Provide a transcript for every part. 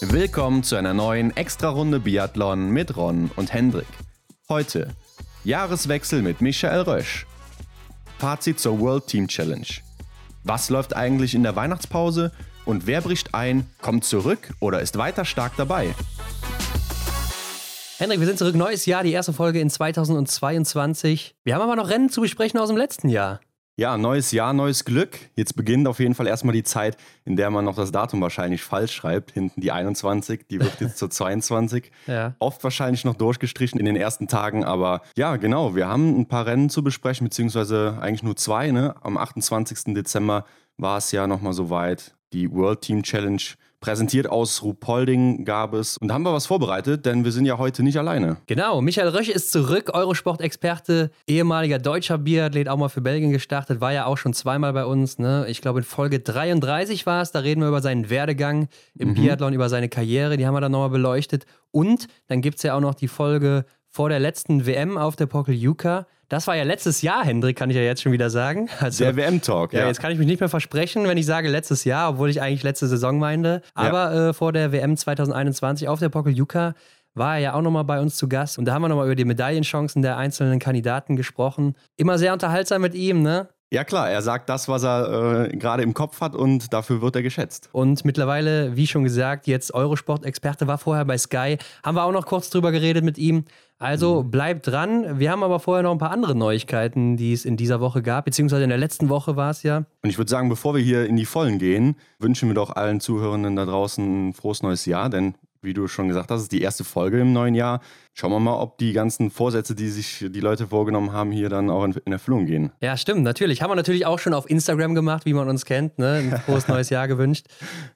Willkommen zu einer neuen Extra-Runde Biathlon mit Ron und Hendrik. Heute Jahreswechsel mit Michael Rösch. Fazit zur World Team Challenge. Was läuft eigentlich in der Weihnachtspause und wer bricht ein, kommt zurück oder ist weiter stark dabei? Hendrik, wir sind zurück. Neues Jahr, die erste Folge in 2022. Wir haben aber noch Rennen zu besprechen aus dem letzten Jahr. Ja, neues Jahr, neues Glück. Jetzt beginnt auf jeden Fall erstmal die Zeit, in der man noch das Datum wahrscheinlich falsch schreibt. Hinten die 21, die wird jetzt zur 22. Ja. Oft wahrscheinlich noch durchgestrichen in den ersten Tagen, aber ja, genau, wir haben ein paar Rennen zu besprechen, beziehungsweise eigentlich nur zwei. Ne? Am 28. Dezember war es ja nochmal soweit. Die World Team Challenge präsentiert aus Ruhpolding gab es. Und da haben wir was vorbereitet, denn wir sind ja heute nicht alleine. Genau, Michael Rösch ist zurück, Eurosport-Experte, ehemaliger deutscher Biathlet, auch mal für Belgien gestartet, war ja auch schon zweimal bei uns. Ne? Ich glaube, in Folge 33 war es, da reden wir über seinen Werdegang im mhm. Biathlon, über seine Karriere, die haben wir dann nochmal beleuchtet. Und dann gibt es ja auch noch die Folge vor der letzten WM auf der Pokeljuka. Das war ja letztes Jahr, Hendrik, kann ich ja jetzt schon wieder sagen. Also, der WM-Talk, ja. ja. Jetzt kann ich mich nicht mehr versprechen, wenn ich sage letztes Jahr, obwohl ich eigentlich letzte Saison meinte. Aber ja. äh, vor der WM 2021 auf der Pokeljuka war er ja auch nochmal bei uns zu Gast. Und da haben wir nochmal über die Medaillenchancen der einzelnen Kandidaten gesprochen. Immer sehr unterhaltsam mit ihm, ne? Ja klar, er sagt das, was er äh, gerade im Kopf hat und dafür wird er geschätzt. Und mittlerweile, wie schon gesagt, jetzt Eurosport-Experte, war vorher bei Sky. Haben wir auch noch kurz drüber geredet mit ihm. Also mhm. bleibt dran. Wir haben aber vorher noch ein paar andere Neuigkeiten, die es in dieser Woche gab, beziehungsweise in der letzten Woche war es ja. Und ich würde sagen, bevor wir hier in die Vollen gehen, wünschen wir doch allen Zuhörenden da draußen ein frohes neues Jahr, denn wie du schon gesagt hast, ist die erste Folge im neuen Jahr. Schauen wir mal, ob die ganzen Vorsätze, die sich die Leute vorgenommen haben, hier dann auch in, in Erfüllung gehen. Ja, stimmt, natürlich. Haben wir natürlich auch schon auf Instagram gemacht, wie man uns kennt. Ne? Ein frohes neues Jahr gewünscht.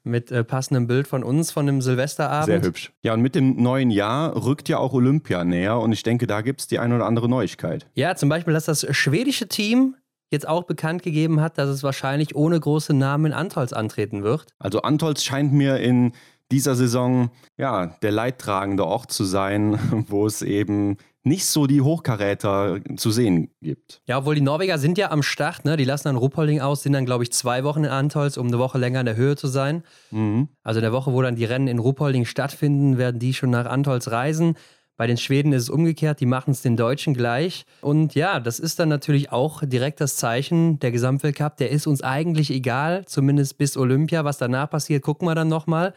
Mit äh, passendem Bild von uns, von dem Silvesterabend. Sehr hübsch. Ja, und mit dem neuen Jahr rückt ja auch Olympia näher. Und ich denke, da gibt es die eine oder andere Neuigkeit. Ja, zum Beispiel, dass das schwedische Team jetzt auch bekannt gegeben hat, dass es wahrscheinlich ohne große Namen in Antolz antreten wird. Also Antolz scheint mir in dieser Saison ja der leidtragende Ort zu sein, wo es eben nicht so die Hochkaräter zu sehen gibt. Ja, obwohl die Norweger sind ja am Start, ne? Die lassen dann Ruppolding aus, sind dann, glaube ich, zwei Wochen in Antolz, um eine Woche länger in der Höhe zu sein. Mhm. Also in der Woche, wo dann die Rennen in Ruppolding stattfinden, werden die schon nach Antolz reisen. Bei den Schweden ist es umgekehrt, die machen es den Deutschen gleich. Und ja, das ist dann natürlich auch direkt das Zeichen, der Gesamtweltcup, der ist uns eigentlich egal, zumindest bis Olympia. Was danach passiert, gucken wir dann nochmal.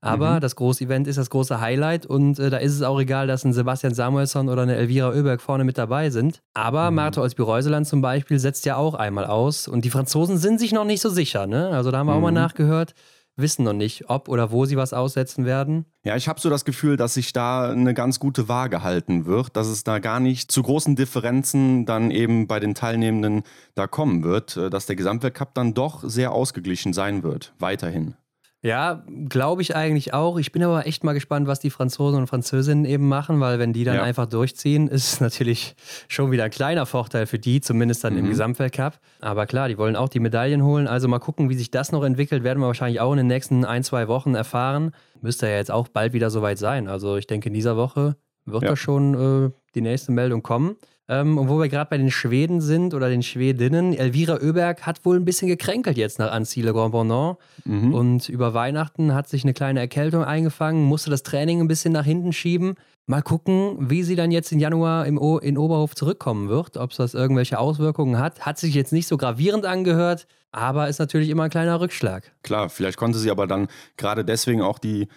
Aber mhm. das große Event ist das große Highlight und äh, da ist es auch egal, dass ein Sebastian Samuelsson oder eine Elvira Oeberg vorne mit dabei sind. Aber mhm. Marte Olsby-Reuseland zum Beispiel setzt ja auch einmal aus und die Franzosen sind sich noch nicht so sicher. Ne? Also da haben wir mhm. auch mal mhm. nachgehört, wissen noch nicht, ob oder wo sie was aussetzen werden. Ja, ich habe so das Gefühl, dass sich da eine ganz gute Waage halten wird, dass es da gar nicht zu großen Differenzen dann eben bei den Teilnehmenden da kommen wird, äh, dass der Gesamtweltcup dann doch sehr ausgeglichen sein wird, weiterhin. Ja, glaube ich eigentlich auch. Ich bin aber echt mal gespannt, was die Franzosen und Französinnen eben machen, weil wenn die dann ja. einfach durchziehen, ist es natürlich schon wieder ein kleiner Vorteil für die, zumindest dann mhm. im Gesamtweltcup. Aber klar, die wollen auch die Medaillen holen. Also mal gucken, wie sich das noch entwickelt, werden wir wahrscheinlich auch in den nächsten ein, zwei Wochen erfahren. Müsste ja jetzt auch bald wieder soweit sein. Also ich denke, in dieser Woche wird ja. da schon äh, die nächste Meldung kommen. Ähm, und wo wir gerade bei den Schweden sind oder den Schwedinnen, Elvira Oeberg hat wohl ein bisschen gekränkelt jetzt nach Anziele Grand Bonnant. Mhm. Und über Weihnachten hat sich eine kleine Erkältung eingefangen, musste das Training ein bisschen nach hinten schieben. Mal gucken, wie sie dann jetzt im Januar im o in Oberhof zurückkommen wird, ob es das irgendwelche Auswirkungen hat. Hat sich jetzt nicht so gravierend angehört, aber ist natürlich immer ein kleiner Rückschlag. Klar, vielleicht konnte sie aber dann gerade deswegen auch die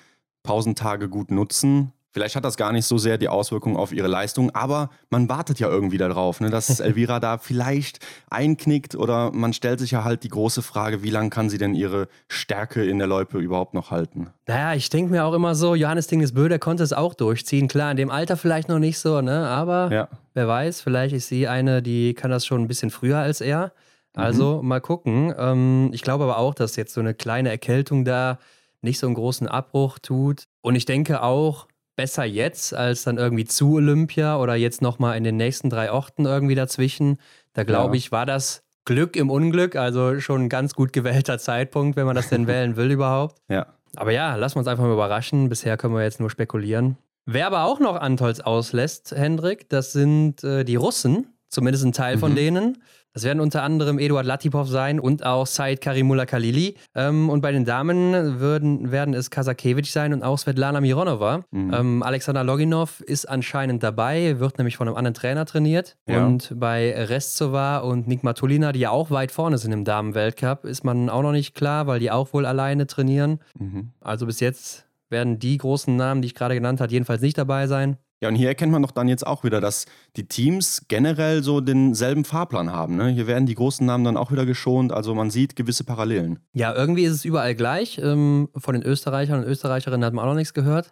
Pausentage gut nutzen, Vielleicht hat das gar nicht so sehr die Auswirkung auf ihre Leistung, aber man wartet ja irgendwie darauf, ne, dass Elvira da vielleicht einknickt oder man stellt sich ja halt die große Frage, wie lange kann sie denn ihre Stärke in der Loipe überhaupt noch halten? Naja, ich denke mir auch immer so, Johannes Dingesbö, der konnte es auch durchziehen. Klar, in dem Alter vielleicht noch nicht so, ne? aber ja. wer weiß, vielleicht ist sie eine, die kann das schon ein bisschen früher als er. Also mhm. mal gucken. Ähm, ich glaube aber auch, dass jetzt so eine kleine Erkältung da nicht so einen großen Abbruch tut. Und ich denke auch, besser jetzt als dann irgendwie zu Olympia oder jetzt nochmal in den nächsten drei Orten irgendwie dazwischen. Da glaube ja. ich, war das Glück im Unglück, also schon ein ganz gut gewählter Zeitpunkt, wenn man das denn wählen will überhaupt. Ja. Aber ja, lassen wir uns einfach mal überraschen. Bisher können wir jetzt nur spekulieren. Wer aber auch noch Antolz auslässt, Hendrik, das sind äh, die Russen, zumindest ein Teil mhm. von denen. Das werden unter anderem Eduard Latipov sein und auch Said Karimullah Khalili. Ähm, und bei den Damen würden, werden es Kasakevich sein und auch Svetlana Mironova. Mhm. Ähm, Alexander Loginov ist anscheinend dabei, wird nämlich von einem anderen Trainer trainiert. Ja. Und bei Restsova und Nikma Tulina, die ja auch weit vorne sind im Damenweltcup, ist man auch noch nicht klar, weil die auch wohl alleine trainieren. Mhm. Also bis jetzt werden die großen Namen, die ich gerade genannt habe, jedenfalls nicht dabei sein. Ja, und hier erkennt man doch dann jetzt auch wieder, dass die Teams generell so denselben Fahrplan haben. Ne? Hier werden die großen Namen dann auch wieder geschont. Also man sieht gewisse Parallelen. Ja, irgendwie ist es überall gleich. Ähm, von den Österreichern und Österreicherinnen hat man auch noch nichts gehört.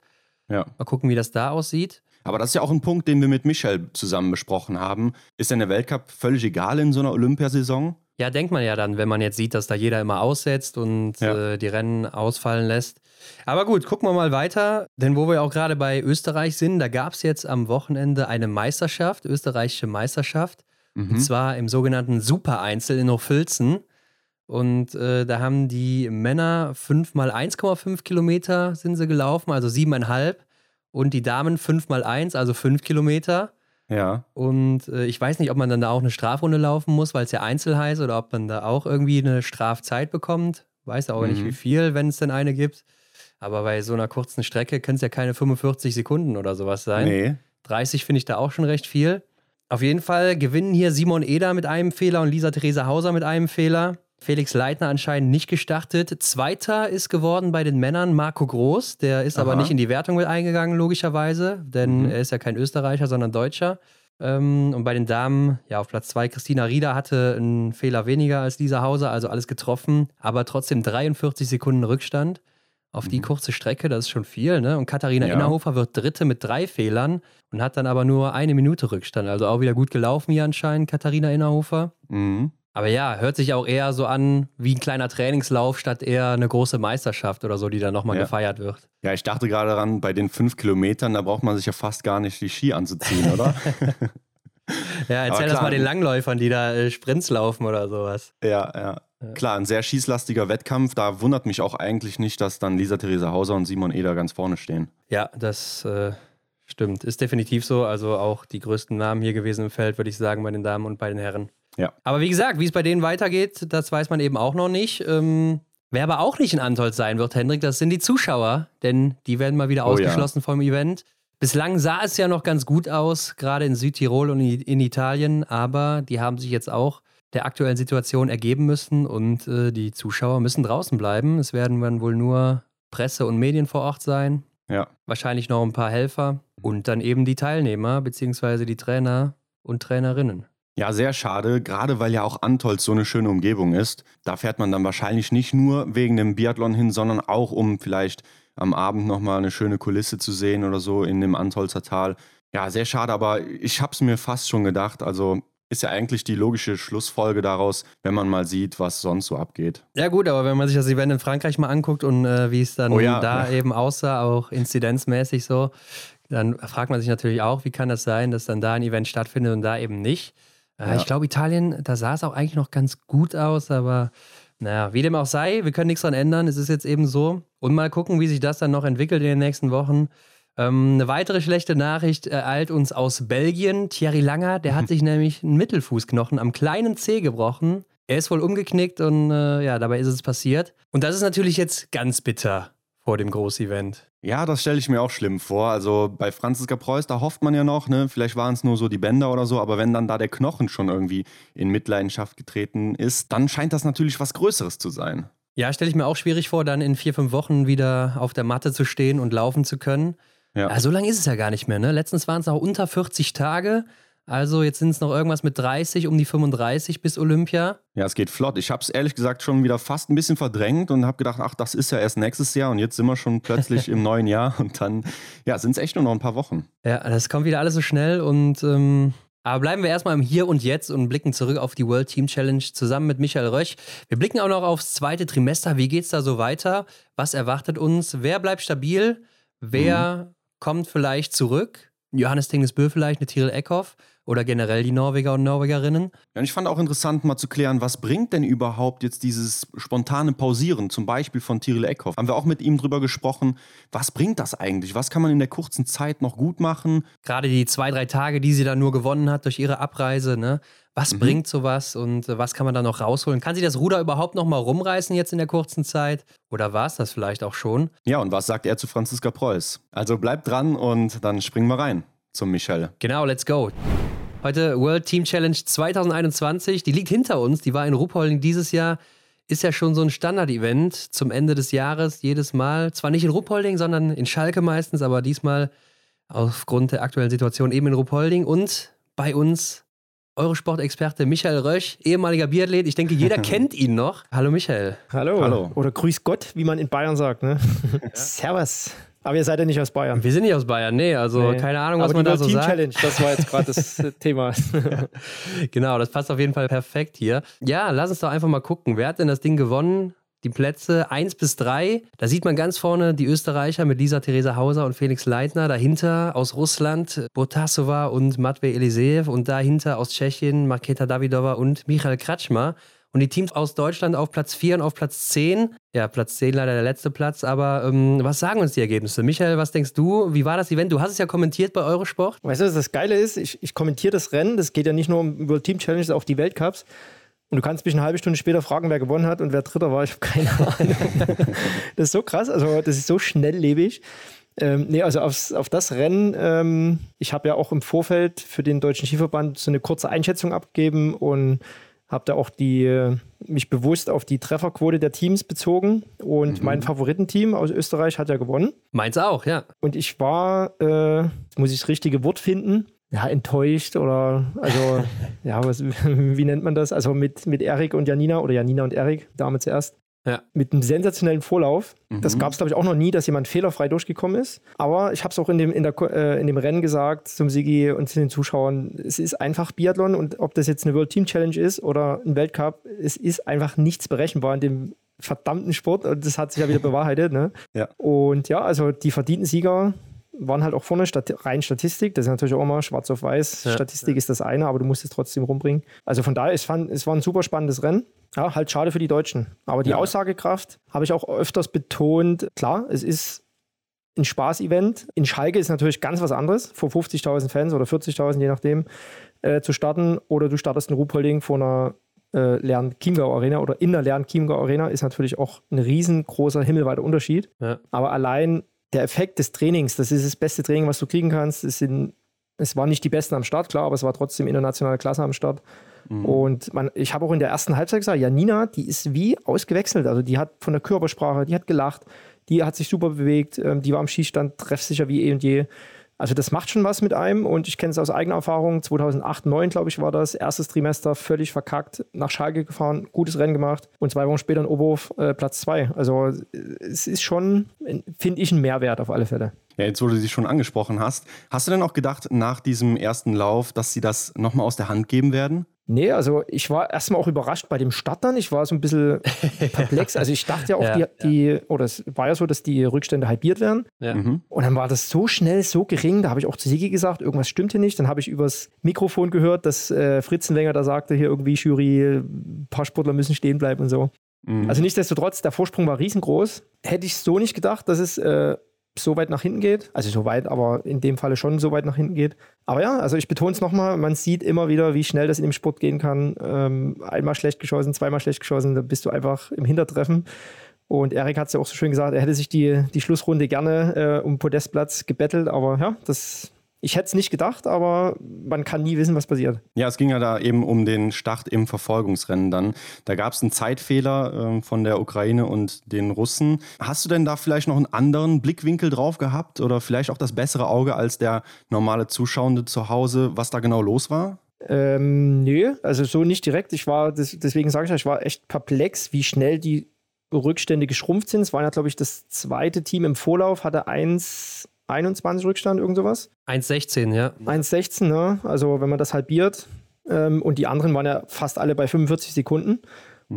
Ja. Mal gucken, wie das da aussieht. Aber das ist ja auch ein Punkt, den wir mit Michel zusammen besprochen haben. Ist denn der Weltcup völlig egal in so einer Olympiasaison? Ja, denkt man ja dann, wenn man jetzt sieht, dass da jeder immer aussetzt und ja. äh, die Rennen ausfallen lässt. Aber gut, gucken wir mal weiter. Denn wo wir auch gerade bei Österreich sind, da gab es jetzt am Wochenende eine Meisterschaft, österreichische Meisterschaft. Mhm. Und zwar im sogenannten Super-Einzel in Hochfilzen. Und äh, da haben die Männer 5 mal 1,5 Kilometer sind sie gelaufen, also 7,5. Und die Damen 5 mal 1, also 5 Kilometer. Ja. Und äh, ich weiß nicht, ob man dann da auch eine Strafrunde laufen muss, weil es ja Einzel heißt, oder ob man da auch irgendwie eine Strafzeit bekommt. Weiß auch mhm. nicht, wie viel, wenn es denn eine gibt. Aber bei so einer kurzen Strecke können es ja keine 45 Sekunden oder sowas sein. Nee. 30 finde ich da auch schon recht viel. Auf jeden Fall gewinnen hier Simon Eder mit einem Fehler und Lisa Theresa Hauser mit einem Fehler. Felix Leitner anscheinend nicht gestartet. Zweiter ist geworden bei den Männern Marco Groß. Der ist Aha. aber nicht in die Wertung mit eingegangen, logischerweise, denn mhm. er ist ja kein Österreicher, sondern Deutscher. Ähm, und bei den Damen, ja, auf Platz zwei Christina Rieder hatte einen Fehler weniger als Lisa Hauser, also alles getroffen, aber trotzdem 43 Sekunden Rückstand auf die mhm. kurze Strecke, das ist schon viel, ne? Und Katharina ja. Innerhofer wird Dritte mit drei Fehlern und hat dann aber nur eine Minute Rückstand. Also auch wieder gut gelaufen hier anscheinend, Katharina Innerhofer. Mhm. Aber ja, hört sich auch eher so an wie ein kleiner Trainingslauf statt eher eine große Meisterschaft oder so, die dann nochmal ja. gefeiert wird. Ja, ich dachte gerade daran, bei den fünf Kilometern, da braucht man sich ja fast gar nicht die Ski anzuziehen, oder? ja, erzähl das mal den Langläufern, die da äh, Sprints laufen oder sowas. Ja, ja. Klar, ein sehr schießlastiger Wettkampf. Da wundert mich auch eigentlich nicht, dass dann Lisa Theresa Hauser und Simon Eder ganz vorne stehen. Ja, das äh, stimmt. Ist definitiv so. Also auch die größten Namen hier gewesen im Feld, würde ich sagen, bei den Damen und bei den Herren. Ja. Aber wie gesagt, wie es bei denen weitergeht, das weiß man eben auch noch nicht. Ähm, wer aber auch nicht in Antolz sein wird, Hendrik, das sind die Zuschauer, denn die werden mal wieder oh, ausgeschlossen ja. vom Event. Bislang sah es ja noch ganz gut aus, gerade in Südtirol und in Italien, aber die haben sich jetzt auch der aktuellen Situation ergeben müssen und äh, die Zuschauer müssen draußen bleiben. Es werden dann wohl nur Presse und Medien vor Ort sein. Ja. Wahrscheinlich noch ein paar Helfer und dann eben die Teilnehmer bzw. die Trainer und Trainerinnen. Ja, sehr schade, gerade weil ja auch Antolz so eine schöne Umgebung ist. Da fährt man dann wahrscheinlich nicht nur wegen dem Biathlon hin, sondern auch um vielleicht am Abend nochmal eine schöne Kulisse zu sehen oder so in dem Antolzer Tal. Ja, sehr schade, aber ich habe es mir fast schon gedacht. Also ist ja eigentlich die logische Schlussfolge daraus, wenn man mal sieht, was sonst so abgeht. Ja gut, aber wenn man sich das Event in Frankreich mal anguckt und äh, wie es dann oh ja. da eben aussah, auch inzidenzmäßig so, dann fragt man sich natürlich auch, wie kann das sein, dass dann da ein Event stattfindet und da eben nicht. Äh, ja. Ich glaube, Italien, da sah es auch eigentlich noch ganz gut aus, aber naja, wie dem auch sei, wir können nichts dran ändern. Es ist jetzt eben so. Und mal gucken, wie sich das dann noch entwickelt in den nächsten Wochen. Ähm, eine weitere schlechte Nachricht ereilt uns aus Belgien. Thierry Langer, der hat sich nämlich einen Mittelfußknochen am kleinen Zeh gebrochen. Er ist wohl umgeknickt und äh, ja, dabei ist es passiert. Und das ist natürlich jetzt ganz bitter vor dem Großevent. Ja, das stelle ich mir auch schlimm vor. Also bei Franziska Preuß, da hofft man ja noch, ne, vielleicht waren es nur so die Bänder oder so, aber wenn dann da der Knochen schon irgendwie in Mitleidenschaft getreten ist, dann scheint das natürlich was Größeres zu sein. Ja, stelle ich mir auch schwierig vor, dann in vier, fünf Wochen wieder auf der Matte zu stehen und laufen zu können. Ja. ja so lange ist es ja gar nicht mehr. Ne? Letztens waren es auch unter 40 Tage. Also jetzt sind es noch irgendwas mit 30, um die 35 bis Olympia. Ja, es geht flott. Ich habe es ehrlich gesagt schon wieder fast ein bisschen verdrängt und habe gedacht, ach, das ist ja erst nächstes Jahr und jetzt sind wir schon plötzlich im neuen Jahr und dann, ja, sind es echt nur noch ein paar Wochen. Ja, das kommt wieder alles so schnell und ähm, aber bleiben wir erstmal im Hier und Jetzt und blicken zurück auf die World Team Challenge zusammen mit Michael Röch. Wir blicken auch noch aufs zweite Trimester. Wie geht es da so weiter? Was erwartet uns? Wer bleibt stabil? Wer mhm. kommt vielleicht zurück? Johannes Tingesbö vielleicht, eine Tyrell Eckhoff oder generell die Norweger und Norwegerinnen. Ja, und ich fand auch interessant, mal zu klären, was bringt denn überhaupt jetzt dieses spontane Pausieren, zum Beispiel von Tyrell Eckhoff? Haben wir auch mit ihm drüber gesprochen. Was bringt das eigentlich? Was kann man in der kurzen Zeit noch gut machen? Gerade die zwei, drei Tage, die sie da nur gewonnen hat durch ihre Abreise, ne? Was mhm. bringt sowas und was kann man da noch rausholen? Kann sich das Ruder überhaupt noch mal rumreißen jetzt in der kurzen Zeit? Oder war es das vielleicht auch schon? Ja, und was sagt er zu Franziska Preuß? Also bleibt dran und dann springen wir rein zum Michel. Genau, let's go. Heute World Team Challenge 2021. Die liegt hinter uns. Die war in Ruhpolding dieses Jahr. Ist ja schon so ein Standard-Event zum Ende des Jahres jedes Mal. Zwar nicht in Ruhpolding, sondern in Schalke meistens, aber diesmal aufgrund der aktuellen Situation eben in Ruhpolding. Und bei uns Eurosport-Experte Michael Rösch, ehemaliger Biathlet. Ich denke, jeder kennt ihn noch. Hallo Michael. Hallo. Hallo. Oder Grüß Gott, wie man in Bayern sagt. Ne? Servus. Aber ihr seid ja nicht aus Bayern. Wir sind nicht aus Bayern, nee, also nee. keine Ahnung, was Aber man da so Team sagt. Challenge, das war jetzt gerade das Thema. genau, das passt auf jeden Fall perfekt hier. Ja, lass uns doch einfach mal gucken. Wer hat denn das Ding gewonnen? Die Plätze 1 bis 3. Da sieht man ganz vorne die Österreicher mit Lisa Theresa Hauser und Felix Leitner. Dahinter aus Russland Botasova und Matvey Eliseev. Und dahinter aus Tschechien Marketa Davidova und Michael Kratschmer. Und die Teams aus Deutschland auf Platz 4 und auf Platz 10. Ja, Platz 10 leider der letzte Platz. Aber ähm, was sagen uns die Ergebnisse? Michael, was denkst du? Wie war das Event? Du hast es ja kommentiert bei Eurosport. Weißt du, was das Geile ist? Ich, ich kommentiere das Rennen. Das geht ja nicht nur um World Team Challenge, auch die Weltcups. Und du kannst mich eine halbe Stunde später fragen, wer gewonnen hat und wer Dritter war. Ich habe keine Ahnung. das ist so krass. Also, das ist so schnelllebig. Ähm, nee, also aufs, auf das Rennen, ähm, ich habe ja auch im Vorfeld für den Deutschen Skiverband so eine kurze Einschätzung abgegeben und habe da auch die, mich bewusst auf die Trefferquote der Teams bezogen und mhm. mein Favoritenteam aus Österreich hat ja gewonnen. Meins auch, ja. Und ich war, äh, jetzt muss ich das richtige Wort finden, ja, enttäuscht oder, also, ja, was, wie nennt man das? Also mit, mit Erik und Janina oder Janina und Erik, Dame zuerst. Ja. Mit einem sensationellen Vorlauf. Mhm. Das gab es, glaube ich, auch noch nie, dass jemand fehlerfrei durchgekommen ist. Aber ich habe es auch in dem, in, der, äh, in dem Rennen gesagt zum Sigi und zu den Zuschauern, es ist einfach Biathlon und ob das jetzt eine World Team Challenge ist oder ein Weltcup, es ist einfach nichts berechenbar in dem verdammten Sport und das hat sich ja wieder bewahrheitet. Ne? Ja. Und ja, also die verdienten Sieger waren halt auch vorne, Stat rein Statistik, das ist natürlich auch immer schwarz auf weiß. Ja, Statistik ist das eine, aber du musst es trotzdem rumbringen. Also von daher, ich fand, es war ein super spannendes Rennen. Ja, halt schade für die Deutschen. Aber die ja. Aussagekraft habe ich auch öfters betont. Klar, es ist ein Spaß-Event. In Schalke ist natürlich ganz was anderes, vor 50.000 Fans oder 40.000, je nachdem, äh, zu starten. Oder du startest in Ruhpolding vor einer äh, Lern-Chiemgau Arena oder in der Lern-Chiemgau Arena ist natürlich auch ein riesengroßer himmelweiter Unterschied. Ja. Aber allein der Effekt des Trainings, das ist das beste Training, was du kriegen kannst. Es, sind, es waren nicht die Besten am Start, klar, aber es war trotzdem internationale Klasse am Start. Mhm. Und man, ich habe auch in der ersten Halbzeit gesagt, Janina, die ist wie ausgewechselt. Also die hat von der Körpersprache, die hat gelacht, die hat sich super bewegt, ähm, die war am Schießstand treffsicher wie eh und je. Also das macht schon was mit einem und ich kenne es aus eigener Erfahrung. 2008, 2009 glaube ich war das, erstes Trimester völlig verkackt, nach Schalke gefahren, gutes Rennen gemacht und zwei Wochen später in Oberhof äh, Platz zwei. Also äh, es ist schon, finde ich, ein Mehrwert auf alle Fälle. Ja, jetzt, wo du sie schon angesprochen hast, hast du denn auch gedacht, nach diesem ersten Lauf, dass sie das nochmal aus der Hand geben werden? Nee, also ich war erstmal auch überrascht bei dem Start dann. Ich war so ein bisschen perplex. Also ich dachte ja auch, ja, die, die, oder es war ja so, dass die Rückstände halbiert werden. Ja. Mhm. Und dann war das so schnell, so gering. Da habe ich auch zu Sigi gesagt, irgendwas stimmt hier nicht. Dann habe ich übers Mikrofon gehört, dass äh, Fritzenwenger da sagte, hier irgendwie Jury, ein paar Sportler müssen stehen bleiben und so. Mhm. Also nichtsdestotrotz, der Vorsprung war riesengroß. Hätte ich so nicht gedacht, dass es äh, so weit nach hinten geht. Also so weit, aber in dem Falle schon so weit nach hinten geht. Aber ja, also ich betone es nochmal, man sieht immer wieder, wie schnell das in dem Sport gehen kann. Ähm, einmal schlecht geschossen, zweimal schlecht geschossen, da bist du einfach im Hintertreffen. Und Erik hat es ja auch so schön gesagt, er hätte sich die, die Schlussrunde gerne äh, um Podestplatz gebettelt, aber ja, das ich hätte es nicht gedacht, aber man kann nie wissen, was passiert. Ja, es ging ja da eben um den Start im Verfolgungsrennen dann. Da gab es einen Zeitfehler äh, von der Ukraine und den Russen. Hast du denn da vielleicht noch einen anderen Blickwinkel drauf gehabt oder vielleicht auch das bessere Auge als der normale Zuschauende zu Hause, was da genau los war? Ähm, nö, also so nicht direkt. Ich war, deswegen sage ich, ich war echt perplex, wie schnell die Rückstände geschrumpft sind. Es war ja, glaube ich, das zweite Team im Vorlauf, hatte eins 21 Rückstand, irgend sowas. 1,16, ja. 1,16, ne? Also wenn man das halbiert. Ähm, und die anderen waren ja fast alle bei 45 Sekunden.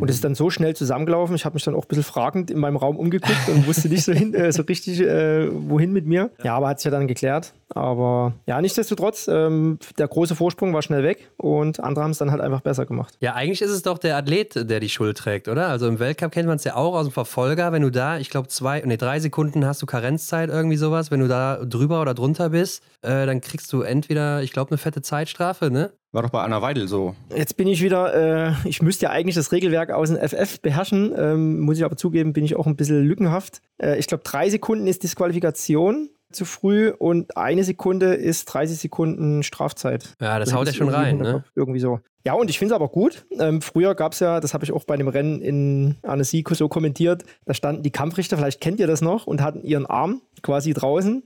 Und es ist dann so schnell zusammengelaufen. Ich habe mich dann auch ein bisschen fragend in meinem Raum umgeguckt und wusste nicht so, hin, äh, so richtig, äh, wohin mit mir. Ja, aber hat sich ja dann geklärt. Aber ja, nichtsdestotrotz, ähm, der große Vorsprung war schnell weg und andere haben es dann halt einfach besser gemacht. Ja, eigentlich ist es doch der Athlet, der die Schuld trägt, oder? Also im Weltcup kennt man es ja auch aus dem Verfolger. Wenn du da, ich glaube, zwei, nee, drei Sekunden hast du Karenzzeit, irgendwie sowas. Wenn du da drüber oder drunter bist, äh, dann kriegst du entweder, ich glaube, eine fette Zeitstrafe, ne? War doch bei Anna Weidel so. Jetzt bin ich wieder, äh, ich müsste ja eigentlich das Regelwerk aus dem FF beherrschen, ähm, muss ich aber zugeben, bin ich auch ein bisschen lückenhaft. Äh, ich glaube, drei Sekunden ist Disqualifikation zu früh und eine Sekunde ist 30 Sekunden Strafzeit. Ja, das haut ja schon rein, ne? Irgendwie so. Ja, und ich finde es aber gut. Ähm, früher gab es ja, das habe ich auch bei einem Rennen in Annecy so kommentiert, da standen die Kampfrichter, vielleicht kennt ihr das noch, und hatten ihren Arm quasi draußen.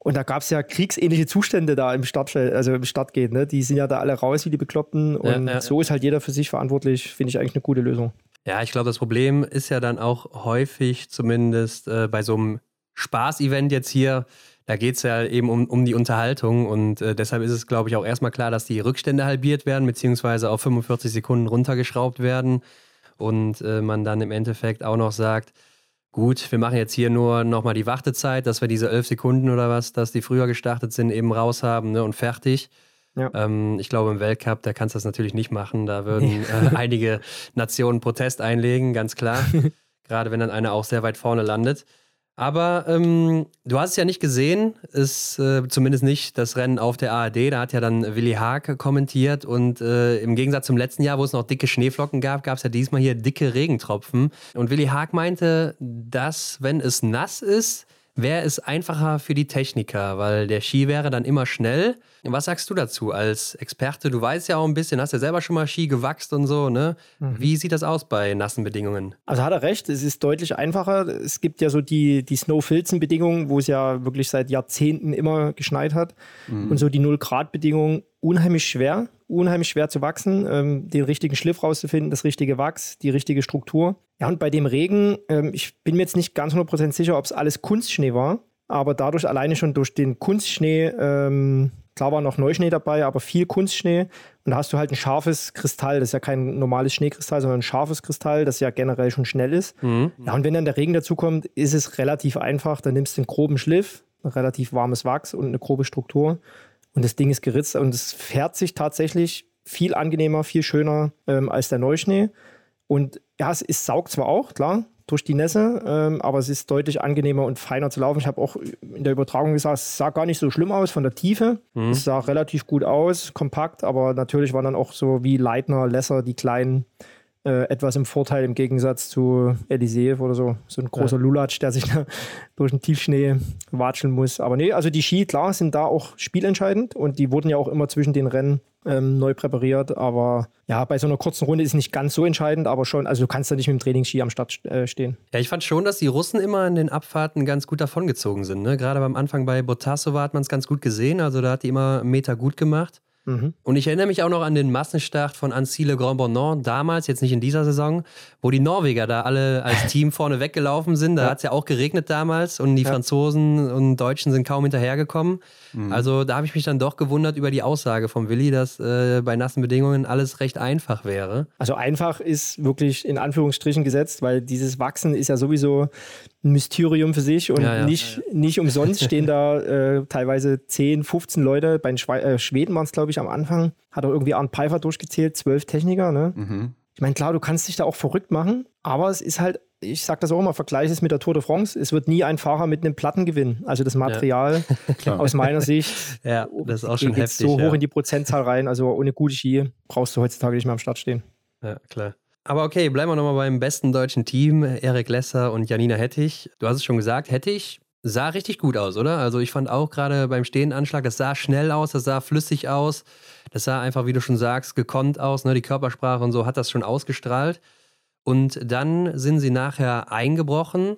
Und da gab es ja kriegsähnliche Zustände da im Stadtfeld, also im Stadtgate, ne? Die sind ja da alle raus wie die Bekloppten. Und ja, ja. so ist halt jeder für sich verantwortlich, finde ich eigentlich eine gute Lösung. Ja, ich glaube, das Problem ist ja dann auch häufig, zumindest äh, bei so einem Spaß-Event jetzt hier, da geht es ja eben um, um die Unterhaltung und äh, deshalb ist es, glaube ich, auch erstmal klar, dass die Rückstände halbiert werden, beziehungsweise auf 45 Sekunden runtergeschraubt werden und äh, man dann im Endeffekt auch noch sagt, gut, wir machen jetzt hier nur nochmal die Wartezeit, dass wir diese 11 Sekunden oder was, dass die früher gestartet sind, eben raus haben ne, und fertig. Ja. Ähm, ich glaube, im Weltcup, da kannst du das natürlich nicht machen. Da würden äh, einige Nationen Protest einlegen, ganz klar. Gerade wenn dann einer auch sehr weit vorne landet. Aber ähm, du hast es ja nicht gesehen, ist äh, zumindest nicht das Rennen auf der ARD. Da hat ja dann Willi Haag kommentiert und äh, im Gegensatz zum letzten Jahr, wo es noch dicke Schneeflocken gab, gab es ja diesmal hier dicke Regentropfen. Und Willi Haag meinte, dass wenn es nass ist, wäre es einfacher für die Techniker, weil der Ski wäre dann immer schnell. Was sagst du dazu als Experte? Du weißt ja auch ein bisschen, hast ja selber schon mal Ski gewachst und so, ne? Mhm. Wie sieht das aus bei nassen Bedingungen? Also hat er recht, es ist deutlich einfacher. Es gibt ja so die, die Snow-Filzen-Bedingungen, wo es ja wirklich seit Jahrzehnten immer geschneit hat. Mhm. Und so die Null-Grad-Bedingungen unheimlich schwer, unheimlich schwer zu wachsen, ähm, den richtigen Schliff rauszufinden, das richtige Wachs, die richtige Struktur. Ja, und bei dem Regen, ähm, ich bin mir jetzt nicht ganz 100% sicher, ob es alles Kunstschnee war, aber dadurch alleine schon durch den Kunstschnee, ähm, klar war noch Neuschnee dabei, aber viel Kunstschnee und da hast du halt ein scharfes Kristall, das ist ja kein normales Schneekristall, sondern ein scharfes Kristall, das ja generell schon schnell ist. Mhm. Ja, und wenn dann der Regen dazukommt, ist es relativ einfach, dann nimmst du einen groben Schliff, ein relativ warmes Wachs und eine grobe Struktur und das Ding ist geritzt und es fährt sich tatsächlich viel angenehmer, viel schöner ähm, als der Neuschnee. Und ja, es ist, saugt zwar auch, klar, durch die Nässe, ähm, aber es ist deutlich angenehmer und feiner zu laufen. Ich habe auch in der Übertragung gesagt, es sah gar nicht so schlimm aus von der Tiefe. Mhm. Es sah relativ gut aus, kompakt, aber natürlich waren dann auch so wie Leitner, Lesser, die kleinen äh, etwas im Vorteil im Gegensatz zu Elysée oder so. So ein großer ja. Lulatsch, der sich da durch den Tiefschnee watscheln muss. Aber nee, also die Ski, klar, sind da auch spielentscheidend und die wurden ja auch immer zwischen den Rennen ähm, neu präpariert. Aber ja, bei so einer kurzen Runde ist es nicht ganz so entscheidend, aber schon, also du kannst da nicht mit dem Trainingsski am Start äh, stehen. Ja, ich fand schon, dass die Russen immer in den Abfahrten ganz gut davongezogen sind. Ne? Gerade beim Anfang bei Botasova hat man es ganz gut gesehen. Also da hat die immer einen Meter gut gemacht. Mhm. Und ich erinnere mich auch noch an den Massenstart von Ancile Grand Bonnant damals, jetzt nicht in dieser Saison, wo die Norweger da alle als Team vorne weggelaufen sind. Da ja. hat es ja auch geregnet damals und die ja. Franzosen und Deutschen sind kaum hinterhergekommen. Mhm. Also da habe ich mich dann doch gewundert über die Aussage von Willi, dass äh, bei nassen Bedingungen alles recht einfach wäre. Also einfach ist wirklich in Anführungsstrichen gesetzt, weil dieses Wachsen ist ja sowieso ein Mysterium für sich und ja, Nicht, nicht umsonst stehen da äh, teilweise 10, 15 Leute. Bei den Schwe äh, Schweden waren es, glaube ich, am Anfang. Hat auch irgendwie Arndt Pfeiffer durchgezählt, zwölf Techniker. Ne? Mhm. Ich meine, klar, du kannst dich da auch verrückt machen, aber es ist halt, ich sage das auch immer, vergleiche es mit der Tour de France. Es wird nie ein Fahrer mit einem Platten gewinnen. Also das Material ja. aus meiner Sicht ja, das ist auch schon heftig, so hoch ja. in die Prozentzahl rein. Also ohne gute Ski brauchst du heutzutage nicht mehr am Start stehen. Ja, klar. Aber okay, bleiben wir nochmal beim besten deutschen Team, Erik Lesser und Janina Hettich. Du hast es schon gesagt, Hettich sah richtig gut aus, oder? Also ich fand auch gerade beim Stehenanschlag, das sah schnell aus, das sah flüssig aus. Das sah einfach, wie du schon sagst, gekonnt aus. Ne? Die Körpersprache und so hat das schon ausgestrahlt. Und dann sind sie nachher eingebrochen.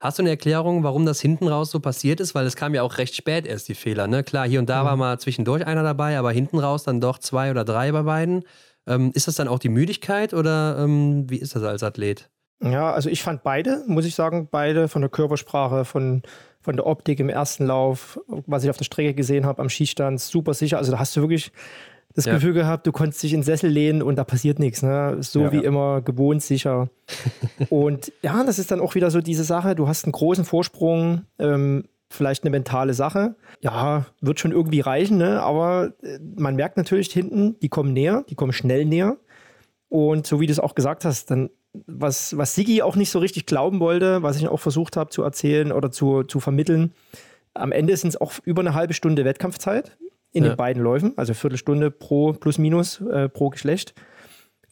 Hast du eine Erklärung, warum das hinten raus so passiert ist? Weil es kam ja auch recht spät erst, die Fehler. Ne? Klar, hier und da mhm. war mal zwischendurch einer dabei, aber hinten raus dann doch zwei oder drei bei beiden. Ähm, ist das dann auch die Müdigkeit oder ähm, wie ist das als Athlet? Ja, also ich fand beide, muss ich sagen, beide von der Körpersprache, von, von der Optik im ersten Lauf, was ich auf der Strecke gesehen habe, am Skistand, super sicher. Also da hast du wirklich das ja. Gefühl gehabt, du konntest dich in den Sessel lehnen und da passiert nichts. Ne? So ja, wie ja. immer, gewohnt sicher. und ja, das ist dann auch wieder so diese Sache, du hast einen großen Vorsprung, ähm, vielleicht eine mentale Sache. Ja, wird schon irgendwie reichen, ne? aber äh, man merkt natürlich hinten, die kommen näher, die kommen schnell näher. Und so wie du es auch gesagt hast, dann was, was Sigi auch nicht so richtig glauben wollte, was ich auch versucht habe zu erzählen oder zu, zu vermitteln, am Ende sind es auch über eine halbe Stunde Wettkampfzeit. in ja. den beiden Läufen, also Viertelstunde pro plus minus äh, pro Geschlecht.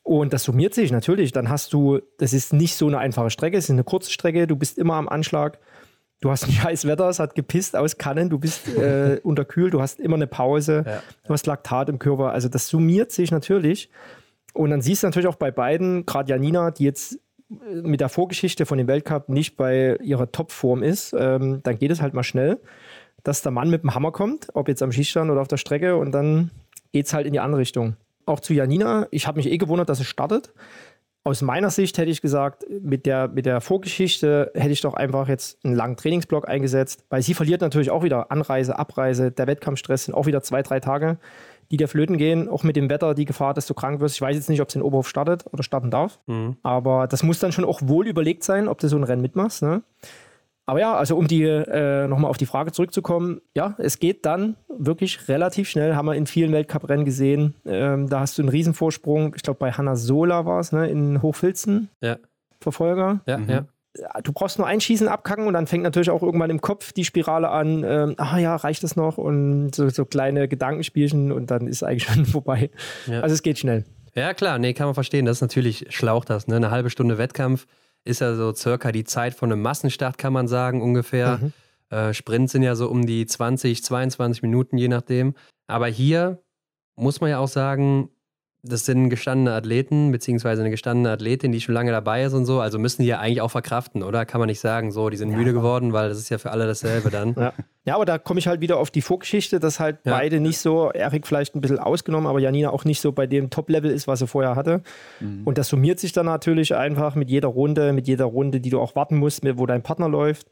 Und das summiert sich natürlich. Dann hast du, das ist nicht so eine einfache Strecke, es ist eine kurze Strecke, du bist immer am Anschlag. Du hast ein scheiß Wetter, es hat gepisst aus Kannen, du bist äh, unterkühlt, du hast immer eine Pause, ja. du hast Laktat im Körper. Also das summiert sich natürlich. Und dann siehst du natürlich auch bei beiden, gerade Janina, die jetzt äh, mit der Vorgeschichte von dem Weltcup nicht bei ihrer Topform ist, ähm, dann geht es halt mal schnell dass der Mann mit dem Hammer kommt, ob jetzt am Schießstand oder auf der Strecke, und dann geht es halt in die andere Richtung. Auch zu Janina, ich habe mich eh gewundert, dass es startet. Aus meiner Sicht hätte ich gesagt, mit der, mit der Vorgeschichte hätte ich doch einfach jetzt einen langen Trainingsblock eingesetzt, weil sie verliert natürlich auch wieder Anreise, Abreise, der Wettkampfstress sind auch wieder zwei, drei Tage, die der Flöten gehen, auch mit dem Wetter, die Gefahr, dass du krank wirst. Ich weiß jetzt nicht, ob es in Oberhof startet oder starten darf, mhm. aber das muss dann schon auch wohl überlegt sein, ob du so ein Rennen mitmachst. Ne? Aber ja, also um die äh, nochmal auf die Frage zurückzukommen, ja, es geht dann wirklich relativ schnell, haben wir in vielen Weltcuprennen gesehen. Ähm, da hast du einen Riesenvorsprung, ich glaube bei Hanna Sola war es, ne, in Hochfilzen. Ja. Verfolger. Ja, mhm. ja. Du brauchst nur einschießen, abkacken und dann fängt natürlich auch irgendwann im Kopf die Spirale an, ähm, ah ja, reicht das noch? Und so, so kleine Gedankenspielchen und dann ist eigentlich schon vorbei. Ja. Also es geht schnell. Ja, klar, nee, kann man verstehen. Das ist natürlich schlaucht das, ne? Eine halbe Stunde Wettkampf ist ja so circa die Zeit von einem Massenstart, kann man sagen, ungefähr. Mhm. Äh, Sprints sind ja so um die 20, 22 Minuten, je nachdem. Aber hier muss man ja auch sagen, das sind gestandene Athleten, beziehungsweise eine gestandene Athletin, die schon lange dabei ist und so. Also müssen die ja eigentlich auch verkraften, oder? Kann man nicht sagen, so, die sind ja. müde geworden, weil das ist ja für alle dasselbe dann. Ja, ja aber da komme ich halt wieder auf die Vorgeschichte, dass halt ja. beide nicht so, Erik vielleicht ein bisschen ausgenommen, aber Janina auch nicht so bei dem Top-Level ist, was er vorher hatte. Mhm. Und das summiert sich dann natürlich einfach mit jeder Runde, mit jeder Runde, die du auch warten musst, wo dein Partner läuft.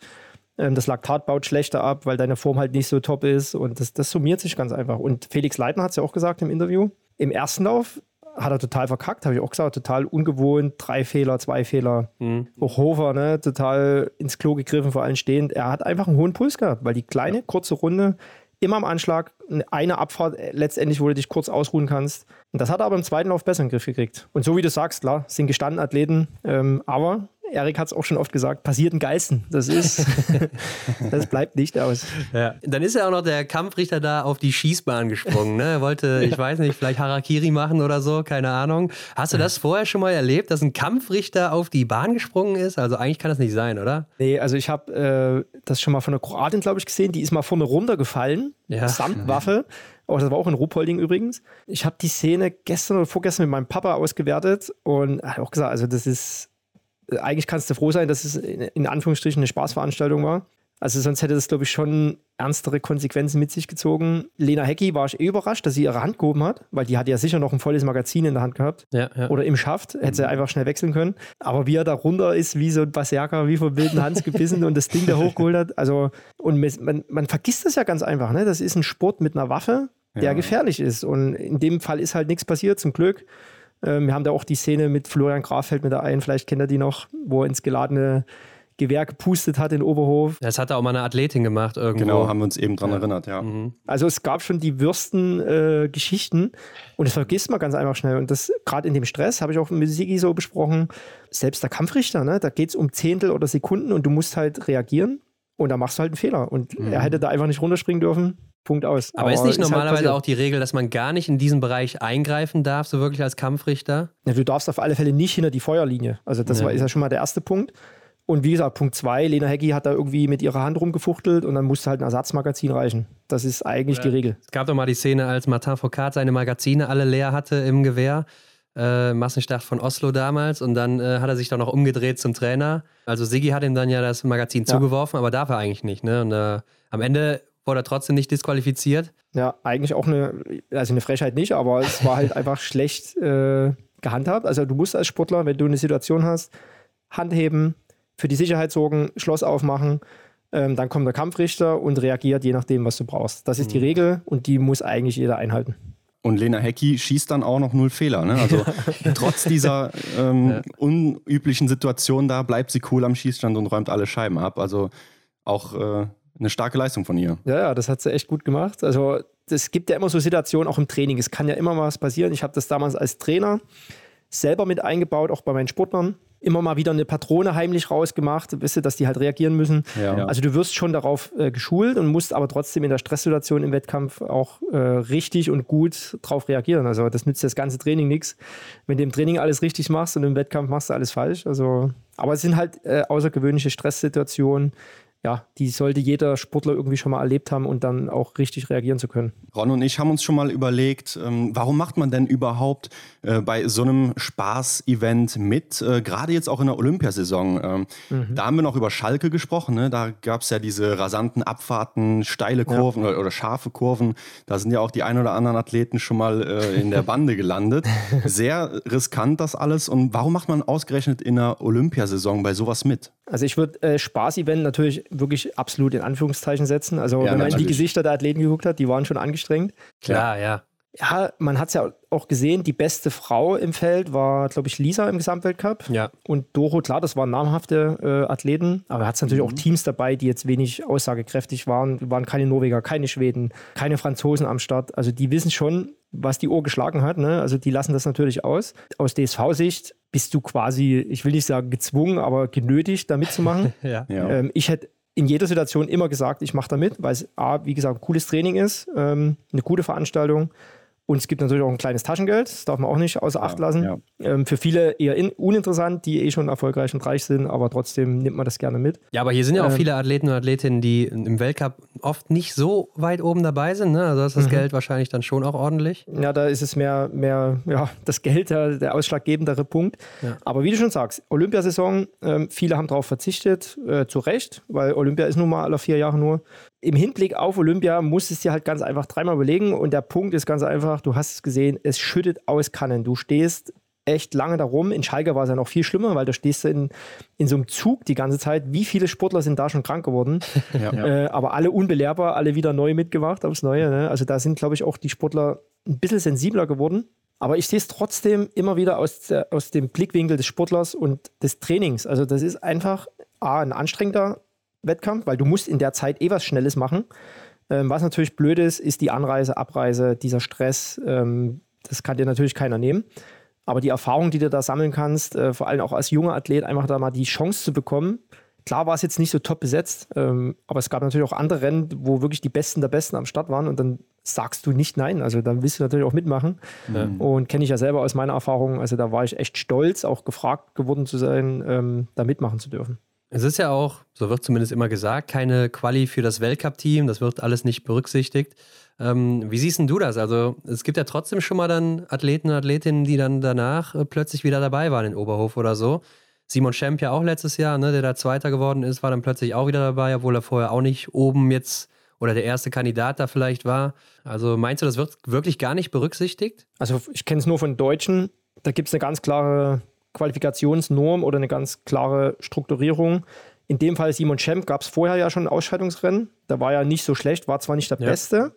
Ähm, das Laktat baut schlechter ab, weil deine Form halt nicht so top ist. Und das, das summiert sich ganz einfach. Und Felix Leitner hat es ja auch gesagt im Interview im ersten Lauf hat er total verkackt, habe ich auch gesagt, total ungewohnt, drei Fehler, zwei Fehler. Mhm. Auch Hofer, ne, total ins Klo gegriffen, vor allem stehend. Er hat einfach einen hohen Puls gehabt, weil die kleine, kurze Runde immer am Anschlag, eine Abfahrt äh, letztendlich, wo du dich kurz ausruhen kannst. Und das hat er aber im zweiten Lauf besser in den Griff gekriegt. Und so wie du sagst, klar, sind gestandene Athleten, ähm, aber Erik hat es auch schon oft gesagt, passiert ein Geisten. Das ist, das bleibt nicht aus. Ja. Dann ist ja auch noch der Kampfrichter da auf die Schießbahn gesprungen. Ne? Er wollte, ja. ich weiß nicht, vielleicht Harakiri machen oder so, keine Ahnung. Hast du das vorher schon mal erlebt, dass ein Kampfrichter auf die Bahn gesprungen ist? Also eigentlich kann das nicht sein, oder? Nee, also ich habe äh, das schon mal von einer Kroatin, glaube ich, gesehen. Die ist mal vorne runtergefallen, ja. samt Waffe. Oh, das war auch in Ruhpolding übrigens. Ich habe die Szene gestern oder vorgestern mit meinem Papa ausgewertet und hat auch gesagt, also das ist eigentlich kannst du froh sein, dass es in Anführungsstrichen eine Spaßveranstaltung war. Also sonst hätte das, glaube ich, schon ernstere Konsequenzen mit sich gezogen. Lena Hecki war ich eh überrascht, dass sie ihre Hand gehoben hat, weil die hat ja sicher noch ein volles Magazin in der Hand gehabt. Ja, ja. Oder im Schaft, hätte sie einfach schnell wechseln können. Aber wie er da runter ist, wie so ein Berserker, wie vom wilden Hans gebissen und das Ding da hochgeholt hat. Also, und man, man vergisst das ja ganz einfach, ne? Das ist ein Sport mit einer Waffe, der ja. gefährlich ist. Und in dem Fall ist halt nichts passiert, zum Glück. Ähm, wir haben da auch die Szene mit Florian Grafeld mit der einen, vielleicht kennt ihr die noch, wo er ins geladene Gewehr gepustet hat in Oberhof. Das hat er auch mal eine Athletin gemacht irgendwo. Genau, haben wir uns eben dran ja. erinnert, ja. Mhm. Also es gab schon die würsten äh, Geschichten und das vergisst man ganz einfach schnell. Und das gerade in dem Stress, habe ich auch mit Sigi so besprochen, selbst der Kampfrichter, ne, da geht es um Zehntel oder Sekunden und du musst halt reagieren und da machst du halt einen Fehler. Und mhm. er hätte da einfach nicht runterspringen dürfen. Punkt aus. Aber, Aber ist nicht ist halt normalerweise halt auch die Regel, dass man gar nicht in diesen Bereich eingreifen darf, so wirklich als Kampfrichter? Ja, du darfst auf alle Fälle nicht hinter die Feuerlinie. Also das ja. war, ist ja schon mal der erste Punkt. Und wie gesagt, Punkt zwei, Lena Hecki hat da irgendwie mit ihrer Hand rumgefuchtelt und dann musste halt ein Ersatzmagazin reichen. Das ist eigentlich ja. die Regel. Es gab doch mal die Szene, als Martin Foucault seine Magazine alle leer hatte im Gewehr. Äh, Massenstart von Oslo damals und dann äh, hat er sich doch noch umgedreht zum Trainer. Also Sigi hat ihm dann ja das Magazin ja. zugeworfen, aber darf er eigentlich nicht. Ne? Und äh, am Ende wurde er trotzdem nicht disqualifiziert. Ja, eigentlich auch eine, also eine Frechheit nicht, aber es war halt einfach schlecht äh, gehandhabt. Also du musst als Sportler, wenn du eine Situation hast, Hand heben, für die Sicherheit sorgen, Schloss aufmachen, ähm, dann kommt der Kampfrichter und reagiert je nachdem, was du brauchst. Das ist mhm. die Regel und die muss eigentlich jeder einhalten. Und Lena Hecki schießt dann auch noch null Fehler. Ne? Also trotz dieser ähm, ja. unüblichen Situation da bleibt sie cool am Schießstand und räumt alle Scheiben ab. Also auch äh, eine starke Leistung von ihr. Ja, ja, das hat sie echt gut gemacht. Also es gibt ja immer so Situationen, auch im Training. Es kann ja immer was passieren. Ich habe das damals als Trainer selber mit eingebaut, auch bei meinen Sportlern. immer mal wieder eine Patrone heimlich rausgemacht, wisst ihr, dass die halt reagieren müssen. Ja. Also du wirst schon darauf äh, geschult und musst aber trotzdem in der Stresssituation im Wettkampf auch äh, richtig und gut darauf reagieren. Also das nützt das ganze Training nichts. Wenn du im Training alles richtig machst und im Wettkampf machst du alles falsch. Also, aber es sind halt äh, außergewöhnliche Stresssituationen, ja, die sollte jeder Sportler irgendwie schon mal erlebt haben und dann auch richtig reagieren zu können. Ron und ich haben uns schon mal überlegt, ähm, warum macht man denn überhaupt äh, bei so einem Spaß-Event mit, äh, gerade jetzt auch in der Olympiasaison? Ähm, mhm. Da haben wir noch über Schalke gesprochen, ne? da gab es ja diese rasanten Abfahrten, steile Kurven ja. oder, oder, scharfe Kurven. Da sind ja auch die ein oder anderen Athleten schon mal äh, in der Bande gelandet. Sehr riskant das alles. Und warum macht man ausgerechnet in der Olympiasaison bei sowas mit? Also ich würde äh, Spaß-Event natürlich wirklich absolut in Anführungszeichen setzen. Also ja, wenn man in die Gesichter der Athleten geguckt hat, die waren schon angestrengt. Klar, ja. Ja, man hat es ja auch gesehen, die beste Frau im Feld war, glaube ich, Lisa im Gesamtweltcup. Ja. Und Doro, klar, das waren namhafte äh, Athleten, aber er hat natürlich mhm. auch Teams dabei, die jetzt wenig aussagekräftig waren. Waren keine Norweger, keine Schweden, keine Franzosen am Start. Also die wissen schon, was die Uhr geschlagen hat. Ne? Also die lassen das natürlich aus. Aus DSV-Sicht bist du quasi, ich will nicht sagen gezwungen, aber genötigt, da mitzumachen. ja. ähm, ich hätte in jeder Situation immer gesagt, ich mache da mit, weil es A, wie gesagt, ein cooles Training ist, ähm, eine gute Veranstaltung und es gibt natürlich auch ein kleines Taschengeld, das darf man auch nicht außer Acht lassen. Ja, ja. Ähm, für viele eher in, uninteressant, die eh schon erfolgreich und reich sind, aber trotzdem nimmt man das gerne mit. Ja, aber hier sind ja auch ähm, viele Athleten und Athletinnen, die im Weltcup oft nicht so weit oben dabei sind. Ne? Also ist das mhm. Geld wahrscheinlich dann schon auch ordentlich. Ja, da ist es mehr, mehr ja, das Geld der, der ausschlaggebendere Punkt. Ja. Aber wie du schon sagst, Olympiasaison, ähm, viele haben darauf verzichtet, äh, zu Recht, weil Olympia ist nun mal alle vier Jahre nur im Hinblick auf Olympia musstest du dir halt ganz einfach dreimal überlegen. Und der Punkt ist ganz einfach, du hast es gesehen, es schüttet aus Kannen. Du stehst echt lange darum. In Schalke war es ja noch viel schlimmer, weil da stehst du in, in so einem Zug die ganze Zeit. Wie viele Sportler sind da schon krank geworden? Ja. Äh, aber alle unbelehrbar, alle wieder neu mitgemacht aufs Neue. Ne? Also da sind, glaube ich, auch die Sportler ein bisschen sensibler geworden. Aber ich sehe es trotzdem immer wieder aus, der, aus dem Blickwinkel des Sportlers und des Trainings. Also das ist einfach A, ein anstrengender Wettkampf, weil du musst in der Zeit eh was Schnelles machen. Ähm, was natürlich blöd ist, ist die Anreise, Abreise, dieser Stress. Ähm, das kann dir natürlich keiner nehmen. Aber die Erfahrung, die du da sammeln kannst, äh, vor allem auch als junger Athlet, einfach da mal die Chance zu bekommen. Klar war es jetzt nicht so top besetzt, ähm, aber es gab natürlich auch andere Rennen, wo wirklich die Besten der Besten am Start waren und dann sagst du nicht nein. Also dann willst du natürlich auch mitmachen. Mhm. Und kenne ich ja selber aus meiner Erfahrung. Also da war ich echt stolz, auch gefragt geworden zu sein, ähm, da mitmachen zu dürfen. Es ist ja auch, so wird zumindest immer gesagt, keine Quali für das Weltcup-Team. Das wird alles nicht berücksichtigt. Ähm, wie siehst du das? Also, es gibt ja trotzdem schon mal dann Athleten und Athletinnen, die dann danach äh, plötzlich wieder dabei waren in Oberhof oder so. Simon Schemp ja auch letztes Jahr, ne, der da Zweiter geworden ist, war dann plötzlich auch wieder dabei, obwohl er vorher auch nicht oben jetzt oder der erste Kandidat da vielleicht war. Also meinst du, das wird wirklich gar nicht berücksichtigt? Also ich kenne es nur von Deutschen. Da gibt es eine ganz klare Qualifikationsnorm oder eine ganz klare Strukturierung. In dem Fall Simon Schemp gab es vorher ja schon ein Ausscheidungsrennen. Da war ja nicht so schlecht, war zwar nicht der ja. Beste.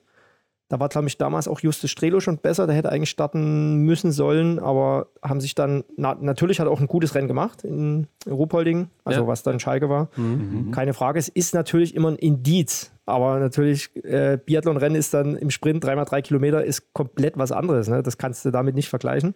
Da war, glaube ich, damals auch Justus Strelo schon besser. Der hätte eigentlich starten müssen sollen, aber haben sich dann, na, natürlich hat er auch ein gutes Rennen gemacht in Ruhpolding, also ja. was dann Schalke war. Mhm. mhm. Keine Frage. Es ist natürlich immer ein Indiz, aber natürlich, äh, Biathlon-Rennen ist dann im Sprint dreimal drei Kilometer, ist komplett was anderes. Ne? Das kannst du damit nicht vergleichen.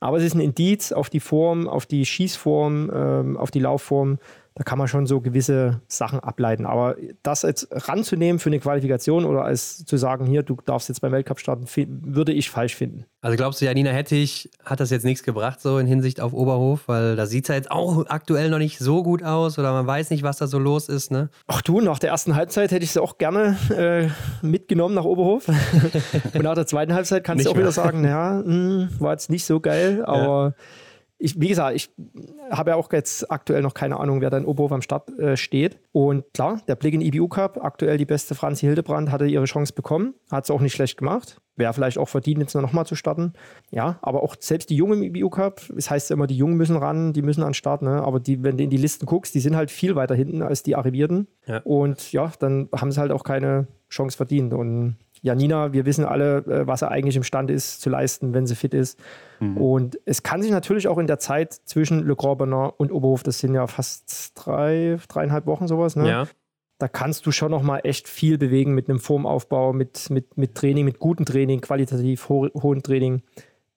Aber es ist ein Indiz auf die Form, auf die Schießform, ähm, auf die Laufform. Da kann man schon so gewisse Sachen ableiten. Aber das jetzt ranzunehmen für eine Qualifikation oder als zu sagen, hier, du darfst jetzt beim Weltcup starten, würde ich falsch finden. Also glaubst du, Janina Hettich hat das jetzt nichts gebracht, so in Hinsicht auf Oberhof? Weil da sieht es ja jetzt auch aktuell noch nicht so gut aus oder man weiß nicht, was da so los ist, ne? Ach du, nach der ersten Halbzeit hätte ich sie auch gerne äh, mitgenommen nach Oberhof. Und nach der zweiten Halbzeit kannst du auch wieder sagen, ja, mh, hm, war jetzt nicht so geil, aber ja ich, wie gesagt, ich habe ja auch jetzt aktuell noch keine Ahnung, wer da in Oberhof am Start äh, steht. Und klar, der Blick in IBU Cup, aktuell die beste Franzi Hildebrand, hatte ihre Chance bekommen, hat es auch nicht schlecht gemacht. Wäre vielleicht auch verdient, jetzt noch mal zu starten. Ja, aber auch selbst die Jungen im IBU Cup, es heißt ja immer, die Jungen müssen ran, die müssen an den Start, ne? aber die, wenn du in die Listen guckst, die sind halt viel weiter hinten als die Arrivierten. Ja. Und ja, dann haben sie halt auch keine Chance verdient. Und Janina, wir wissen alle, äh, was er eigentlich imstande ist zu leisten, wenn sie fit ist. Mhm. Und es kann sich natürlich auch in der Zeit zwischen Le Grand Bernard und Oberhof, das sind ja fast drei, dreieinhalb Wochen sowas, ne? Ja. Da kannst du schon noch mal echt viel bewegen mit einem Formaufbau, mit, mit, mit Training, mit gutem Training, qualitativ ho hohem Training,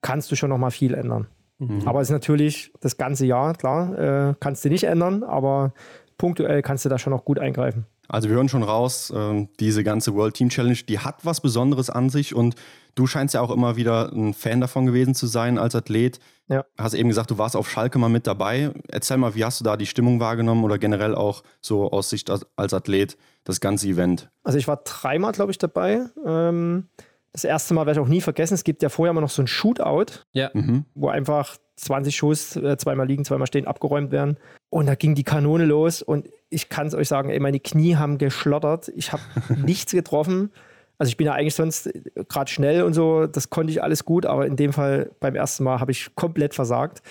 kannst du schon noch mal viel ändern. Mhm. Aber es ist natürlich das ganze Jahr, klar, äh, kannst du nicht ändern, aber punktuell kannst du da schon noch gut eingreifen. Also wir hören schon raus, äh, diese ganze World Team Challenge, die hat was Besonderes an sich und du scheinst ja auch immer wieder ein Fan davon gewesen zu sein als Athlet. Ja. Hast eben gesagt, du warst auf Schalke mal mit dabei. Erzähl mal, wie hast du da die Stimmung wahrgenommen oder generell auch so aus Sicht als Athlet das ganze Event? Also ich war dreimal, glaube ich, dabei. Ähm, das erste Mal werde ich auch nie vergessen. Es gibt ja vorher immer noch so ein Shootout, ja. mhm. wo einfach 20 Schuss, äh, zweimal liegen, zweimal stehen, abgeräumt werden. Und da ging die Kanone los und ich kann es euch sagen, ey, meine Knie haben geschlottert. Ich habe nichts getroffen. Also ich bin ja eigentlich sonst äh, gerade schnell und so, das konnte ich alles gut, aber in dem Fall beim ersten Mal habe ich komplett versagt.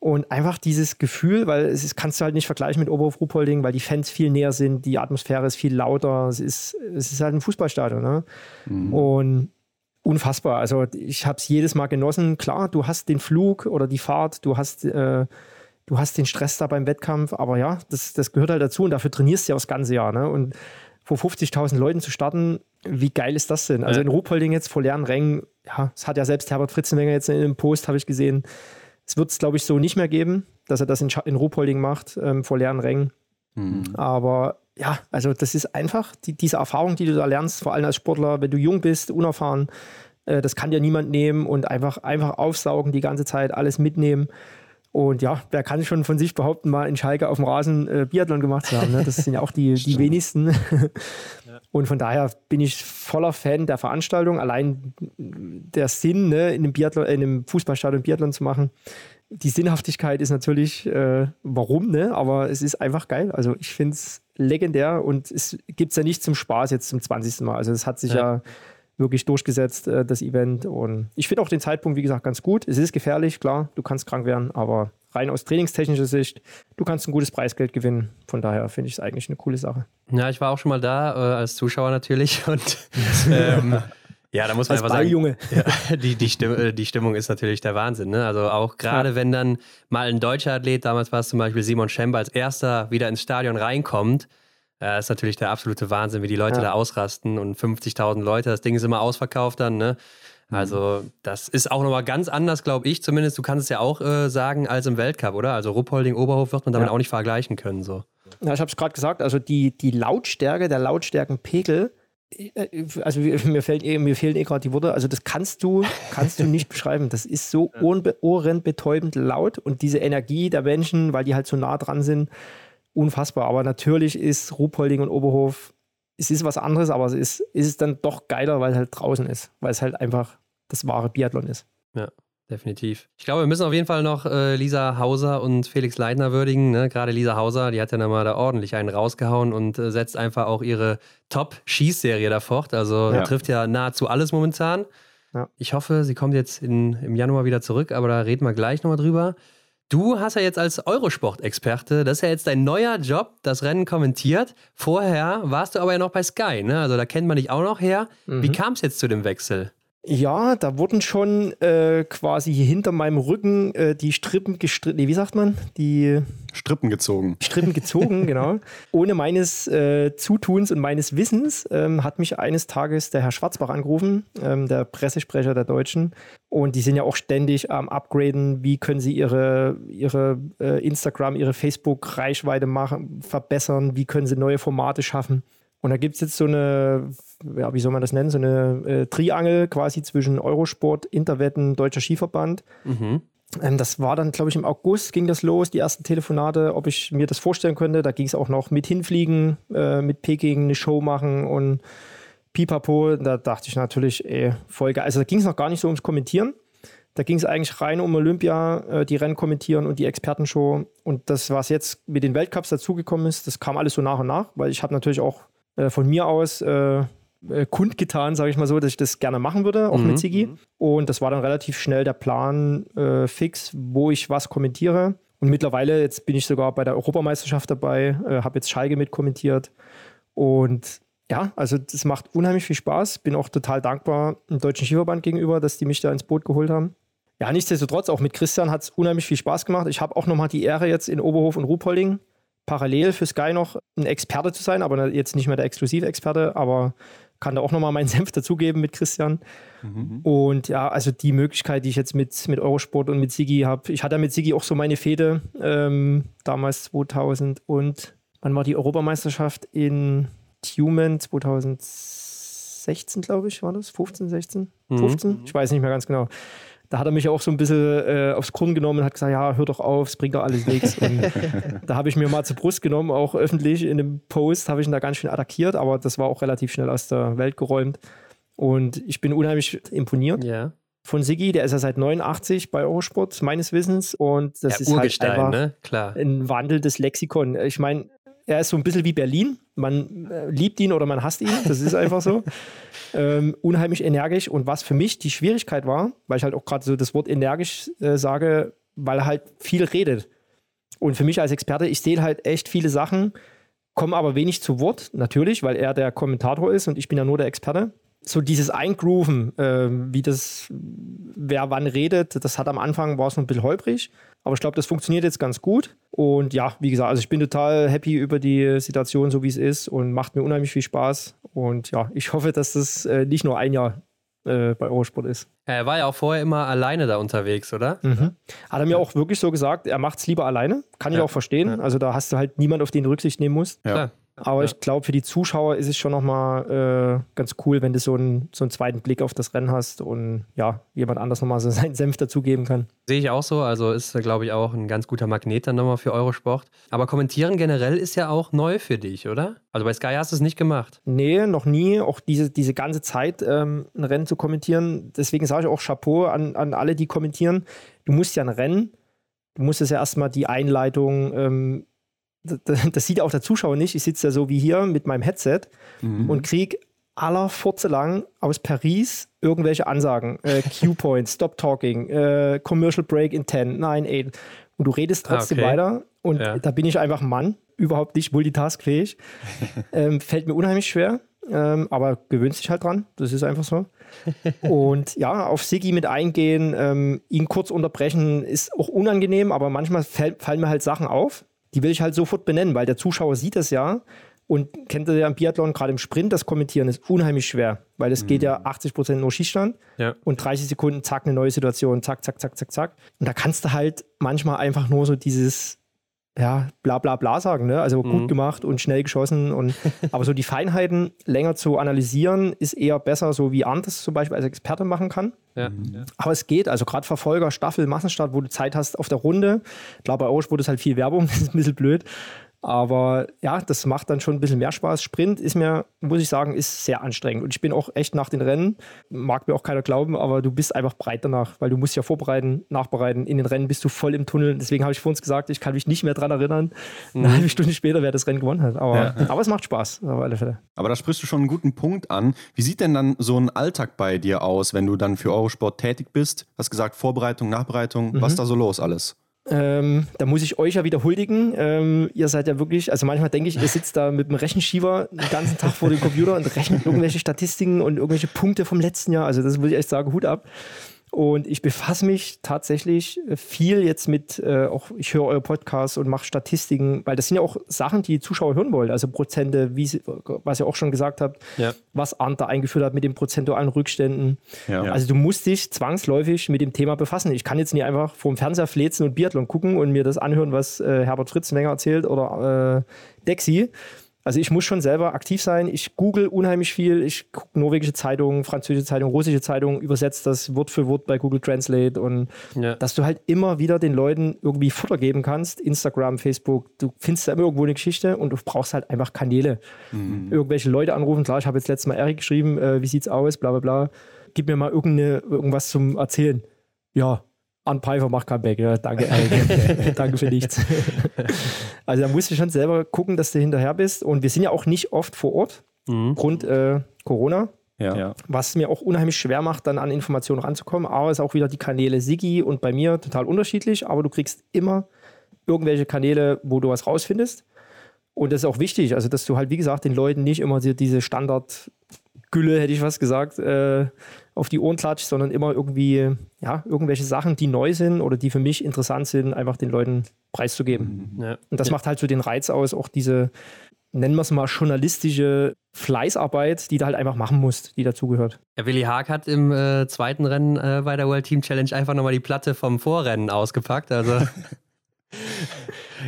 Und einfach dieses Gefühl, weil es ist, kannst du halt nicht vergleichen mit Oberhof Ruhpolding, weil die Fans viel näher sind, die Atmosphäre ist viel lauter, es ist, es ist halt ein Fußballstadion. Ne? Mhm. Und unfassbar. Also ich habe es jedes Mal genossen. Klar, du hast den Flug oder die Fahrt, du hast, äh, du hast den Stress da beim Wettkampf, aber ja, das, das gehört halt dazu und dafür trainierst du ja das ganze Jahr. Ne? Und vor 50.000 Leuten zu starten, wie geil ist das denn? Also in Ruhpolding jetzt vor leeren Rängen, ja, das hat ja selbst Herbert Fritzenwenger jetzt in einem Post, habe ich gesehen. Es wird es, glaube ich, so nicht mehr geben, dass er das in, in Ruhpolding macht, ähm, vor leeren Rängen. Mhm. Aber ja, also das ist einfach die, diese Erfahrung, die du da lernst, vor allem als Sportler, wenn du jung bist, unerfahren, äh, das kann dir niemand nehmen und einfach, einfach aufsaugen die ganze Zeit, alles mitnehmen. Und ja, wer kann schon von sich behaupten, mal in Schalke auf dem Rasen äh, Biathlon gemacht zu haben? Ne? Das sind ja auch die, die wenigsten. Und von daher bin ich voller Fan der Veranstaltung. Allein der Sinn, ne, in einem, Biathlon, in einem Fußballstadion Biathlon zu machen, die Sinnhaftigkeit ist natürlich, äh, warum, ne? aber es ist einfach geil. Also ich finde es legendär und es gibt es ja nicht zum Spaß jetzt zum 20. Mal. Also es hat sich ja, ja wirklich durchgesetzt, äh, das Event. Und ich finde auch den Zeitpunkt, wie gesagt, ganz gut. Es ist gefährlich, klar, du kannst krank werden, aber rein aus trainingstechnischer Sicht, du kannst ein gutes Preisgeld gewinnen. Von daher finde ich es eigentlich eine coole Sache. Ja, ich war auch schon mal da, äh, als Zuschauer natürlich. Und ähm, ja, da muss man Als einfach sagen, ja, die, die, Stimmung, äh, die Stimmung ist natürlich der Wahnsinn. Ne? Also auch gerade ja. wenn dann mal ein deutscher Athlet, damals war es zum Beispiel Simon Schember, als erster wieder ins Stadion reinkommt, äh, ist natürlich der absolute Wahnsinn, wie die Leute ja. da ausrasten und 50.000 Leute, das Ding ist immer ausverkauft dann. Ne? Mhm. Also das ist auch nochmal ganz anders, glaube ich zumindest. Du kannst es ja auch äh, sagen als im Weltcup, oder? Also Ruppolding, Oberhof wird man damit auch nicht vergleichen können. So. Ja, ich habe es gerade gesagt, also die, die Lautstärke, der Lautstärkenpegel äh, also mir, fällt, eh, mir fehlen eh gerade die Worte, also das kannst du, kannst du nicht beschreiben. Das ist so ohrenbetäubend laut und diese Energie der Menschen, weil die halt so nah dran sind, unfassbar. Aber natürlich ist Ruhpolding und Oberhof, es ist was anderes, aber es ist, ist es dann doch geiler, weil es halt draußen ist, weil es halt einfach das wahre Biathlon ist. Ja definitiv. Ich glaube, wir müssen auf jeden Fall noch äh, Lisa Hauser und Felix Leitner würdigen. Ne? Gerade Lisa Hauser, die hat ja nochmal da ordentlich einen rausgehauen und äh, setzt einfach auch ihre Top-Schießserie da fort. Also ja. trifft ja nahezu alles momentan. Ja. Ich hoffe, sie kommt jetzt in, im Januar wieder zurück, aber da reden wir gleich nochmal drüber. Du hast ja jetzt als Eurosport-Experte, das ist ja jetzt dein neuer Job, das Rennen kommentiert. Vorher warst du aber ja noch bei Sky, ne? Also da kennt man dich auch noch her. Mhm. Wie kam es jetzt zu dem Wechsel? Ja, da wurden schon äh, quasi hinter meinem Rücken äh, die Strippen gestritten. Nee, wie sagt man? Die Strippen gezogen. Strippen gezogen, genau. Ohne meines äh, Zutuns und meines Wissens ähm, hat mich eines Tages der Herr Schwarzbach angerufen, ähm, der Pressesprecher der Deutschen. Und die sind ja auch ständig am Upgraden. Wie können sie ihre, ihre äh, Instagram, ihre Facebook-Reichweite machen, verbessern? Wie können sie neue Formate schaffen? Und da gibt es jetzt so eine, ja, wie soll man das nennen, so eine äh, Triangel quasi zwischen Eurosport, Interwetten, Deutscher Skiverband. Mhm. Ähm, das war dann, glaube ich, im August ging das los, die ersten Telefonate, ob ich mir das vorstellen könnte. Da ging es auch noch mit hinfliegen, äh, mit Peking eine Show machen und pipapo. Da dachte ich natürlich, ey, Folge. Also da ging es noch gar nicht so ums Kommentieren. Da ging es eigentlich rein um Olympia, äh, die Rennen kommentieren und die Expertenshow. Und das, was jetzt mit den Weltcups dazugekommen ist, das kam alles so nach und nach, weil ich habe natürlich auch äh, von mir aus äh, äh, kundgetan, sage ich mal so, dass ich das gerne machen würde, auch mhm. mit Sigi. Und das war dann relativ schnell der Plan äh, fix, wo ich was kommentiere. Und mittlerweile, jetzt bin ich sogar bei der Europameisterschaft dabei, habe jetzt Schalke mit kommentiert. Und ja, also das macht unheimlich viel Spaß. Bin auch total dankbar dem Deutschen Skiverband gegenüber, dass die mich da ins Boot geholt haben. Ja, nichtsdestotrotz, auch mit Christian hat es unheimlich viel Spaß gemacht. Ich habe auch nochmal die Ehre jetzt in Oberhof und Ruhpolding parallel für Sky noch ein Experte zu sein, aber jetzt nicht mehr der Exklusivexperte, aber kann da auch nochmal meinen Senf dazugeben mit Christian. Mhm. Und ja, also die Möglichkeit, die ich jetzt mit, mit Eurosport und mit Sigi habe, ich hatte mit Sigi auch so meine Fehde, ähm, damals 2000 und wann war die Europameisterschaft in Tumen 2016, glaube ich, war das? 15, 16? Mhm. 15? Ich weiß nicht mehr ganz genau da hat er mich auch so ein bisschen äh, aufs Grund genommen und hat gesagt, ja, hör doch auf, es bringt doch alles nichts. Und da habe ich mir mal zur Brust genommen, auch öffentlich in einem Post habe ich ihn da ganz schön attackiert, aber das war auch relativ schnell aus der Welt geräumt. Und ich bin unheimlich imponiert. Ja. Von Sigi, der ist ja seit 89 bei Eurosport, meines Wissens. Und das ja, ist halt einfach ne? Klar. ein wandelndes Lexikon. Ich meine, er ist so ein bisschen wie Berlin. Man äh, liebt ihn oder man hasst ihn. Das ist einfach so. ähm, unheimlich energisch. Und was für mich die Schwierigkeit war, weil ich halt auch gerade so das Wort energisch äh, sage, weil er halt viel redet. Und für mich als Experte, ich sehe halt echt viele Sachen, komme aber wenig zu Wort, natürlich, weil er der Kommentator ist und ich bin ja nur der Experte. So dieses Eingrooven, äh, wie das, wer wann redet, das hat am Anfang, war es noch ein bisschen holprig. Aber ich glaube, das funktioniert jetzt ganz gut. Und ja, wie gesagt, also ich bin total happy über die Situation, so wie es ist und macht mir unheimlich viel Spaß. Und ja, ich hoffe, dass das äh, nicht nur ein Jahr äh, bei Eurosport ist. Er war ja auch vorher immer alleine da unterwegs, oder? Mhm. Hat er mir auch wirklich so gesagt, er macht es lieber alleine. Kann ja. ich auch verstehen. Ja. Also da hast du halt niemand, auf den du Rücksicht nehmen musst. Ja. Aber ich glaube, für die Zuschauer ist es schon nochmal äh, ganz cool, wenn du so einen, so einen zweiten Blick auf das Rennen hast und ja, jemand anders nochmal so seinen Senf dazugeben kann. Sehe ich auch so. Also ist, glaube ich, auch ein ganz guter Magnet dann nochmal für Eurosport. Aber kommentieren generell ist ja auch neu für dich, oder? Also bei Sky hast du es nicht gemacht. Nee, noch nie. Auch diese, diese ganze Zeit ähm, ein Rennen zu kommentieren. Deswegen sage ich auch Chapeau an, an alle, die kommentieren. Du musst ja ein Rennen du musst es ja erstmal die Einleitung ähm, das sieht auch der Zuschauer nicht. Ich sitze ja so wie hier mit meinem Headset mhm. und kriege aller Furze lang aus Paris irgendwelche Ansagen. Äh, Q-Point, Stop Talking, äh, Commercial Break in 10, 9, 8. Und du redest trotzdem okay. weiter. Und ja. da bin ich einfach ein Mann, überhaupt nicht multitaskfähig. ähm, fällt mir unheimlich schwer. Ähm, aber gewöhnst dich halt dran. Das ist einfach so. und ja, auf Sigi mit eingehen, ähm, ihn kurz unterbrechen, ist auch unangenehm, aber manchmal fallen mir halt Sachen auf die will ich halt sofort benennen, weil der Zuschauer sieht es ja und kennt er ja im Biathlon, gerade im Sprint, das Kommentieren ist unheimlich schwer, weil es mhm. geht ja 80 Prozent nur Schießstand ja. und 30 Sekunden, zack, eine neue Situation, zack, zack, zack, zack, zack. Und da kannst du halt manchmal einfach nur so dieses, ja, bla bla bla sagen, ne? Also mhm. gut gemacht und schnell geschossen. Und aber so die Feinheiten länger zu analysieren, ist eher besser, so wie Arndt das zum Beispiel als Experte machen kann. Ja. Aber es geht, also gerade Verfolger, Staffel, Massenstart, wo du Zeit hast auf der Runde. Klar, bei Orange wurde es halt viel Werbung, das ist ein bisschen blöd. Aber ja, das macht dann schon ein bisschen mehr Spaß. Sprint ist mir, muss ich sagen, ist sehr anstrengend. Und ich bin auch echt nach den Rennen, mag mir auch keiner glauben, aber du bist einfach breit danach, weil du musst ja vorbereiten, nachbereiten. In den Rennen bist du voll im Tunnel. Deswegen habe ich vor uns gesagt, ich kann mich nicht mehr daran erinnern, mhm. eine halbe Stunde später, wer das Rennen gewonnen hat. Aber, ja. aber es macht Spaß, auf alle Fälle. Aber da sprichst du schon einen guten Punkt an. Wie sieht denn dann so ein Alltag bei dir aus, wenn du dann für Eurosport tätig bist? Hast gesagt, Vorbereitung, Nachbereitung. Mhm. Was ist da so los alles? Ähm, da muss ich euch ja wieder huldigen. Ähm, ihr seid ja wirklich, also manchmal denke ich, ihr sitzt da mit dem Rechenschieber den ganzen Tag vor dem Computer und rechnet irgendwelche Statistiken und irgendwelche Punkte vom letzten Jahr. Also das muss ich echt sagen, Hut ab. Und ich befasse mich tatsächlich viel jetzt mit, äh, auch ich höre euer Podcast und mache Statistiken, weil das sind ja auch Sachen, die die Zuschauer hören wollen. Also Prozente, wie sie, was ihr auch schon gesagt habt, ja. was Arndt da eingeführt hat mit den prozentualen Rückständen. Ja. Also du musst dich zwangsläufig mit dem Thema befassen. Ich kann jetzt nicht einfach vor dem Fernseher flezen und Biathlon gucken und mir das anhören, was äh, Herbert Fritz länger erzählt oder äh, Dexi, also ich muss schon selber aktiv sein. Ich google unheimlich viel. Ich gucke norwegische Zeitungen, französische Zeitungen, russische Zeitungen, übersetze das Wort für Wort bei Google Translate und ja. dass du halt immer wieder den Leuten irgendwie Futter geben kannst. Instagram, Facebook, du findest da immer irgendwo eine Geschichte und du brauchst halt einfach Kanäle. Mhm. Irgendwelche Leute anrufen. Klar, ich habe jetzt letztes Mal Erik geschrieben, äh, wie sieht's aus, bla bla bla. Gib mir mal irgendeine, irgendwas zum Erzählen. Ja, an Pfeiffer macht Comeback. Ja, danke, danke für nichts. also da musst du schon selber gucken, dass du hinterher bist. Und wir sind ja auch nicht oft vor Ort, mhm. Grund äh, Corona. Ja. Was mir auch unheimlich schwer macht, dann an Informationen ranzukommen. Aber es ist auch wieder die Kanäle Sigi und bei mir total unterschiedlich. Aber du kriegst immer irgendwelche Kanäle, wo du was rausfindest. Und das ist auch wichtig, also dass du halt, wie gesagt, den Leuten nicht immer diese Standard Gülle, hätte ich was gesagt, äh, auf die Ohren klatscht, sondern immer irgendwie, ja, irgendwelche Sachen, die neu sind oder die für mich interessant sind, einfach den Leuten preiszugeben. Mhm. Ja. Und das ja. macht halt so den Reiz aus, auch diese, nennen wir es mal, journalistische Fleißarbeit, die du halt einfach machen musst, die dazugehört. Ja, Willi Haag hat im äh, zweiten Rennen äh, bei der World Team Challenge einfach nochmal die Platte vom Vorrennen ausgepackt. Also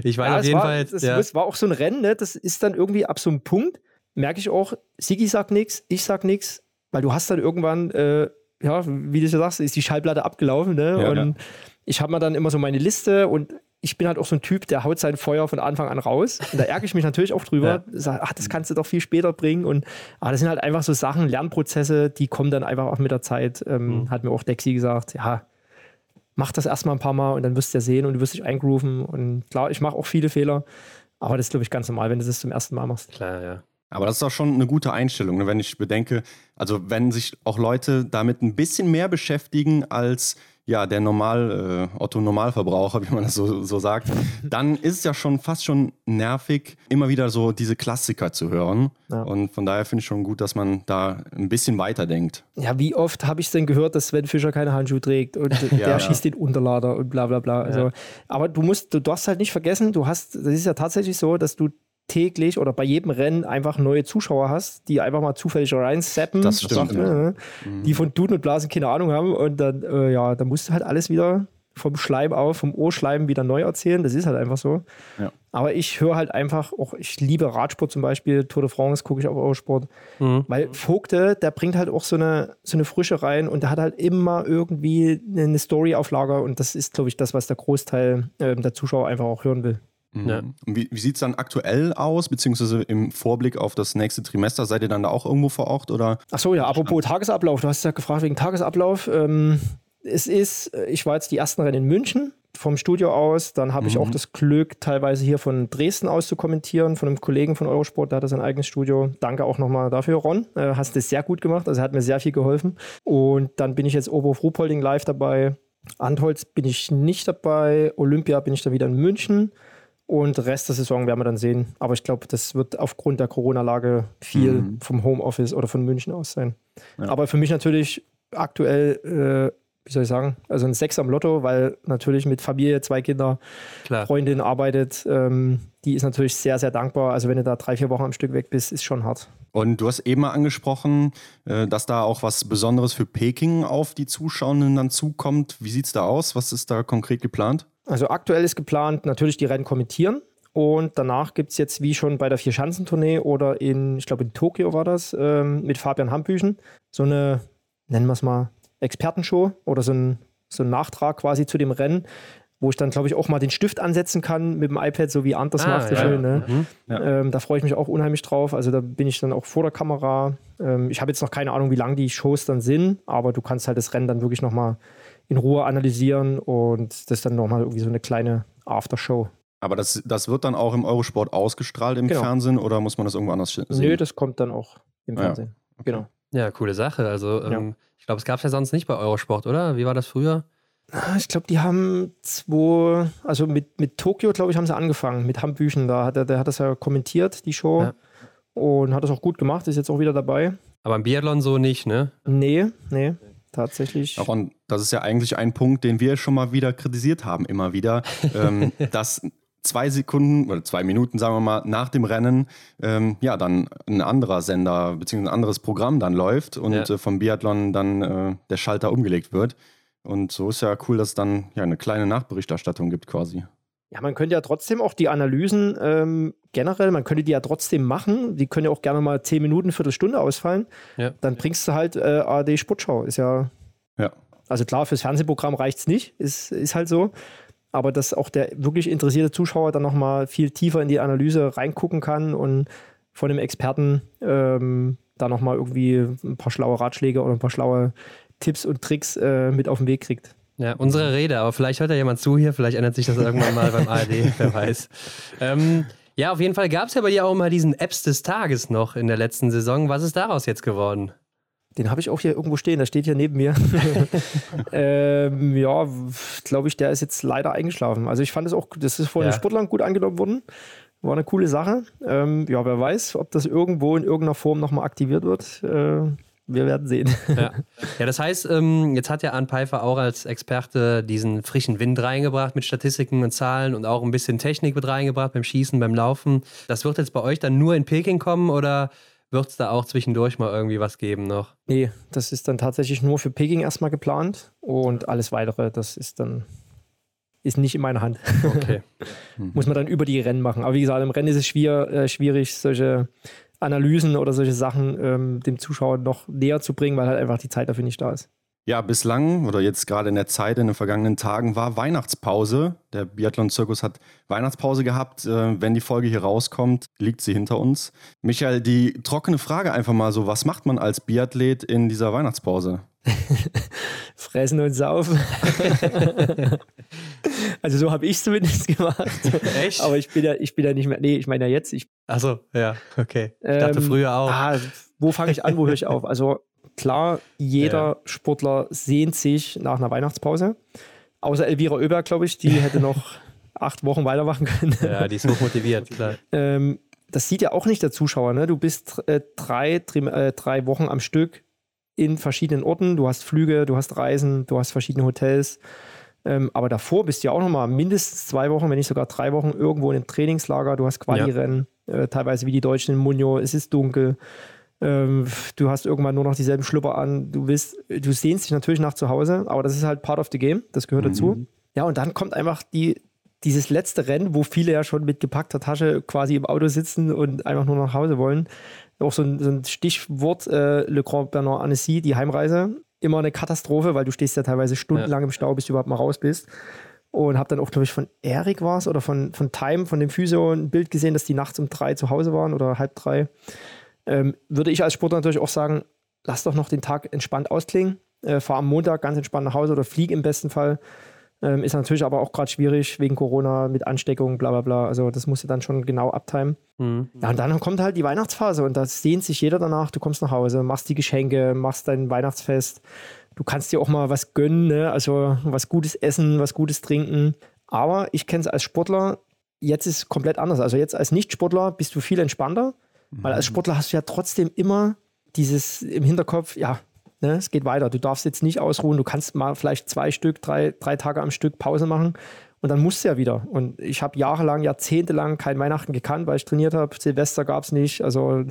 ich weiß ja, auf jeden war, Fall. Das, ja. war auch so ein Rennen, ne? das ist dann irgendwie ab so einem Punkt, merke ich auch, Sigi sagt nichts, ich sag nichts, weil du hast dann irgendwann, äh, ja, wie du schon sagst, ist die Schallplatte abgelaufen. Ne? Ja, und ich habe mir dann immer so meine Liste und ich bin halt auch so ein Typ, der haut sein Feuer von Anfang an raus. Und da ärgere ich mich natürlich auch drüber. Ja. Sag, ach, das kannst du doch viel später bringen. Und ah, das sind halt einfach so Sachen, Lernprozesse, die kommen dann einfach auch mit der Zeit. Ähm, mhm. Hat mir auch Dexi gesagt, ja, mach das erstmal ein paar Mal und dann wirst du ja sehen und du wirst dich eingrooven. Und klar, ich mache auch viele Fehler. Aber das ist, glaube ich, ganz normal, wenn du das zum ersten Mal machst. Klar, ja. Aber das ist auch schon eine gute Einstellung, ne, wenn ich bedenke, also wenn sich auch Leute damit ein bisschen mehr beschäftigen als ja, der Normal, äh, Otto Normalverbraucher, wie man das so, so sagt, dann ist es ja schon fast schon nervig, immer wieder so diese Klassiker zu hören. Ja. Und von daher finde ich schon gut, dass man da ein bisschen weiterdenkt. Ja, wie oft habe ich es denn gehört, dass Sven Fischer keine Handschuhe trägt und ja, der ja. schießt den Unterlader und bla bla bla. Also, aber du musst, du darfst halt nicht vergessen, du hast, das ist ja tatsächlich so, dass du täglich oder bei jedem Rennen einfach neue Zuschauer hast, die einfach mal zufällig reinseppen. Das stimmt. Ja. Die von Duden und Blasen keine Ahnung haben und dann, äh, ja, dann musst du halt alles wieder vom Schleim auf, vom Ohrschleim wieder neu erzählen. Das ist halt einfach so. Ja. Aber ich höre halt einfach, auch ich liebe Radsport zum Beispiel, Tour de France gucke ich auf Eurosport, mhm. weil Vogte, der bringt halt auch so eine, so eine Frische rein und der hat halt immer irgendwie eine Story auf Lager und das ist, glaube ich, das, was der Großteil äh, der Zuschauer einfach auch hören will. Mhm. Ja. Wie, wie sieht es dann aktuell aus, beziehungsweise im Vorblick auf das nächste Trimester? Seid ihr dann da auch irgendwo vor Ort? Oder? Ach so, ja, apropos Tagesablauf. Du hast ja gefragt wegen Tagesablauf. Ähm, es ist, ich war jetzt die ersten Rennen in München vom Studio aus. Dann habe mhm. ich auch das Glück, teilweise hier von Dresden aus zu kommentieren, von einem Kollegen von Eurosport, der hat sein eigenes Studio. Danke auch nochmal dafür, Ron. Äh, hast das sehr gut gemacht, also hat mir sehr viel geholfen. Und dann bin ich jetzt Oberhof Ruhpolding live dabei. Antholz bin ich nicht dabei. Olympia bin ich dann wieder in München. Und Rest der Saison werden wir dann sehen. Aber ich glaube, das wird aufgrund der Corona-Lage viel mhm. vom Homeoffice oder von München aus sein. Ja. Aber für mich natürlich aktuell, äh, wie soll ich sagen, also ein Sechs am Lotto, weil natürlich mit Familie, zwei Kinder, Klar. Freundin arbeitet. Ähm, die ist natürlich sehr, sehr dankbar. Also wenn du da drei, vier Wochen am Stück weg bist, ist schon hart. Und du hast eben mal angesprochen, äh, dass da auch was Besonderes für Peking auf die Zuschauenden dann zukommt. Wie sieht es da aus? Was ist da konkret geplant? Also aktuell ist geplant, natürlich die Rennen kommentieren. Und danach gibt es jetzt, wie schon bei der Vier-Schanzentournee oder in, ich glaube in Tokio war das, ähm, mit Fabian Hampüchen, so eine, nennen wir es mal, Expertenshow oder so ein, so ein Nachtrag quasi zu dem Rennen, wo ich dann, glaube ich, auch mal den Stift ansetzen kann mit dem iPad, so wie Anders ah, macht. Ja. Schön, ne? mhm. ja. ähm, da freue ich mich auch unheimlich drauf. Also da bin ich dann auch vor der Kamera. Ähm, ich habe jetzt noch keine Ahnung, wie lang die Shows dann sind, aber du kannst halt das Rennen dann wirklich nochmal in Ruhe analysieren und das dann nochmal irgendwie so eine kleine Aftershow. Aber das, das wird dann auch im Eurosport ausgestrahlt im genau. Fernsehen oder muss man das irgendwo anders sehen? Nö, das kommt dann auch im Fernsehen. Ja. Okay. Genau. Ja, coole Sache. Also, ähm, ja. ich glaube, es gab es ja sonst nicht bei Eurosport, oder? Wie war das früher? Ah, ich glaube, die haben zwei, also mit, mit Tokio, glaube ich, haben sie angefangen, mit Hambüchen. Da hat er, der hat das ja kommentiert, die Show. Ja. Und hat das auch gut gemacht, ist jetzt auch wieder dabei. Aber im Biathlon so nicht, ne? Nee, nee tatsächlich. Und das ist ja eigentlich ein Punkt, den wir schon mal wieder kritisiert haben, immer wieder, ähm, dass zwei Sekunden oder zwei Minuten, sagen wir mal, nach dem Rennen, ähm, ja, dann ein anderer Sender bzw. ein anderes Programm dann läuft und ja. äh, vom Biathlon dann äh, der Schalter umgelegt wird. Und so ist ja cool, dass es dann ja eine kleine Nachberichterstattung gibt quasi. Ja, man könnte ja trotzdem auch die Analysen ähm, generell, man könnte die ja trotzdem machen. Die können ja auch gerne mal zehn Minuten, Viertelstunde ausfallen. Ja. Dann bringst du halt äh, ARD Sportschau. Ist ja. Ja. Also klar, fürs Fernsehprogramm reicht es nicht, ist, ist halt so. Aber dass auch der wirklich interessierte Zuschauer dann nochmal viel tiefer in die Analyse reingucken kann und von dem Experten ähm, da nochmal irgendwie ein paar schlaue Ratschläge oder ein paar schlaue Tipps und Tricks äh, mit auf den Weg kriegt. Ja, unsere Rede, aber vielleicht hört ja jemand zu hier, vielleicht ändert sich das irgendwann mal beim ARD, wer weiß. Ähm, ja, auf jeden Fall gab es ja bei dir auch mal diesen Apps des Tages noch in der letzten Saison. Was ist daraus jetzt geworden? Den habe ich auch hier irgendwo stehen, der steht hier neben mir. ähm, ja, glaube ich, der ist jetzt leider eingeschlafen. Also ich fand es auch, das ist von ja. den Sportlern gut angenommen worden. War eine coole Sache. Ähm, ja, wer weiß, ob das irgendwo in irgendeiner Form nochmal aktiviert wird. Äh, wir werden sehen. Ja, ja das heißt, ähm, jetzt hat ja Arne Pfeiffer auch als Experte diesen frischen Wind reingebracht mit Statistiken und Zahlen und auch ein bisschen Technik mit reingebracht beim Schießen, beim Laufen. Das wird jetzt bei euch dann nur in Peking kommen oder wird es da auch zwischendurch mal irgendwie was geben noch? Nee, das ist dann tatsächlich nur für Peking erstmal geplant und alles weitere, das ist dann ist nicht in meiner Hand. Okay. Muss man dann über die Rennen machen. Aber wie gesagt, im Rennen ist es schwier, äh, schwierig, solche Analysen oder solche Sachen ähm, dem Zuschauer noch näher zu bringen, weil halt einfach die Zeit dafür nicht da ist. Ja, bislang oder jetzt gerade in der Zeit, in den vergangenen Tagen war Weihnachtspause. Der Biathlon-Zirkus hat Weihnachtspause gehabt. Äh, wenn die Folge hier rauskommt, liegt sie hinter uns. Michael, die trockene Frage einfach mal so: Was macht man als Biathlet in dieser Weihnachtspause? Fressen und saufen. also so habe ich es zumindest gemacht. Echt? Aber ich bin ja, ich bin ja nicht mehr. Nee, ich meine ja jetzt. Ich, Achso, ja, okay. Ich dachte ähm, früher auch. Ah, wo fange ich an, wo höre ich auf? Also klar, jeder ja. Sportler sehnt sich nach einer Weihnachtspause. Außer Elvira Oeberg, glaube ich, die hätte noch acht Wochen weitermachen können. Ja, die ist hochmotiviert, klar. ähm, das sieht ja auch nicht der Zuschauer. Ne? Du bist äh, drei, drei, äh, drei Wochen am Stück in verschiedenen Orten. Du hast Flüge, du hast Reisen, du hast verschiedene Hotels. Ähm, aber davor bist du ja auch nochmal mindestens zwei Wochen, wenn nicht sogar drei Wochen irgendwo in einem Trainingslager. Du hast Quali-Rennen, ja. äh, teilweise wie die Deutschen in Munio. Es ist dunkel. Ähm, du hast irgendwann nur noch dieselben Schlüpper an. Du willst, du sehnst dich natürlich nach zu Hause, aber das ist halt part of the game. Das gehört mhm. dazu. Ja, und dann kommt einfach die, dieses letzte Rennen, wo viele ja schon mit gepackter Tasche quasi im Auto sitzen und einfach nur nach Hause wollen. Auch so ein, so ein Stichwort, äh, Le Grand Bernard Annecy, die Heimreise. Immer eine Katastrophe, weil du stehst ja teilweise stundenlang ja. im Stau, bis du überhaupt mal raus bist. Und habe dann auch, glaube ich, von Erik war es oder von, von Time, von dem Physio, ein Bild gesehen, dass die nachts um drei zu Hause waren oder halb drei. Ähm, würde ich als Sportler natürlich auch sagen, lass doch noch den Tag entspannt ausklingen. Äh, fahr am Montag ganz entspannt nach Hause oder flieg im besten Fall. Ähm, ist natürlich aber auch gerade schwierig wegen Corona mit Ansteckung, bla bla bla. Also das musst du dann schon genau abtimen. Mhm. Ja, und dann kommt halt die Weihnachtsphase und da sehnt sich jeder danach. Du kommst nach Hause, machst die Geschenke, machst dein Weihnachtsfest. Du kannst dir auch mal was gönnen, ne? also was Gutes essen, was Gutes trinken. Aber ich kenne es als Sportler, jetzt ist es komplett anders. Also jetzt als Nicht-Sportler bist du viel entspannter. Weil als mhm. Sportler hast du ja trotzdem immer dieses im Hinterkopf, ja, Ne? Es geht weiter. Du darfst jetzt nicht ausruhen. Du kannst mal vielleicht zwei Stück, drei, drei Tage am Stück Pause machen. Und dann musst du ja wieder. Und ich habe jahrelang, jahrzehntelang kein Weihnachten gekannt, weil ich trainiert habe. Silvester gab es nicht. Also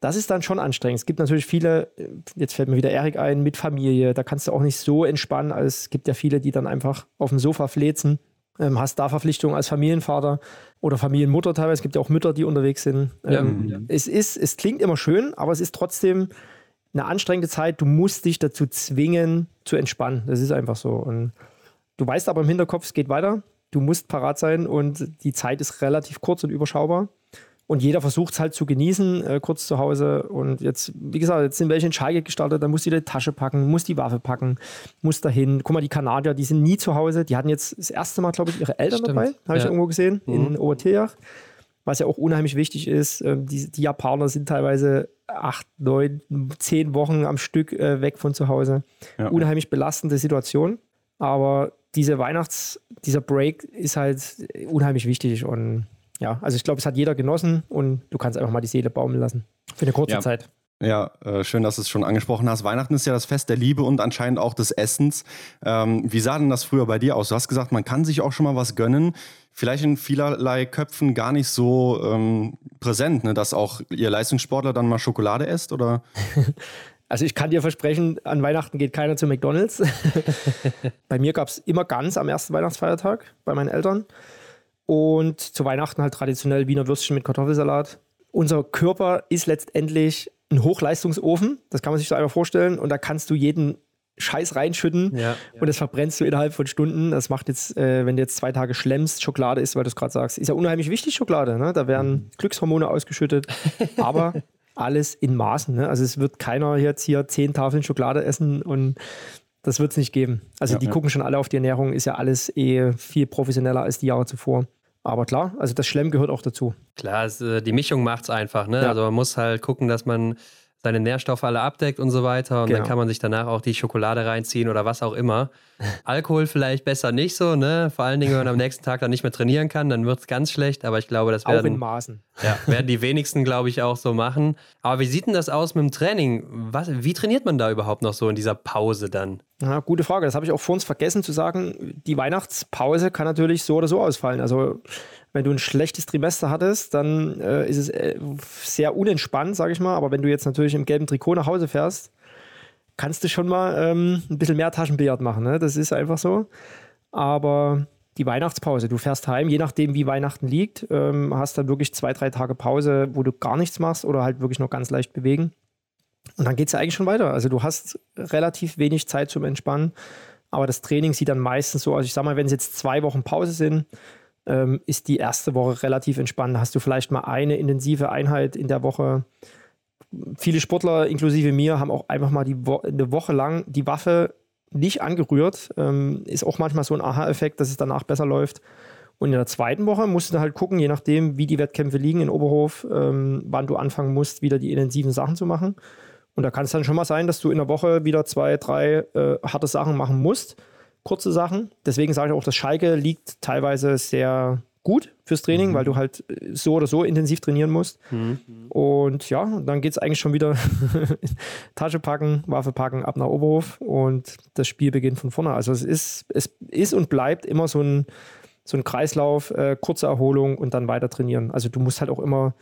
das ist dann schon anstrengend. Es gibt natürlich viele, jetzt fällt mir wieder Erik ein, mit Familie. Da kannst du auch nicht so entspannen. Also es gibt ja viele, die dann einfach auf dem Sofa flezen. Ähm, hast da Verpflichtungen als Familienvater oder Familienmutter teilweise. Es gibt ja auch Mütter, die unterwegs sind. Ähm, ja. Es ist, es klingt immer schön, aber es ist trotzdem eine anstrengende Zeit. Du musst dich dazu zwingen, zu entspannen. Das ist einfach so. Und du weißt aber im Hinterkopf, es geht weiter. Du musst parat sein und die Zeit ist relativ kurz und überschaubar. Und jeder versucht es halt zu genießen, äh, kurz zu Hause. Und jetzt, wie gesagt, jetzt sind welche in Schalke gestartet, dann muss die Tasche packen, muss die Waffe packen, muss dahin. Guck mal, die Kanadier, die sind nie zu Hause. Die hatten jetzt das erste Mal, glaube ich, ihre Eltern Stimmt. dabei, habe ja. ich irgendwo gesehen, mhm. in Obertiljach was ja auch unheimlich wichtig ist. Ähm, die, die, Japaner sind teilweise acht, neun, zehn Wochen am Stück äh, weg von zu Hause. Ja. Unheimlich belastende Situation. Aber diese Weihnachts-, dieser Break ist halt unheimlich wichtig und ja, also ich glaube, es hat jeder genossen und du kannst einfach mal die Seele baumeln lassen. Für eine kurze ja. Zeit. Ja, äh, schön, dass du es schon angesprochen hast. Weihnachten ist ja das Fest der Liebe und anscheinend auch des Essens. Ähm, wie sah denn das früher bei dir aus? Du hast gesagt, man kann sich auch schon mal was gönnen. Vielleicht in vielerlei Köpfen gar nicht so ähm, präsent, ne? dass auch ihr Leistungssportler dann mal Schokolade esst, oder? Also ich kann dir versprechen, an Weihnachten geht keiner zu McDonalds. bei mir gab es immer ganz am ersten Weihnachtsfeiertag bei meinen Eltern. Und zu Weihnachten halt traditionell Wiener Würstchen mit Kartoffelsalat. Unser Körper ist letztendlich ein Hochleistungsofen, das kann man sich so einfach vorstellen. Und da kannst du jeden Scheiß reinschütten ja, und das verbrennst du innerhalb von Stunden. Das macht jetzt, äh, wenn du jetzt zwei Tage schlemmst, Schokolade ist, weil du es gerade sagst, ist ja unheimlich wichtig, Schokolade. Ne? Da werden mhm. Glückshormone ausgeschüttet, aber alles in Maßen. Ne? Also es wird keiner jetzt hier zehn Tafeln Schokolade essen und das wird es nicht geben. Also ja, die ja. gucken schon alle auf die Ernährung, ist ja alles eh viel professioneller als die Jahre zuvor. Aber klar, also das Schlemm gehört auch dazu. Klar, es, äh, die Mischung macht es einfach. Ne? Also man muss halt gucken, dass man seine Nährstoffe alle abdeckt und so weiter. Und genau. dann kann man sich danach auch die Schokolade reinziehen oder was auch immer. Alkohol vielleicht besser nicht so, ne? Vor allen Dingen, wenn man am nächsten Tag dann nicht mehr trainieren kann, dann wird es ganz schlecht. Aber ich glaube, das werden, auch in Maßen. Ja, werden die wenigsten, glaube ich, auch so machen. Aber wie sieht denn das aus mit dem Training? Was, wie trainiert man da überhaupt noch so in dieser Pause dann? Ja, gute Frage. Das habe ich auch vor uns vergessen zu sagen. Die Weihnachtspause kann natürlich so oder so ausfallen. Also wenn du ein schlechtes Trimester hattest, dann äh, ist es äh, sehr unentspannt, sage ich mal. Aber wenn du jetzt natürlich im gelben Trikot nach Hause fährst, kannst du schon mal ähm, ein bisschen mehr Taschenbillard machen. Ne? Das ist einfach so. Aber die Weihnachtspause, du fährst heim, je nachdem, wie Weihnachten liegt, ähm, hast dann wirklich zwei, drei Tage Pause, wo du gar nichts machst oder halt wirklich noch ganz leicht bewegen. Und dann geht es ja eigentlich schon weiter. Also du hast relativ wenig Zeit zum Entspannen. Aber das Training sieht dann meistens so aus. Ich sag mal, wenn es jetzt zwei Wochen Pause sind, ähm, ist die erste Woche relativ entspannt. Hast du vielleicht mal eine intensive Einheit in der Woche. Viele Sportler, inklusive mir, haben auch einfach mal Wo eine Woche lang die Waffe nicht angerührt. Ähm, ist auch manchmal so ein Aha-Effekt, dass es danach besser läuft. Und in der zweiten Woche musst du halt gucken, je nachdem, wie die Wettkämpfe liegen in Oberhof, ähm, wann du anfangen musst, wieder die intensiven Sachen zu machen. Und da kann es dann schon mal sein, dass du in der Woche wieder zwei, drei äh, harte Sachen machen musst kurze Sachen. Deswegen sage ich auch, das Schalke liegt teilweise sehr gut fürs Training, mhm. weil du halt äh, so oder so intensiv trainieren musst. Mhm. Und ja, dann geht es eigentlich schon wieder Tasche packen, Waffe packen, ab nach Oberhof und das Spiel beginnt von vorne. Also es ist, es ist und bleibt immer so ein, so ein Kreislauf, äh, kurze Erholung und dann weiter trainieren. Also du musst halt auch immer,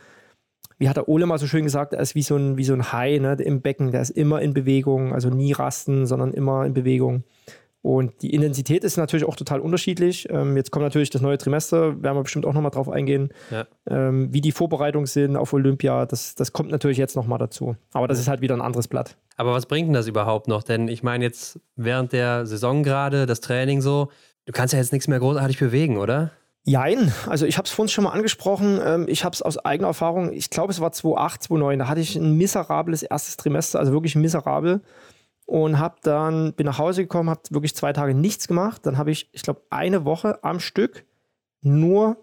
wie hat der Ole mal so schön gesagt, er ist wie so ein, wie so ein Hai ne, im Becken, der ist immer in Bewegung, also nie rasten, sondern immer in Bewegung. Und die Intensität ist natürlich auch total unterschiedlich. Ähm, jetzt kommt natürlich das neue Trimester, werden wir bestimmt auch nochmal drauf eingehen, ja. ähm, wie die Vorbereitungen sind auf Olympia. Das, das kommt natürlich jetzt nochmal dazu. Aber das ist halt wieder ein anderes Blatt. Aber was bringt denn das überhaupt noch? Denn ich meine, jetzt während der Saison gerade, das Training so, du kannst ja jetzt nichts mehr großartig bewegen, oder? Jein, also ich habe es vorhin schon mal angesprochen. Ähm, ich habe es aus eigener Erfahrung, ich glaube, es war 2008, 2009, da hatte ich ein miserables erstes Trimester, also wirklich miserabel und habe dann bin nach Hause gekommen, habe wirklich zwei Tage nichts gemacht. Dann habe ich, ich glaube, eine Woche am Stück nur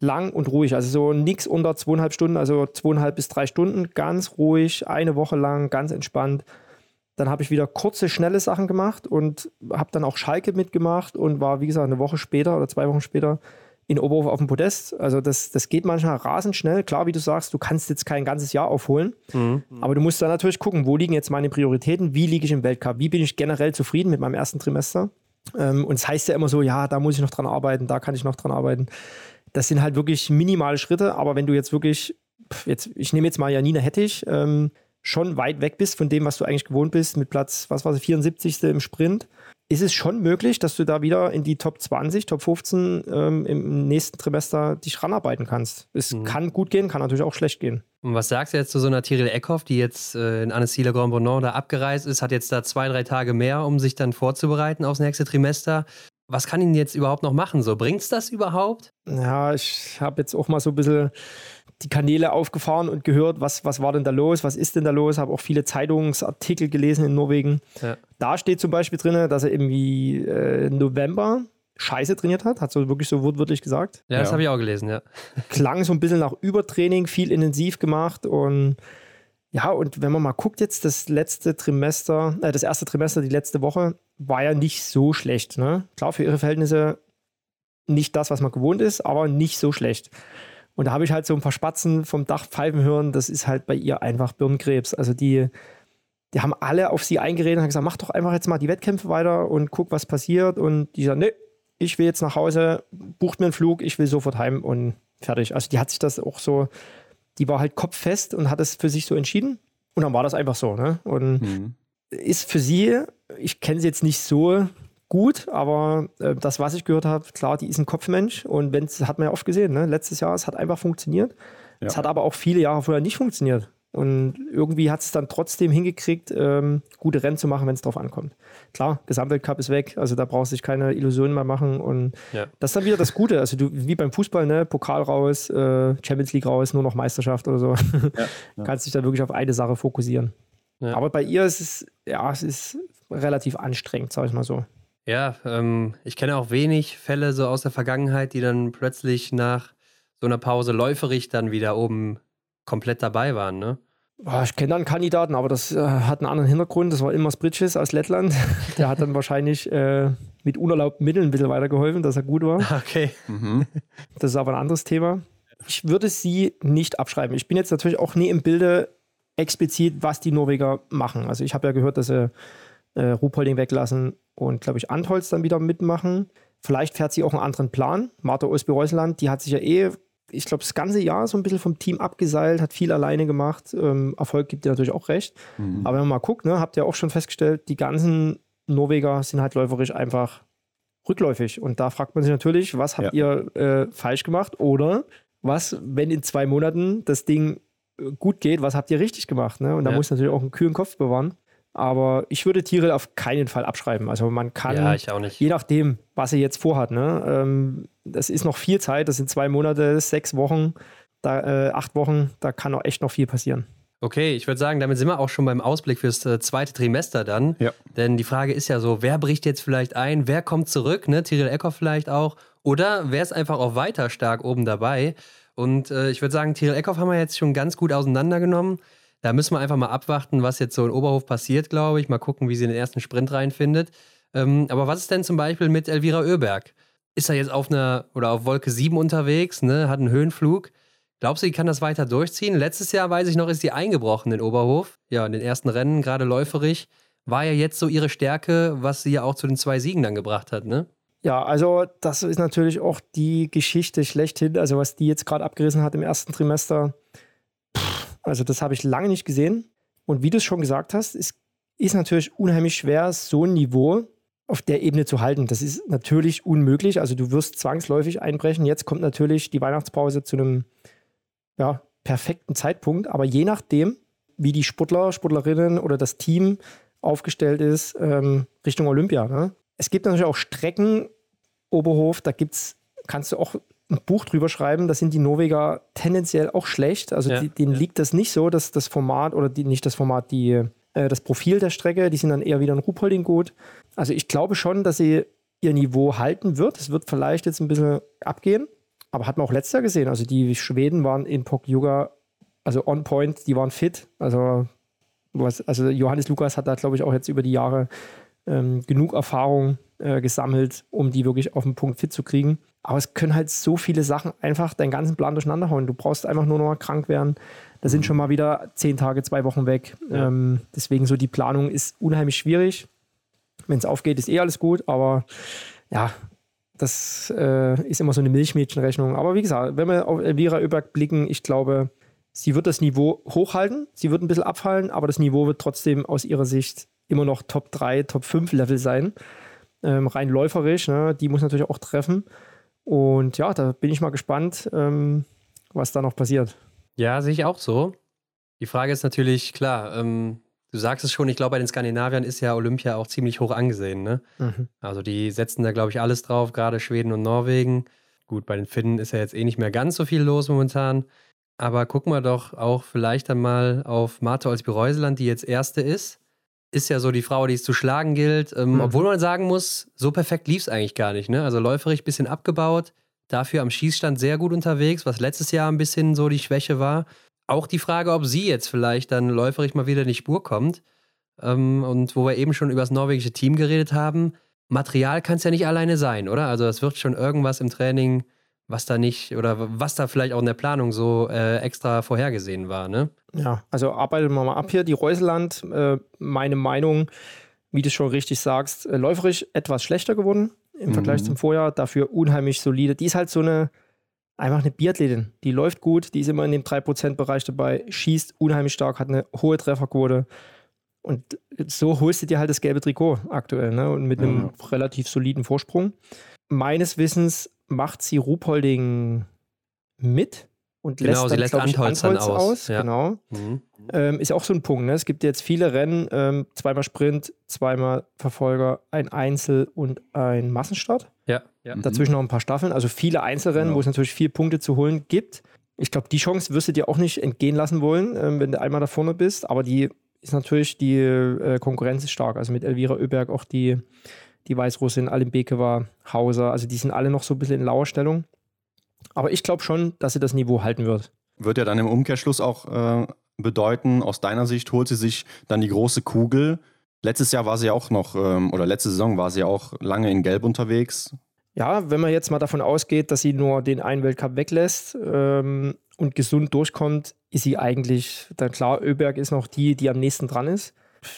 lang und ruhig, also so nichts unter zweieinhalb Stunden, also zweieinhalb bis drei Stunden, ganz ruhig, eine Woche lang, ganz entspannt. Dann habe ich wieder kurze, schnelle Sachen gemacht und habe dann auch Schalke mitgemacht und war, wie gesagt, eine Woche später oder zwei Wochen später in Oberhof auf dem Podest. Also das, das geht manchmal rasend schnell. Klar, wie du sagst, du kannst jetzt kein ganzes Jahr aufholen, mhm. aber du musst dann natürlich gucken, wo liegen jetzt meine Prioritäten, wie liege ich im Weltcup, wie bin ich generell zufrieden mit meinem ersten Trimester. Ähm, und es heißt ja immer so, ja, da muss ich noch dran arbeiten, da kann ich noch dran arbeiten. Das sind halt wirklich minimale Schritte, aber wenn du jetzt wirklich, jetzt, ich nehme jetzt mal Janina Hettich, ähm, schon weit weg bist von dem, was du eigentlich gewohnt bist, mit Platz, was war es, 74. im Sprint, ist es schon möglich, dass du da wieder in die Top 20, Top 15 ähm, im nächsten Trimester dich ranarbeiten kannst. Es mhm. kann gut gehen, kann natürlich auch schlecht gehen. Und was sagst du jetzt zu so einer Tyrell Eckhoff, die jetzt äh, in Annecy-Le Grand Bonon da abgereist ist, hat jetzt da zwei, drei Tage mehr, um sich dann vorzubereiten aufs nächste Trimester? Was kann ihn jetzt überhaupt noch machen? So, bringt's das überhaupt? Ja, ich habe jetzt auch mal so ein bisschen die Kanäle aufgefahren und gehört, was, was war denn da los, was ist denn da los, habe auch viele Zeitungsartikel gelesen in Norwegen. Ja. Da steht zum Beispiel drin, dass er irgendwie äh, November scheiße trainiert hat, hat so wirklich so wortwörtlich gesagt. Ja, das ja. habe ich auch gelesen, ja. Klang so ein bisschen nach Übertraining, viel intensiv gemacht und ja, und wenn man mal guckt jetzt, das letzte Trimester, äh, das erste Trimester, die letzte Woche, war ja nicht so schlecht. Ne? Klar, für ihre Verhältnisse nicht das, was man gewohnt ist, aber nicht so schlecht. Und da habe ich halt so ein paar Spatzen vom Dach pfeifen hören. Das ist halt bei ihr einfach Birnenkrebs. Also die, die haben alle auf sie eingeredet und haben gesagt, mach doch einfach jetzt mal die Wettkämpfe weiter und guck, was passiert. Und die sagen, nee, ich will jetzt nach Hause, bucht mir einen Flug, ich will sofort heim und fertig. Also die hat sich das auch so, die war halt kopffest und hat es für sich so entschieden. Und dann war das einfach so. Ne? Und mhm. ist für sie, ich kenne sie jetzt nicht so gut, aber äh, das, was ich gehört habe, klar, die ist ein Kopfmensch und wenn hat man ja oft gesehen, ne? letztes Jahr, es hat einfach funktioniert. Ja. Es hat aber auch viele Jahre vorher nicht funktioniert. Und irgendwie hat es dann trotzdem hingekriegt, ähm, gute Rennen zu machen, wenn es drauf ankommt. Klar, Gesamtweltcup ist weg, also da brauchst du sich keine Illusionen mehr machen. Und ja. das ist dann wieder das Gute. Also du, wie beim Fußball, ne, Pokal raus, äh, Champions League raus, nur noch Meisterschaft oder so. Ja, ja. Kannst dich dann wirklich auf eine Sache fokussieren. Aber bei ihr ist es, ja, es ist relativ anstrengend, sag ich mal so. Ja, ähm, ich kenne auch wenig Fälle so aus der Vergangenheit, die dann plötzlich nach so einer Pause läuferig dann wieder oben komplett dabei waren, ne? Boah, ich kenne da einen Kandidaten, aber das äh, hat einen anderen Hintergrund. Das war Ilmars Bridges aus Lettland. Der hat dann wahrscheinlich äh, mit unerlaubten Mitteln ein bisschen weitergeholfen, dass er gut war. Okay. Mhm. Das ist aber ein anderes Thema. Ich würde sie nicht abschreiben. Ich bin jetzt natürlich auch nie im Bilde explizit, was die Norweger machen. Also ich habe ja gehört, dass sie äh, Ruhpolding weglassen und, glaube ich, Antholz dann wieder mitmachen. Vielleicht fährt sie auch einen anderen Plan. Martha Osby-Reusland, die hat sich ja eh, ich glaube, das ganze Jahr so ein bisschen vom Team abgeseilt, hat viel alleine gemacht. Ähm, Erfolg gibt ihr natürlich auch recht. Mhm. Aber wenn man mal guckt, ne, habt ihr auch schon festgestellt, die ganzen Norweger sind halt läuferisch einfach rückläufig. Und da fragt man sich natürlich, was habt ja. ihr äh, falsch gemacht? Oder was, wenn in zwei Monaten das Ding äh, gut geht, was habt ihr richtig gemacht? Ne? Und da ja. muss natürlich auch einen kühlen Kopf bewahren. Aber ich würde Tiere auf keinen Fall abschreiben. Also man kann, ja, je nachdem, was er jetzt vorhat, ne? Ähm, das ist noch viel Zeit, das sind zwei Monate, sechs Wochen, da, äh, acht Wochen, da kann auch echt noch viel passieren. Okay, ich würde sagen, damit sind wir auch schon beim Ausblick fürs äh, zweite Trimester dann. Ja. Denn die Frage ist ja so, wer bricht jetzt vielleicht ein, wer kommt zurück, ne? Tyrell Eckhoff vielleicht auch. Oder wer ist einfach auch weiter stark oben dabei? Und äh, ich würde sagen, Tyrell Eckhoff haben wir jetzt schon ganz gut auseinandergenommen. Da müssen wir einfach mal abwarten, was jetzt so in Oberhof passiert, glaube ich. Mal gucken, wie sie den ersten Sprint reinfindet. Ähm, aber was ist denn zum Beispiel mit Elvira Oeberg? Ist er jetzt auf einer oder auf Wolke 7 unterwegs, ne? hat einen Höhenflug? Glaubst du, sie kann das weiter durchziehen? Letztes Jahr, weiß ich noch, ist sie eingebrochen in Oberhof. Ja, in den ersten Rennen, gerade läuferig. War ja jetzt so ihre Stärke, was sie ja auch zu den zwei Siegen dann gebracht hat, ne? Ja, also das ist natürlich auch die Geschichte schlechthin, also was die jetzt gerade abgerissen hat im ersten Trimester. Also das habe ich lange nicht gesehen. Und wie du es schon gesagt hast, es ist natürlich unheimlich schwer, so ein Niveau auf der Ebene zu halten. Das ist natürlich unmöglich. Also du wirst zwangsläufig einbrechen. Jetzt kommt natürlich die Weihnachtspause zu einem ja, perfekten Zeitpunkt. Aber je nachdem, wie die Sportler, Sportlerinnen oder das Team aufgestellt ist, ähm, Richtung Olympia. Ne? Es gibt natürlich auch Strecken, Oberhof, da gibt's, kannst du auch ein Buch drüber schreiben, da sind die Norweger tendenziell auch schlecht. Also ja, die, denen ja. liegt das nicht so, dass das Format oder die, nicht das Format, die, äh, das Profil der Strecke, die sind dann eher wieder in Ruhpolding gut. Also ich glaube schon, dass sie ihr Niveau halten wird. Es wird vielleicht jetzt ein bisschen abgehen, aber hat man auch letztes Jahr gesehen. Also die Schweden waren in Pok Yoga, also on point, die waren fit. Also, was, also Johannes Lukas hat da, glaube ich, auch jetzt über die Jahre ähm, genug Erfahrung äh, gesammelt, um die wirklich auf den Punkt fit zu kriegen. Aber es können halt so viele Sachen einfach deinen ganzen Plan durcheinander hauen. Du brauchst einfach nur noch mal krank werden. Da sind mhm. schon mal wieder zehn Tage, zwei Wochen weg. Ja. Ähm, deswegen so die Planung ist unheimlich schwierig. Wenn es aufgeht, ist eh alles gut, aber ja, das äh, ist immer so eine Milchmädchenrechnung. Aber wie gesagt, wenn wir auf Elvira Oeberg blicken, ich glaube, sie wird das Niveau hochhalten. Sie wird ein bisschen abfallen, aber das Niveau wird trotzdem aus ihrer Sicht immer noch Top 3, Top 5 Level sein. Ähm, rein läuferisch, ne? die muss natürlich auch treffen. Und ja, da bin ich mal gespannt, ähm, was da noch passiert. Ja, sehe ich auch so. Die Frage ist natürlich, klar, ähm, du sagst es schon, ich glaube, bei den Skandinaviern ist ja Olympia auch ziemlich hoch angesehen. Ne? Mhm. Also die setzen da, glaube ich, alles drauf, gerade Schweden und Norwegen. Gut, bei den Finnen ist ja jetzt eh nicht mehr ganz so viel los momentan. Aber gucken wir doch auch vielleicht einmal auf Marta Olsby-Reuseland, die jetzt erste ist ist ja so die Frau, die es zu schlagen gilt. Ähm, mhm. Obwohl man sagen muss, so perfekt lief es eigentlich gar nicht. Ne? Also läuferig ein bisschen abgebaut, dafür am Schießstand sehr gut unterwegs, was letztes Jahr ein bisschen so die Schwäche war. Auch die Frage, ob sie jetzt vielleicht dann läuferig mal wieder in die Spur kommt. Ähm, und wo wir eben schon über das norwegische Team geredet haben, Material kann es ja nicht alleine sein, oder? Also es wird schon irgendwas im Training was da nicht oder was da vielleicht auch in der Planung so äh, extra vorhergesehen war, ne? Ja, also arbeiten wir mal ab hier. Die Reuseland, äh, meine Meinung, wie du schon richtig sagst, äh, läuferisch etwas schlechter geworden im mhm. Vergleich zum Vorjahr, dafür unheimlich solide. Die ist halt so eine, einfach eine Biathletin. Die läuft gut, die ist immer in dem 3%-Bereich dabei, schießt unheimlich stark, hat eine hohe Trefferquote. Und so holst du dir halt das gelbe Trikot aktuell, ne? Und mit einem ja. relativ soliden Vorsprung. Meines Wissens macht sie Ruhpolding mit und genau, lässt dann, lässt Antholz, Antholz aus. aus. Ja. Genau. Mhm. Ähm, ist auch so ein Punkt. Ne? Es gibt jetzt viele Rennen, ähm, zweimal Sprint, zweimal Verfolger, ein Einzel und ein Massenstart. Ja. ja. Dazwischen noch ein paar Staffeln. Also viele Einzelrennen, genau. wo es natürlich vier Punkte zu holen gibt. Ich glaube, die Chance wirst du dir auch nicht entgehen lassen wollen, ähm, wenn du einmal da vorne bist. Aber die ist natürlich, die äh, Konkurrenz ist stark. Also mit Elvira Oeberg auch die die Weißrussin, Alimbeke war, Hauser, also die sind alle noch so ein bisschen in lauer Stellung. Aber ich glaube schon, dass sie das Niveau halten wird. Wird ja dann im Umkehrschluss auch äh, bedeuten, aus deiner Sicht, holt sie sich dann die große Kugel. Letztes Jahr war sie auch noch, ähm, oder letzte Saison war sie auch lange in Gelb unterwegs. Ja, wenn man jetzt mal davon ausgeht, dass sie nur den einen Weltcup weglässt ähm, und gesund durchkommt, ist sie eigentlich, dann klar, Öberg ist noch die, die am nächsten dran ist.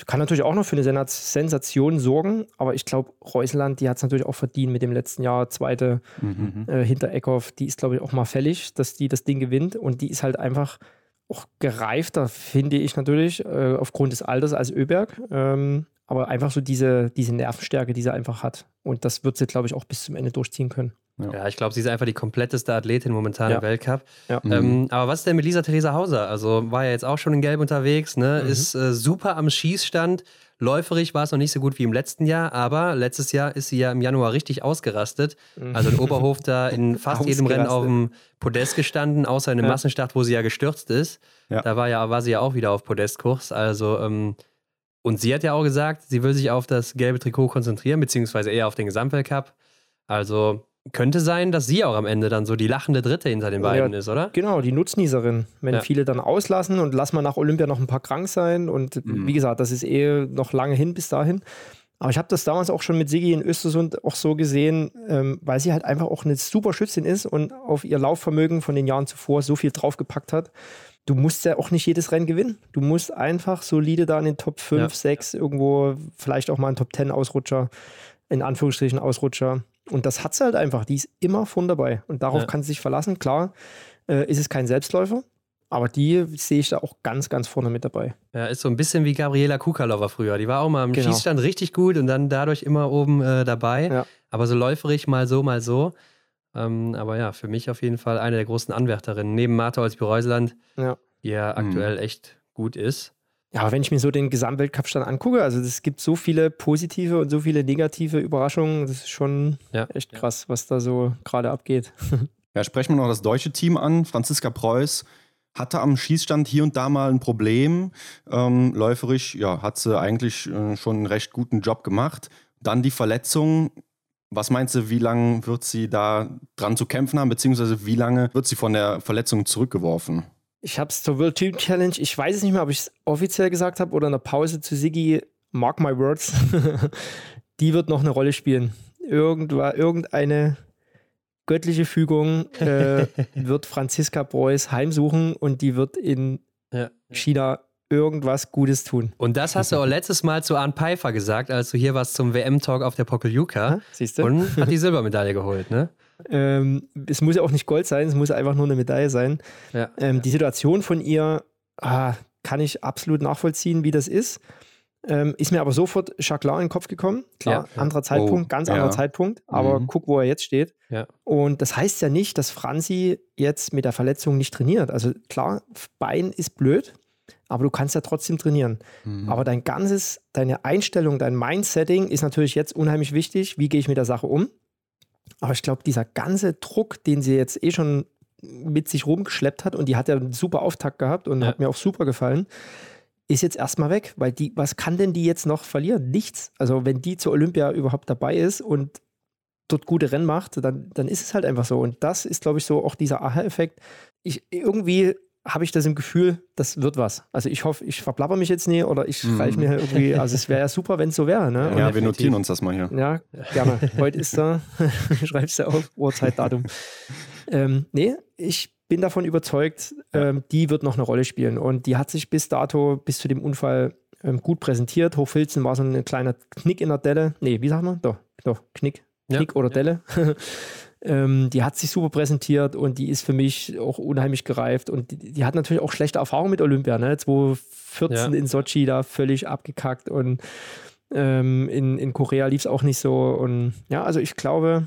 Kann natürlich auch noch für eine Sensation sorgen, aber ich glaube, Reuseland, die hat es natürlich auch verdient mit dem letzten Jahr, zweite mhm. äh, hinter Eckhoff, die ist, glaube ich, auch mal fällig, dass die das Ding gewinnt und die ist halt einfach auch gereifter, finde ich natürlich, äh, aufgrund des Alters als Öberg. Ähm, aber einfach so diese, diese Nervenstärke, die sie einfach hat. Und das wird sie, glaube ich, auch bis zum Ende durchziehen können. Ja, ja ich glaube, sie ist einfach die kompletteste Athletin momentan ja. im Weltcup. Ja. Ähm, mhm. Aber was ist denn mit Lisa Theresa Hauser? Also war ja jetzt auch schon in Gelb unterwegs, ne? Mhm. ist äh, super am Schießstand. Läuferig war es noch nicht so gut wie im letzten Jahr, aber letztes Jahr ist sie ja im Januar richtig ausgerastet. Mhm. Also in Oberhof da in fast jedem Rennen auf dem Podest gestanden, außer in einem Massenstart, wo sie ja gestürzt ist. Da war, ja, war sie ja auch wieder auf Podestkurs. Also ähm, und sie hat ja auch gesagt, sie will sich auf das gelbe Trikot konzentrieren, beziehungsweise eher auf den Gesamtweltcup. Also könnte sein, dass sie auch am Ende dann so die lachende Dritte hinter den beiden ja, ist, oder? Genau, die Nutznießerin. Wenn ja. viele dann auslassen und lass mal nach Olympia noch ein paar krank sein. Und mhm. wie gesagt, das ist eh noch lange hin bis dahin. Aber ich habe das damals auch schon mit Sigi in Östersund auch so gesehen, ähm, weil sie halt einfach auch eine super Schützin ist und auf ihr Laufvermögen von den Jahren zuvor so viel draufgepackt hat du musst ja auch nicht jedes Rennen gewinnen. Du musst einfach solide da in den Top 5, ja. 6 irgendwo, vielleicht auch mal ein Top 10 Ausrutscher, in Anführungsstrichen Ausrutscher. Und das hat sie halt einfach. Die ist immer von dabei. Und darauf ja. kann sie sich verlassen. Klar, äh, ist es kein Selbstläufer. Aber die sehe ich da auch ganz, ganz vorne mit dabei. Ja, ist so ein bisschen wie Gabriela Kukalova früher. Die war auch mal im genau. Schießstand richtig gut und dann dadurch immer oben äh, dabei. Ja. Aber so läuferig mal so, mal so. Ähm, aber ja, für mich auf jeden Fall eine der großen Anwärterinnen. Neben Martha Olsby-Reuseland, ja. die ja mhm. aktuell echt gut ist. Ja, aber wenn ich mir so den Gesamtweltcup-Stand angucke, also es gibt so viele positive und so viele negative Überraschungen, das ist schon ja. echt krass, was da so gerade abgeht. Ja, sprechen wir noch das deutsche Team an. Franziska Preuß hatte am Schießstand hier und da mal ein Problem. Ähm, läuferisch ja, hat sie eigentlich äh, schon einen recht guten Job gemacht. Dann die Verletzung. Was meinst du, wie lange wird sie da dran zu kämpfen haben, beziehungsweise wie lange wird sie von der Verletzung zurückgeworfen? Ich habe es zur World Team Challenge, ich weiß es nicht mehr, ob ich es offiziell gesagt habe oder in der Pause zu Siggi, mark my words, die wird noch eine Rolle spielen. Irgendwa, irgendeine göttliche Fügung äh, wird Franziska Preuß heimsuchen und die wird in ja. China irgendwas Gutes tun. Und das hast du auch letztes Mal zu Arne Pfeiffer gesagt, als du hier warst zum WM-Talk auf der Pokeljuka. Siehst du? Und hat die Silbermedaille geholt, ne? Ähm, es muss ja auch nicht Gold sein, es muss einfach nur eine Medaille sein. Ja. Ähm, die Situation von ihr ah, kann ich absolut nachvollziehen, wie das ist. Ähm, ist mir aber sofort Jacqueline in den Kopf gekommen. Klar, ja, anderer Zeitpunkt, oh, ganz anderer ja. Zeitpunkt, aber mhm. guck, wo er jetzt steht. Ja. Und das heißt ja nicht, dass Franzi jetzt mit der Verletzung nicht trainiert. Also klar, Bein ist blöd, aber du kannst ja trotzdem trainieren. Mhm. Aber dein ganzes, deine Einstellung, dein Mindsetting ist natürlich jetzt unheimlich wichtig. Wie gehe ich mit der Sache um? Aber ich glaube, dieser ganze Druck, den sie jetzt eh schon mit sich rumgeschleppt hat und die hat ja einen super Auftakt gehabt und ja. hat mir auch super gefallen, ist jetzt erstmal weg, weil die, was kann denn die jetzt noch verlieren? Nichts. Also wenn die zur Olympia überhaupt dabei ist und dort gute Rennen macht, dann, dann ist es halt einfach so. Und das ist, glaube ich, so auch dieser Aha-Effekt. Ich irgendwie habe ich das im Gefühl, das wird was. Also ich hoffe, ich verplapper mich jetzt nie oder ich schreibe mhm. mir irgendwie, also es wäre ja super, wenn es so wäre. Ne? Ja, wir notieren uns das mal hier. Ja, gerne. Heute ist da, schreibst du auf, Uhrzeit, Datum. ähm, nee, ich bin davon überzeugt, ähm, die wird noch eine Rolle spielen und die hat sich bis dato, bis zu dem Unfall ähm, gut präsentiert. Hochfilzen war so ein kleiner Knick in der Delle. Nee, wie sagt man? Doch, doch, Knick. Knick ja, oder Delle. Ähm, die hat sich super präsentiert und die ist für mich auch unheimlich gereift. Und die, die hat natürlich auch schlechte Erfahrungen mit Olympia. Ne? 2014 ja. in Sochi da völlig abgekackt und ähm, in, in Korea lief es auch nicht so. Und ja, also ich glaube,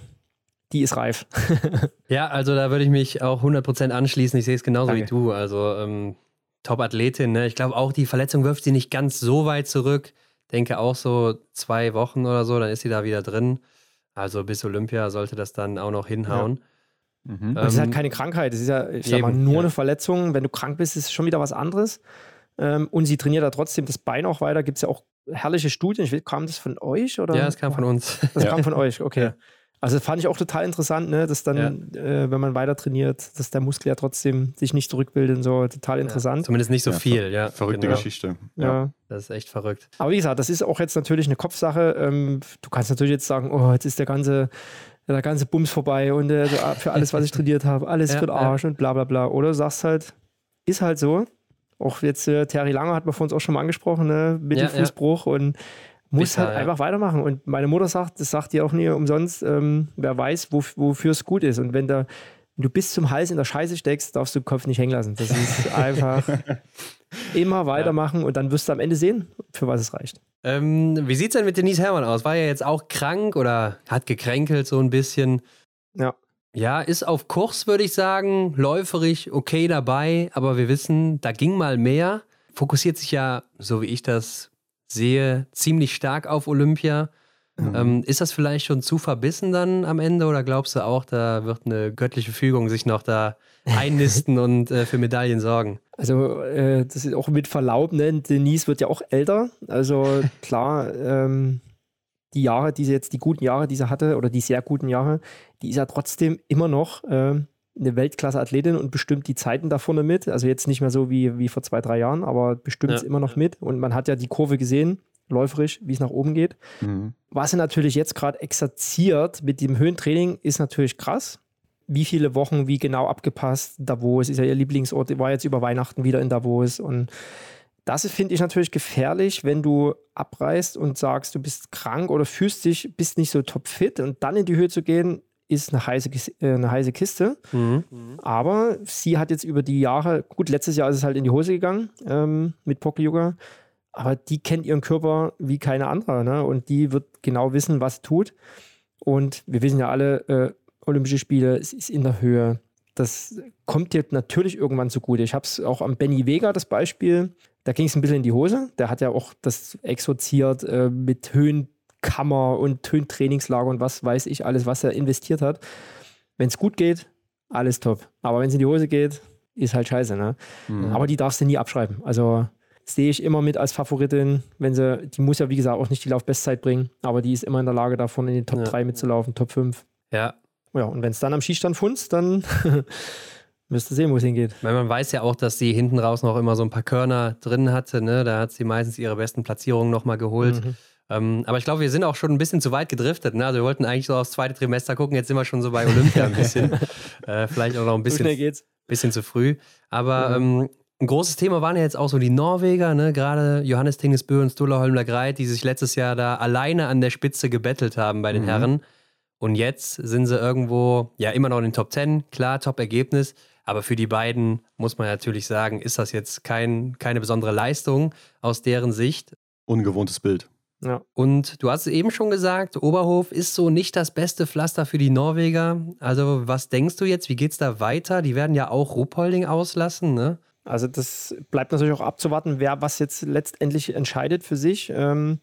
die ist reif. ja, also da würde ich mich auch 100% anschließen. Ich sehe es genauso Danke. wie du. Also ähm, Top-Athletin. Ne? Ich glaube auch, die Verletzung wirft sie nicht ganz so weit zurück. Denke auch so zwei Wochen oder so, dann ist sie da wieder drin. Also bis Olympia sollte das dann auch noch hinhauen. Ja. Mhm. Ähm, es ist halt keine Krankheit, es ist ja, ich sag mal, nur ja. eine Verletzung. Wenn du krank bist, ist es schon wieder was anderes. Ähm, und sie trainiert da trotzdem das Bein auch weiter. Gibt es ja auch herrliche Studien. Ich will, kam das von euch? Oder? Ja, es kam von uns. Das kam von euch, okay. Also fand ich auch total interessant, ne? dass dann, ja. äh, wenn man weiter trainiert, dass der Muskel ja trotzdem sich nicht zurückbildet und so. Total interessant. Ja, zumindest nicht so ja, viel, ja. Verrückte genau. Geschichte. Ja. Das ist echt verrückt. Aber wie gesagt, das ist auch jetzt natürlich eine Kopfsache. Ähm, du kannst natürlich jetzt sagen, oh, jetzt ist der ganze der ganze Bums vorbei und äh, für alles, was ich trainiert habe, alles ja, für den Arsch ja. und bla bla bla. Oder du sagst halt, ist halt so. Auch jetzt äh, Terry Langer hat man von uns auch schon mal angesprochen, ne? mit ja, dem Fußbruch und muss Bitter, halt einfach weitermachen. Und meine Mutter sagt, das sagt dir auch nie umsonst, ähm, wer weiß, wo, wofür es gut ist. Und wenn da du bis zum Hals in der Scheiße steckst, darfst du den Kopf nicht hängen lassen. Das ist einfach immer weitermachen und dann wirst du am Ende sehen, für was es reicht. Ähm, wie sieht es denn mit Denise Herrmann aus? War ja jetzt auch krank oder hat gekränkelt so ein bisschen? Ja. Ja, ist auf Kurs, würde ich sagen, läuferig okay dabei, aber wir wissen, da ging mal mehr. Fokussiert sich ja, so wie ich das sehe, ziemlich stark auf Olympia. Mhm. Ähm, ist das vielleicht schon zu verbissen dann am Ende oder glaubst du auch, da wird eine göttliche Fügung sich noch da einnisten und äh, für Medaillen sorgen? Also, äh, das ist auch mit Verlaub, ne? Denise wird ja auch älter. Also, klar, ähm, die Jahre, die sie jetzt, die guten Jahre, die sie hatte, oder die sehr guten Jahre, die ist ja trotzdem immer noch äh, eine Weltklasse-Athletin und bestimmt die Zeiten da vorne mit. Also, jetzt nicht mehr so wie, wie vor zwei, drei Jahren, aber bestimmt ja. immer noch mit. Und man hat ja die Kurve gesehen läuferisch, wie es nach oben geht. Mhm. Was er natürlich jetzt gerade exerziert mit dem Höhentraining, ist natürlich krass. Wie viele Wochen, wie genau abgepasst. Davos ist ja ihr Lieblingsort, war jetzt über Weihnachten wieder in Davos. Und das finde ich natürlich gefährlich, wenn du abreißt und sagst, du bist krank oder fühlst dich, bist nicht so topfit und dann in die Höhe zu gehen, ist eine heiße, äh, eine heiße Kiste. Mhm. Aber sie hat jetzt über die Jahre, gut, letztes Jahr ist es halt in die Hose gegangen ähm, mit Poké-Yoga aber die kennt ihren Körper wie keine andere. Ne? Und die wird genau wissen, was tut. Und wir wissen ja alle, äh, Olympische Spiele, es ist in der Höhe. Das kommt dir natürlich irgendwann zugute. Ich habe es auch am Benny Vega, das Beispiel. Da ging es ein bisschen in die Hose. Der hat ja auch das exorziert äh, mit Höhenkammer und Höhentrainingslager und was weiß ich alles, was er investiert hat. Wenn es gut geht, alles top. Aber wenn es in die Hose geht, ist halt scheiße. Ne? Mhm. Aber die darfst du nie abschreiben. Also sehe ich immer mit als Favoritin, wenn sie, die muss ja wie gesagt auch nicht die Laufbestzeit bringen, aber die ist immer in der Lage davon in den Top ja. 3 mitzulaufen, Top 5. Ja. Ja, und wenn es dann am Schießstand funzt, dann wirst du sehen, wo es hingeht. Weil man weiß ja auch, dass sie hinten raus noch immer so ein paar Körner drin hatte, ne? Da hat sie meistens ihre besten Platzierungen nochmal geholt. Mhm. Ähm, aber ich glaube, wir sind auch schon ein bisschen zu weit gedriftet. Ne? Also wir wollten eigentlich so aufs zweite Trimester gucken, jetzt sind wir schon so bei Olympia ein bisschen. äh, vielleicht auch noch ein bisschen, bisschen zu früh. Aber mhm. ähm, ein großes Thema waren ja jetzt auch so die Norweger, ne? gerade Johannes Tingesbø und Sturla Holmler Greit, die sich letztes Jahr da alleine an der Spitze gebettelt haben bei den mhm. Herren. Und jetzt sind sie irgendwo, ja, immer noch in den Top 10, klar, Top-Ergebnis. Aber für die beiden muss man natürlich sagen, ist das jetzt kein, keine besondere Leistung aus deren Sicht. Ungewohntes Bild. Ja. Und du hast es eben schon gesagt, Oberhof ist so nicht das beste Pflaster für die Norweger. Also, was denkst du jetzt? Wie geht es da weiter? Die werden ja auch Ruhpolding auslassen, ne? Also das bleibt natürlich auch abzuwarten, wer was jetzt letztendlich entscheidet für sich. Ähm,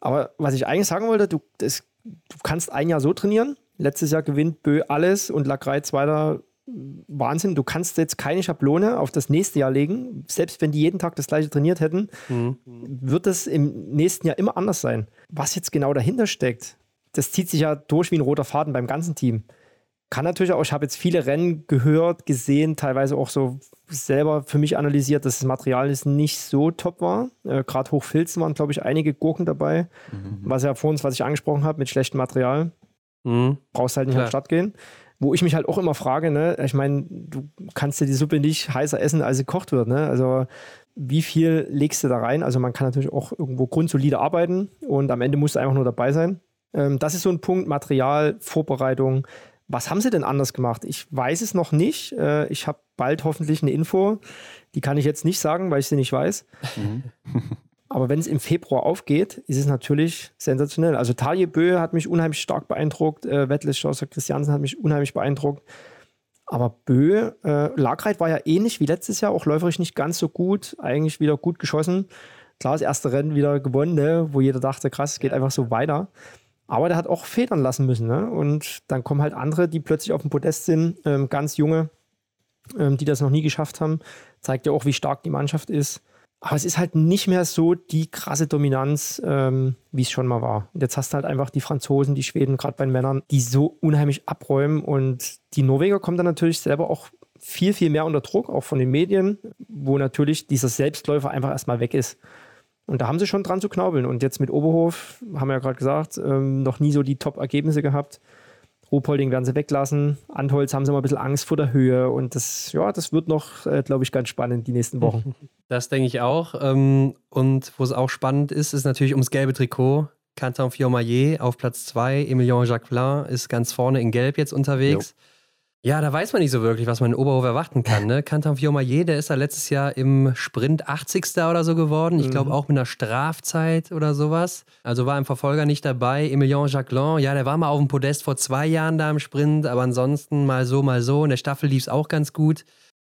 aber was ich eigentlich sagen wollte, du, das, du kannst ein Jahr so trainieren. Letztes Jahr gewinnt Bö alles und Lacrei zweiter Wahnsinn. Du kannst jetzt keine Schablone auf das nächste Jahr legen. Selbst wenn die jeden Tag das gleiche trainiert hätten, mhm. wird es im nächsten Jahr immer anders sein. Was jetzt genau dahinter steckt, das zieht sich ja durch wie ein roter Faden beim ganzen Team. Kann natürlich auch, ich habe jetzt viele Rennen gehört, gesehen, teilweise auch so selber für mich analysiert, dass das Material ist nicht so top war. Äh, Gerade Hochfilzen waren, glaube ich, einige Gurken dabei. Mhm. Was ja vor uns, was ich angesprochen habe, mit schlechtem Material. Mhm. Brauchst halt nicht Klar. an den Start gehen. Wo ich mich halt auch immer frage, ne, ich meine, du kannst ja die Suppe nicht heißer essen, als sie gekocht wird. Ne? Also wie viel legst du da rein? Also man kann natürlich auch irgendwo grundsolide arbeiten und am Ende musst du einfach nur dabei sein. Ähm, das ist so ein Punkt, Material, Vorbereitung, was haben sie denn anders gemacht? Ich weiß es noch nicht. Äh, ich habe bald hoffentlich eine Info. Die kann ich jetzt nicht sagen, weil ich sie nicht weiß. Mhm. Aber wenn es im Februar aufgeht, ist es natürlich sensationell. Also Talie Bö hat mich unheimlich stark beeindruckt. Äh, Wettles Schlosser Christiansen hat mich unheimlich beeindruckt. Aber Bö, äh, Lagreit war ja ähnlich wie letztes Jahr, auch läuferisch nicht ganz so gut, eigentlich wieder gut geschossen. Klar, das erste Rennen wieder gewonnen, ne? wo jeder dachte, krass, es geht einfach so weiter. Aber der hat auch federn lassen müssen. Ne? Und dann kommen halt andere, die plötzlich auf dem Podest sind, ähm, ganz junge, ähm, die das noch nie geschafft haben. Zeigt ja auch, wie stark die Mannschaft ist. Aber es ist halt nicht mehr so die krasse Dominanz, ähm, wie es schon mal war. Und jetzt hast du halt einfach die Franzosen, die Schweden, gerade bei den Männern, die so unheimlich abräumen. Und die Norweger kommen dann natürlich selber auch viel, viel mehr unter Druck, auch von den Medien, wo natürlich dieser Selbstläufer einfach erstmal weg ist. Und da haben sie schon dran zu knaubeln. Und jetzt mit Oberhof, haben wir ja gerade gesagt, ähm, noch nie so die Top-Ergebnisse gehabt. Ruhpolding werden sie weglassen. Antholz haben sie mal ein bisschen Angst vor der Höhe. Und das, ja, das wird noch, äh, glaube ich, ganz spannend die nächsten Wochen. Das denke ich auch. Ähm, und wo es auch spannend ist, ist natürlich ums gelbe Trikot. Canton Fiormaillet auf Platz 2. Emilien Jacquelin ist ganz vorne in Gelb jetzt unterwegs. Jo. Ja, da weiß man nicht so wirklich, was man in Oberhof erwarten kann. Ne? Canton Fiormaillet, der ist ja letztes Jahr im Sprint 80. oder so geworden. Ich glaube mhm. auch mit einer Strafzeit oder sowas. Also war im Verfolger nicht dabei. Emilien Jacquelin, ja, der war mal auf dem Podest vor zwei Jahren da im Sprint, aber ansonsten mal so, mal so. In der Staffel lief es auch ganz gut.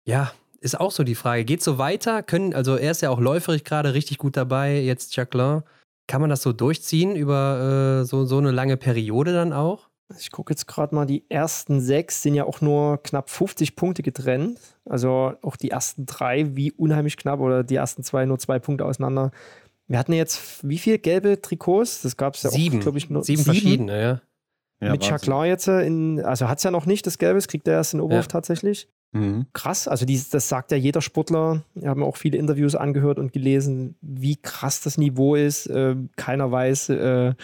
Ja, ist auch so die Frage. Geht so weiter? Können, also er ist ja auch läuferig gerade richtig gut dabei, jetzt Jacquelin. Kann man das so durchziehen über äh, so, so eine lange Periode dann auch? Ich gucke jetzt gerade mal, die ersten sechs sind ja auch nur knapp 50 Punkte getrennt. Also auch die ersten drei, wie unheimlich knapp, oder die ersten zwei nur zwei Punkte auseinander. Wir hatten jetzt wie viele gelbe Trikots? Das gab es ja sieben. auch, glaube ich, nur sieben, sieben verschiedene, ja. ja Mit Chaclar jetzt, in, also hat es ja noch nicht das Gelbe, das kriegt er erst in Oberhof ja. tatsächlich. Mhm. Krass, also die, das sagt ja jeder Sportler. Wir haben auch viele Interviews angehört und gelesen, wie krass das Niveau ist. Äh, keiner weiß, äh,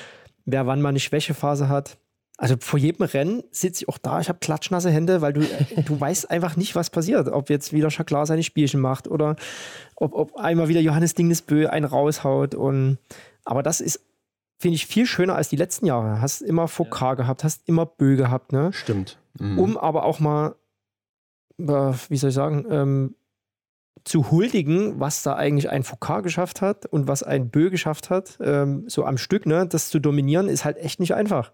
wer wann mal eine Schwächephase hat. Also vor jedem Rennen sitze ich auch da, ich habe klatschnasse Hände, weil du, äh, du weißt einfach nicht, was passiert. Ob jetzt wieder Chaklar seine Spielchen macht oder ob, ob einmal wieder Johannes Dingesbö einen raushaut. Und, aber das ist, finde ich, viel schöner als die letzten Jahre. Hast immer Fokar ja. gehabt, hast immer Bö gehabt. Ne? Stimmt. Mhm. Um aber auch mal, äh, wie soll ich sagen, ähm, zu huldigen, was da eigentlich ein Fokar geschafft hat und was ein Bö geschafft hat, ähm, so am Stück, ne, das zu dominieren, ist halt echt nicht einfach.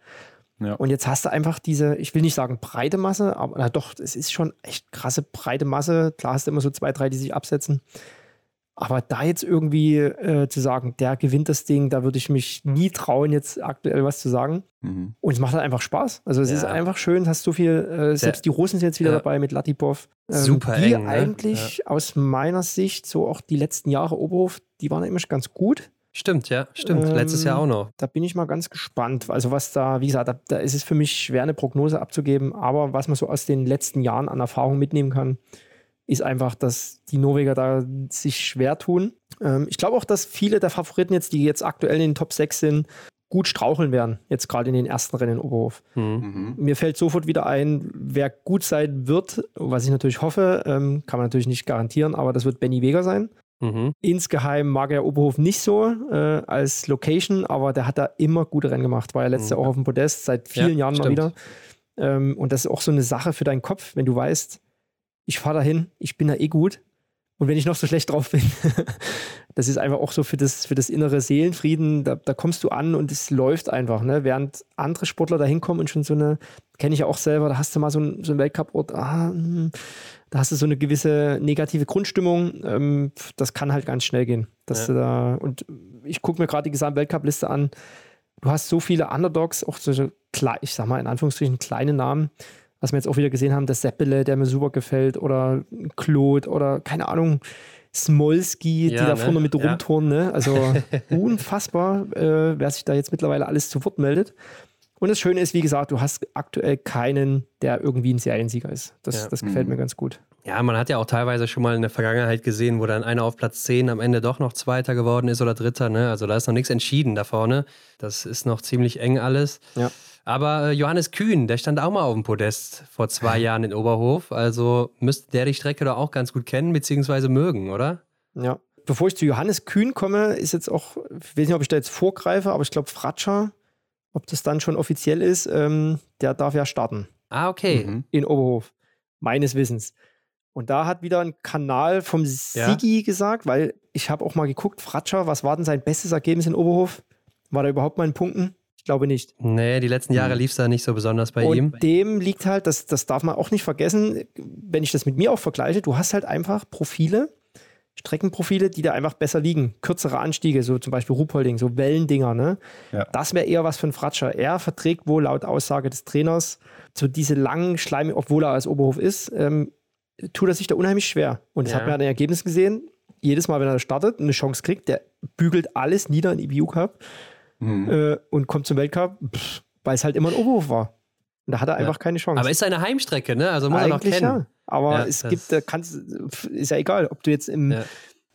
Ja. Und jetzt hast du einfach diese, ich will nicht sagen breite Masse, aber na doch, es ist schon echt krasse breite Masse. Klar hast du immer so zwei, drei, die sich absetzen. Aber da jetzt irgendwie äh, zu sagen, der gewinnt das Ding, da würde ich mich nie trauen, jetzt aktuell was zu sagen. Mhm. Und es macht halt einfach Spaß. Also es ja. ist einfach schön, hast so viel, äh, selbst die Russen sind jetzt wieder ja. dabei mit Latipov. Ähm, Super die eng, ne? eigentlich ja. aus meiner Sicht, so auch die letzten Jahre Oberhof, die waren immer ganz gut. Stimmt, ja, stimmt. Ähm, Letztes Jahr auch noch. Da bin ich mal ganz gespannt. Also, was da, wie gesagt, da, da, ist es für mich schwer, eine Prognose abzugeben. Aber was man so aus den letzten Jahren an Erfahrung mitnehmen kann, ist einfach, dass die Norweger da sich schwer tun. Ähm, ich glaube auch, dass viele der Favoriten jetzt, die jetzt aktuell in den Top 6 sind, gut straucheln werden, jetzt gerade in den ersten Rennen in Oberhof. Mhm. mhm. Mir fällt sofort wieder ein, wer gut sein wird, was ich natürlich hoffe, ähm, kann man natürlich nicht garantieren, aber das wird Benny Weger sein. Mhm. Insgeheim mag er Oberhof nicht so äh, als Location, aber der hat da immer gute Rennen gemacht. War ja letztes mhm. Jahr auch auf dem Podest, seit vielen ja, Jahren stimmt. mal wieder. Ähm, und das ist auch so eine Sache für deinen Kopf, wenn du weißt, ich fahre dahin, ich bin da eh gut. Und wenn ich noch so schlecht drauf bin, das ist einfach auch so für das, für das innere Seelenfrieden, da, da kommst du an und es läuft einfach. Ne? Während andere Sportler da hinkommen und schon so eine, kenne ich ja auch selber, da hast du mal so, ein, so einen Weltcup-Ort, ah, hm, da hast du so eine gewisse negative Grundstimmung. Ähm, das kann halt ganz schnell gehen. Dass ja. du da, und ich gucke mir gerade die Gesamt-Weltcup-Liste an. Du hast so viele Underdogs, auch so, ich sag mal in Anführungsstrichen kleine Namen, was wir jetzt auch wieder gesehen haben, der Seppele, der mir super gefällt, oder Claude oder keine Ahnung, Smolski, ja, die da ne? vorne mit ja. rumturnen. Ne? Also unfassbar, äh, wer sich da jetzt mittlerweile alles zu Wort meldet. Und das Schöne ist, wie gesagt, du hast aktuell keinen, der irgendwie ein Seriensieger ist. Das, ja. das gefällt mhm. mir ganz gut. Ja, man hat ja auch teilweise schon mal in der Vergangenheit gesehen, wo dann einer auf Platz 10 am Ende doch noch Zweiter geworden ist oder Dritter. Ne? Also da ist noch nichts entschieden da vorne. Das ist noch ziemlich eng alles. Ja. Aber äh, Johannes Kühn, der stand auch mal auf dem Podest vor zwei Jahren in Oberhof. Also müsste der die Strecke doch auch ganz gut kennen bzw. mögen, oder? Ja. Bevor ich zu Johannes Kühn komme, ist jetzt auch, ich weiß nicht, ob ich da jetzt vorgreife, aber ich glaube, Fratscher ob das dann schon offiziell ist, ähm, der darf ja starten. Ah, okay. Mhm. In Oberhof, meines Wissens. Und da hat wieder ein Kanal vom Sigi ja. gesagt, weil ich habe auch mal geguckt, Fratscher, was war denn sein bestes Ergebnis in Oberhof? War da überhaupt mal in Punkten? Ich glaube nicht. Nee, die letzten Jahre mhm. lief es da nicht so besonders bei und ihm. Dem liegt halt, das, das darf man auch nicht vergessen, wenn ich das mit mir auch vergleiche, du hast halt einfach Profile, Streckenprofile, die da einfach besser liegen. Kürzere Anstiege, so zum Beispiel Ruhpolding, so Wellendinger. Ne? Ja. Das wäre eher was für ein Fratscher. Er verträgt wohl laut Aussage des Trainers so diese langen Schleime, obwohl er als Oberhof ist, ähm, tut er sich da unheimlich schwer. Und das ja. hat man ja in den Ergebnissen gesehen. jedes Mal, wenn er startet, eine Chance kriegt, der bügelt alles nieder in IBU Cup mhm. äh, und kommt zum Weltcup, weil es halt immer ein Oberhof war. Und da hat er einfach keine Chance. Aber ist eine Heimstrecke, ne? Also muss Eigentlich er noch kennen. Ja. Aber ja, es gibt, da kannst, ist ja egal, ob du jetzt im,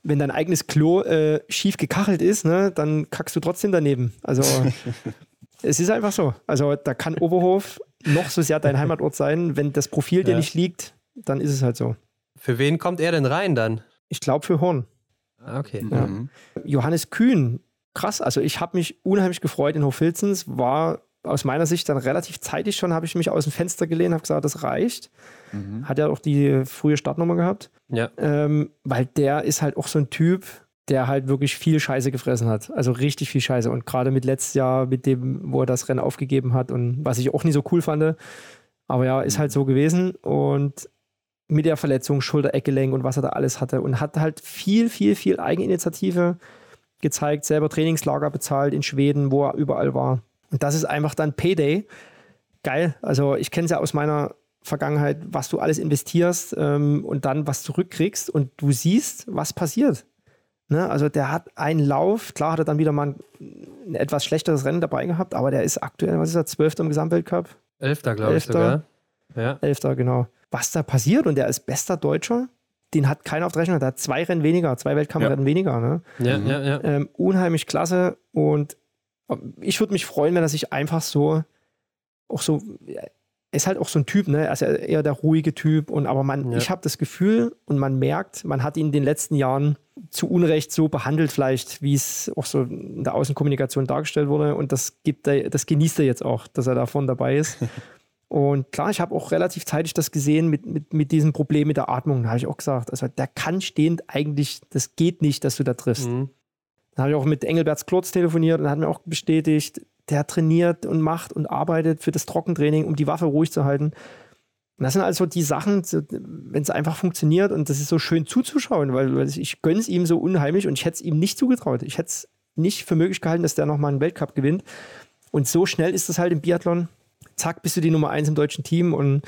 wenn dein eigenes Klo äh, schief gekachelt ist, ne, dann kackst du trotzdem daneben. Also es ist einfach so. Also da kann Oberhof noch so sehr dein Heimatort sein. Wenn das Profil dir nicht liegt, dann ist es halt so. Für wen kommt er denn rein dann? Ich glaube für Horn. Ah, okay. Mhm. Johannes Kühn, krass. Also ich habe mich unheimlich gefreut in Hochfilzens, war aus meiner Sicht dann relativ zeitig schon, habe ich mich aus dem Fenster gelehnt, habe gesagt, das reicht. Mhm. Hat ja auch die frühe Startnummer gehabt. Ja. Ähm, weil der ist halt auch so ein Typ, der halt wirklich viel Scheiße gefressen hat. Also richtig viel Scheiße. Und gerade mit letztes Jahr, mit dem, wo er das Rennen aufgegeben hat und was ich auch nie so cool fand. Aber ja, ist halt so gewesen. Und mit der Verletzung, Schulter, Eckgelenk und was er da alles hatte. Und hat halt viel, viel, viel Eigeninitiative gezeigt, selber Trainingslager bezahlt in Schweden, wo er überall war. Und das ist einfach dann Payday. Geil. Also ich kenne es ja aus meiner Vergangenheit, was du alles investierst ähm, und dann was zurückkriegst und du siehst, was passiert. Ne? Also der hat einen Lauf, klar hat er dann wieder mal ein, ein, etwas schlechteres Rennen dabei gehabt, aber der ist aktuell, was ist er, Zwölfter im Gesamtweltcup? Elfter, glaube ich sogar. Ja. Elfter, genau. Was da passiert und der ist bester Deutscher, den hat keiner auf der Rechnung, der hat zwei Rennen weniger, zwei Weltkampfrennen ja. weniger. Ne? Ja, mhm. ja, ja. Ähm, unheimlich klasse und ich würde mich freuen, wenn er sich einfach so auch so ist halt auch so ein Typ, ne? Er ist ja eher der ruhige Typ und aber man, ja. ich habe das Gefühl und man merkt, man hat ihn in den letzten Jahren zu Unrecht so behandelt, vielleicht, wie es auch so in der Außenkommunikation dargestellt wurde. Und das gibt er, das genießt er jetzt auch, dass er davon dabei ist. und klar, ich habe auch relativ zeitig das gesehen mit, mit, mit diesem Problem mit der Atmung. Da habe ich auch gesagt, also der kann stehend eigentlich, das geht nicht, dass du da triffst. Mhm. Dann habe ich auch mit Engelberts Klotz telefoniert und hat mir auch bestätigt, der trainiert und macht und arbeitet für das Trockentraining, um die Waffe ruhig zu halten. Und das sind also die Sachen, wenn es einfach funktioniert und das ist so schön zuzuschauen, weil, weil ich gönne es ihm so unheimlich und ich hätte es ihm nicht zugetraut. Ich hätte es nicht für möglich gehalten, dass der nochmal einen Weltcup gewinnt. Und so schnell ist das halt im Biathlon. Zack, bist du die Nummer eins im deutschen Team. Und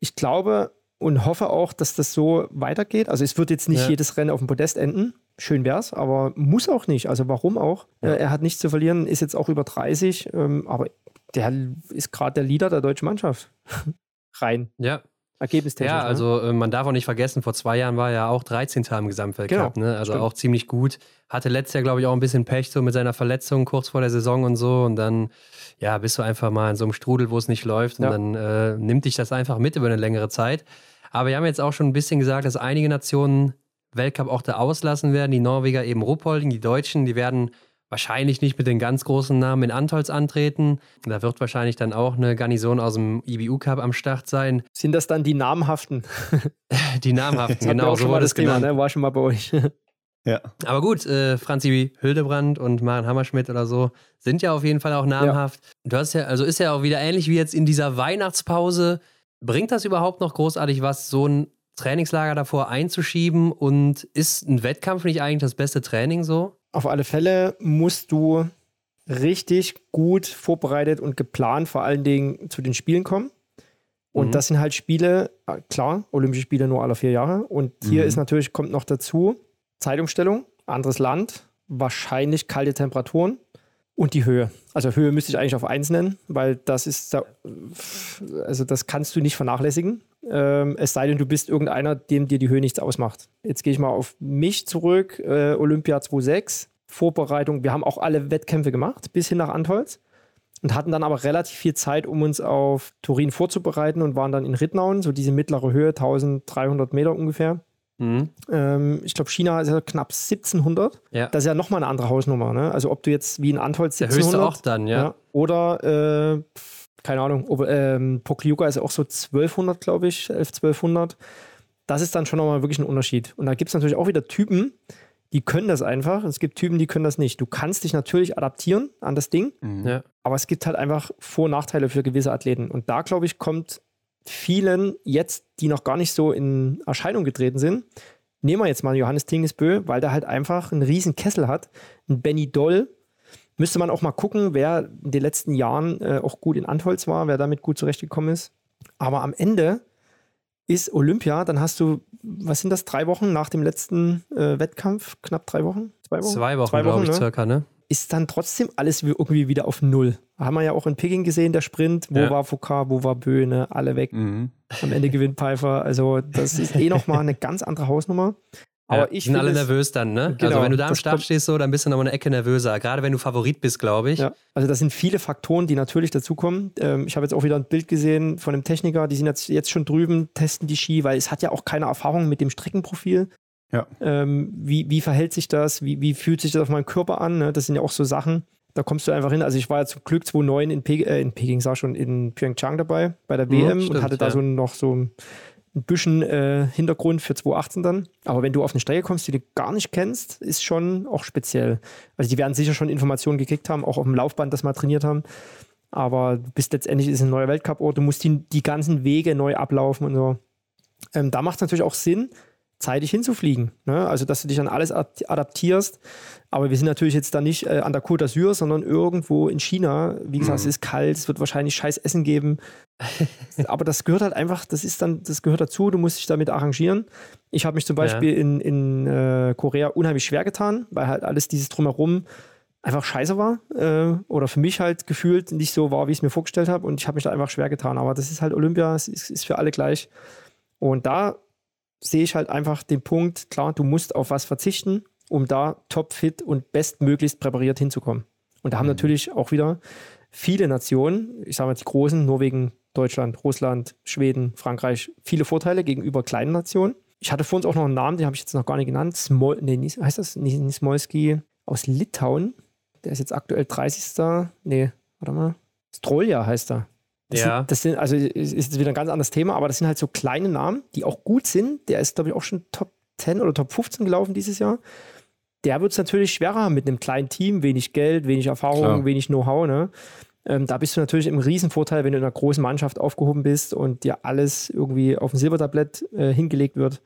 ich glaube und hoffe auch, dass das so weitergeht. Also es wird jetzt nicht ja. jedes Rennen auf dem Podest enden, Schön wär's, aber muss auch nicht. Also warum auch? Ja. er hat nichts zu verlieren, ist jetzt auch über 30, ähm, aber der ist gerade der Leader der deutschen Mannschaft. Rein. Ja. Ergebnistechnisch. Ja, ne? also äh, man darf auch nicht vergessen, vor zwei Jahren war er ja auch 13. im Gesamtweltcup, genau, ne? Also stimmt. auch ziemlich gut. Hatte letztes Jahr, glaube ich, auch ein bisschen Pech so mit seiner Verletzung kurz vor der Saison und so. Und dann, ja, bist du einfach mal in so einem Strudel, wo es nicht läuft. Und ja. dann äh, nimmt dich das einfach mit über eine längere Zeit. Aber wir haben jetzt auch schon ein bisschen gesagt, dass einige Nationen Weltcup auch da auslassen werden. Die Norweger eben Ruppolding, die Deutschen, die werden wahrscheinlich nicht mit den ganz großen Namen in Antolz antreten. Da wird wahrscheinlich dann auch eine Garnison aus dem IBU Cup am Start sein. Sind das dann die namhaften? die namhaften, genau, so war das Thema, ne? War schon mal bei euch. ja. Aber gut, äh, Franzi Hildebrand und Maren Hammerschmidt oder so sind ja auf jeden Fall auch namhaft. Ja. Du hast ja, also ist ja auch wieder ähnlich wie jetzt in dieser Weihnachtspause. Bringt das überhaupt noch großartig was, so ein Trainingslager davor einzuschieben und ist ein Wettkampf nicht eigentlich das beste Training so? Auf alle Fälle musst du richtig gut vorbereitet und geplant vor allen Dingen zu den Spielen kommen. Und mhm. das sind halt Spiele, äh, klar, Olympische Spiele nur alle vier Jahre. Und hier mhm. ist natürlich, kommt noch dazu, Zeitumstellung, anderes Land, wahrscheinlich kalte Temperaturen und die Höhe. Also Höhe müsste ich eigentlich auf eins nennen, weil das ist da, also das kannst du nicht vernachlässigen. Ähm, es sei denn, du bist irgendeiner, dem dir die Höhe nichts ausmacht. Jetzt gehe ich mal auf mich zurück. Äh, Olympia 26, Vorbereitung. Wir haben auch alle Wettkämpfe gemacht, bis hin nach Antholz. Und hatten dann aber relativ viel Zeit, um uns auf Turin vorzubereiten und waren dann in Rittnauen, so diese mittlere Höhe, 1300 Meter ungefähr. Mhm. Ähm, ich glaube, China ist ja knapp 1700. Ja. Das ist ja nochmal eine andere Hausnummer. Ne? Also, ob du jetzt wie in Antholz 1700. Der höchste auch dann, ja. ja oder, äh, keine Ahnung, ob, ähm, Pokljuka ist ja auch so 1200, glaube ich, 11, 1200. Das ist dann schon nochmal wirklich ein Unterschied. Und da gibt es natürlich auch wieder Typen, die können das einfach. Es gibt Typen, die können das nicht. Du kannst dich natürlich adaptieren an das Ding, mhm. ja. aber es gibt halt einfach Vor- und Nachteile für gewisse Athleten. Und da, glaube ich, kommt vielen jetzt, die noch gar nicht so in Erscheinung getreten sind, nehmen wir jetzt mal Johannes Tingesbö, weil der halt einfach einen riesen Kessel hat. Ein Benny Doll. Müsste man auch mal gucken, wer in den letzten Jahren äh, auch gut in Antholz war, wer damit gut zurechtgekommen ist. Aber am Ende ist Olympia, dann hast du, was sind das, drei Wochen nach dem letzten äh, Wettkampf? Knapp drei Wochen? Zwei Wochen? Zwei Wochen, Zwei Wochen glaube ich, ne? circa, ne? Ist dann trotzdem alles irgendwie wieder auf Null. Haben wir ja auch in Peking gesehen, der Sprint. Wo ja. war Foucault, wo war Böhne, alle weg. Mhm. Am Ende gewinnt Pfeiffer. Also, das ist eh nochmal eine ganz andere Hausnummer. Aber ja, ich sind alle nervös dann, ne? Also genau, also wenn du da am Start stehst, so, dann bist du nochmal eine Ecke nervöser. Gerade wenn du Favorit bist, glaube ich. Ja, also das sind viele Faktoren, die natürlich dazukommen. Ähm, ich habe jetzt auch wieder ein Bild gesehen von einem Techniker, die sind jetzt, jetzt schon drüben, testen die Ski, weil es hat ja auch keine Erfahrung mit dem Streckenprofil. Ja. Ähm, wie, wie verhält sich das? Wie, wie fühlt sich das auf meinem Körper an? Ne? Das sind ja auch so Sachen. Da kommst du einfach hin. Also ich war ja zum Glück 2009 in, Pe äh, in Peking, sag schon, in Pyeongchang dabei, bei der WM mhm, stimmt, und hatte da ja. so noch so ein bisschen äh, Hintergrund für 2018 dann. Aber wenn du auf eine Strecke kommst, die du gar nicht kennst, ist schon auch speziell. Also die werden sicher schon Informationen gekriegt haben, auch auf dem Laufband das mal trainiert haben. Aber bis letztendlich ist es ein neuer Weltcup-Ort, du musst die, die ganzen Wege neu ablaufen und so. Ähm, da macht es natürlich auch Sinn, zeitig hinzufliegen. Ne? Also, dass du dich an alles adaptierst. Aber wir sind natürlich jetzt da nicht äh, an der Côte d'Azur, sondern irgendwo in China. Wie gesagt, mhm. es ist kalt, es wird wahrscheinlich scheiß Essen geben. Aber das gehört halt einfach, das ist dann, das gehört dazu, du musst dich damit arrangieren. Ich habe mich zum Beispiel ja. in, in äh, Korea unheimlich schwer getan, weil halt alles dieses Drumherum einfach scheiße war. Äh, oder für mich halt gefühlt nicht so war, wie ich es mir vorgestellt habe. Und ich habe mich da einfach schwer getan. Aber das ist halt Olympia, es ist, ist für alle gleich. Und da sehe ich halt einfach den Punkt, klar, du musst auf was verzichten, um da topfit und bestmöglichst präpariert hinzukommen. Und da haben mhm. natürlich auch wieder viele Nationen, ich sage mal die großen, Norwegen, Deutschland, Russland, Schweden, Frankreich, viele Vorteile gegenüber kleinen Nationen. Ich hatte vor uns auch noch einen Namen, den habe ich jetzt noch gar nicht genannt. Smol, nee, heißt das? Smolski aus Litauen. Der ist jetzt aktuell 30. Nee, warte mal. Strolja heißt er. Das ja. Sind, das sind, also ist jetzt wieder ein ganz anderes Thema, aber das sind halt so kleine Namen, die auch gut sind. Der ist, glaube ich, auch schon Top 10 oder Top 15 gelaufen dieses Jahr. Der wird es natürlich schwerer haben mit einem kleinen Team, wenig Geld, wenig Erfahrung, Klar. wenig Know-how. Ne? Ähm, da bist du natürlich im Riesenvorteil, wenn du in einer großen Mannschaft aufgehoben bist und dir alles irgendwie auf dem Silbertablett äh, hingelegt wird.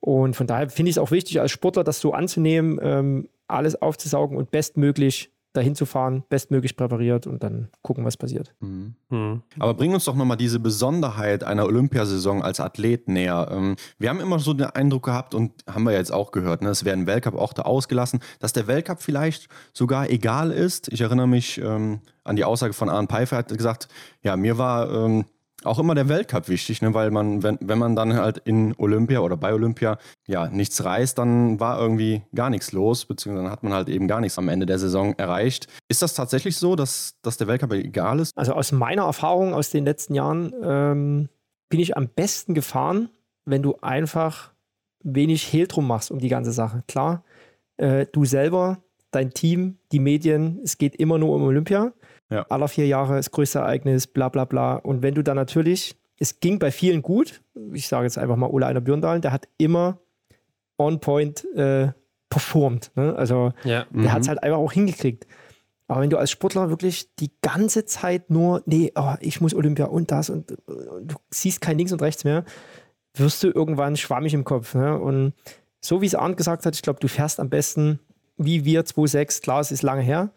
Und von daher finde ich es auch wichtig, als Sportler das so anzunehmen, ähm, alles aufzusaugen und bestmöglich dahin zu fahren, bestmöglich präpariert und dann gucken, was passiert. Mhm. Mhm. Aber bring uns doch nochmal diese Besonderheit einer Olympiasaison als Athlet näher. Ähm, wir haben immer so den Eindruck gehabt und haben wir jetzt auch gehört, ne, es werden Weltcup auch da ausgelassen, dass der Weltcup vielleicht sogar egal ist. Ich erinnere mich ähm, an die Aussage von Arne Pfeiffer, hat gesagt, ja, mir war ähm, auch immer der Weltcup wichtig, ne? weil man, wenn, wenn man dann halt in Olympia oder bei Olympia ja nichts reißt, dann war irgendwie gar nichts los, beziehungsweise hat man halt eben gar nichts am Ende der Saison erreicht. Ist das tatsächlich so, dass, dass der Weltcup egal ist? Also aus meiner Erfahrung aus den letzten Jahren ähm, bin ich am besten gefahren, wenn du einfach wenig Hehl drum machst um die ganze Sache. Klar, äh, du selber, dein Team, die Medien, es geht immer nur um Olympia. Ja. Aller vier Jahre, das größte Ereignis, bla bla bla. Und wenn du dann natürlich, es ging bei vielen gut, ich sage jetzt einfach mal Ole Einer Björndalen, der hat immer on point äh, performt. Ne? Also ja. der mhm. hat es halt einfach auch hingekriegt. Aber wenn du als Sportler wirklich die ganze Zeit nur, nee, oh, ich muss Olympia und das und, und, du siehst kein Links und Rechts mehr, wirst du irgendwann schwammig im Kopf. Ne? Und so wie es Arndt gesagt hat, ich glaube, du fährst am besten wie wir 2.6, klar, es ist lange her,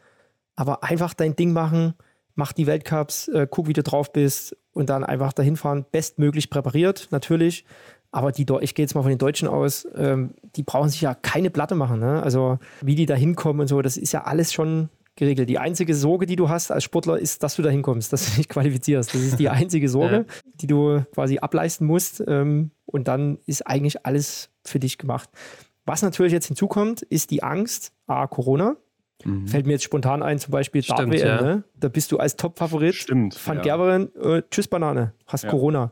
aber einfach dein Ding machen, mach die Weltcups, äh, guck, wie du drauf bist und dann einfach dahin fahren, bestmöglich präpariert, natürlich. Aber die, ich gehe jetzt mal von den Deutschen aus, ähm, die brauchen sich ja keine Platte machen. Ne? Also wie die da hinkommen und so, das ist ja alles schon geregelt. Die einzige Sorge, die du hast als Sportler, ist, dass du da hinkommst, dass du dich qualifizierst. Das ist die einzige Sorge, ja. die du quasi ableisten musst. Ähm, und dann ist eigentlich alles für dich gemacht. Was natürlich jetzt hinzukommt, ist die Angst, A, Corona. Mhm. Fällt mir jetzt spontan ein, zum Beispiel Stimmt, WM, ja. ne? Da bist du als Top-Favorit. Stimmt. Van ja. Gerberen, äh, tschüss Banane, hast ja. Corona.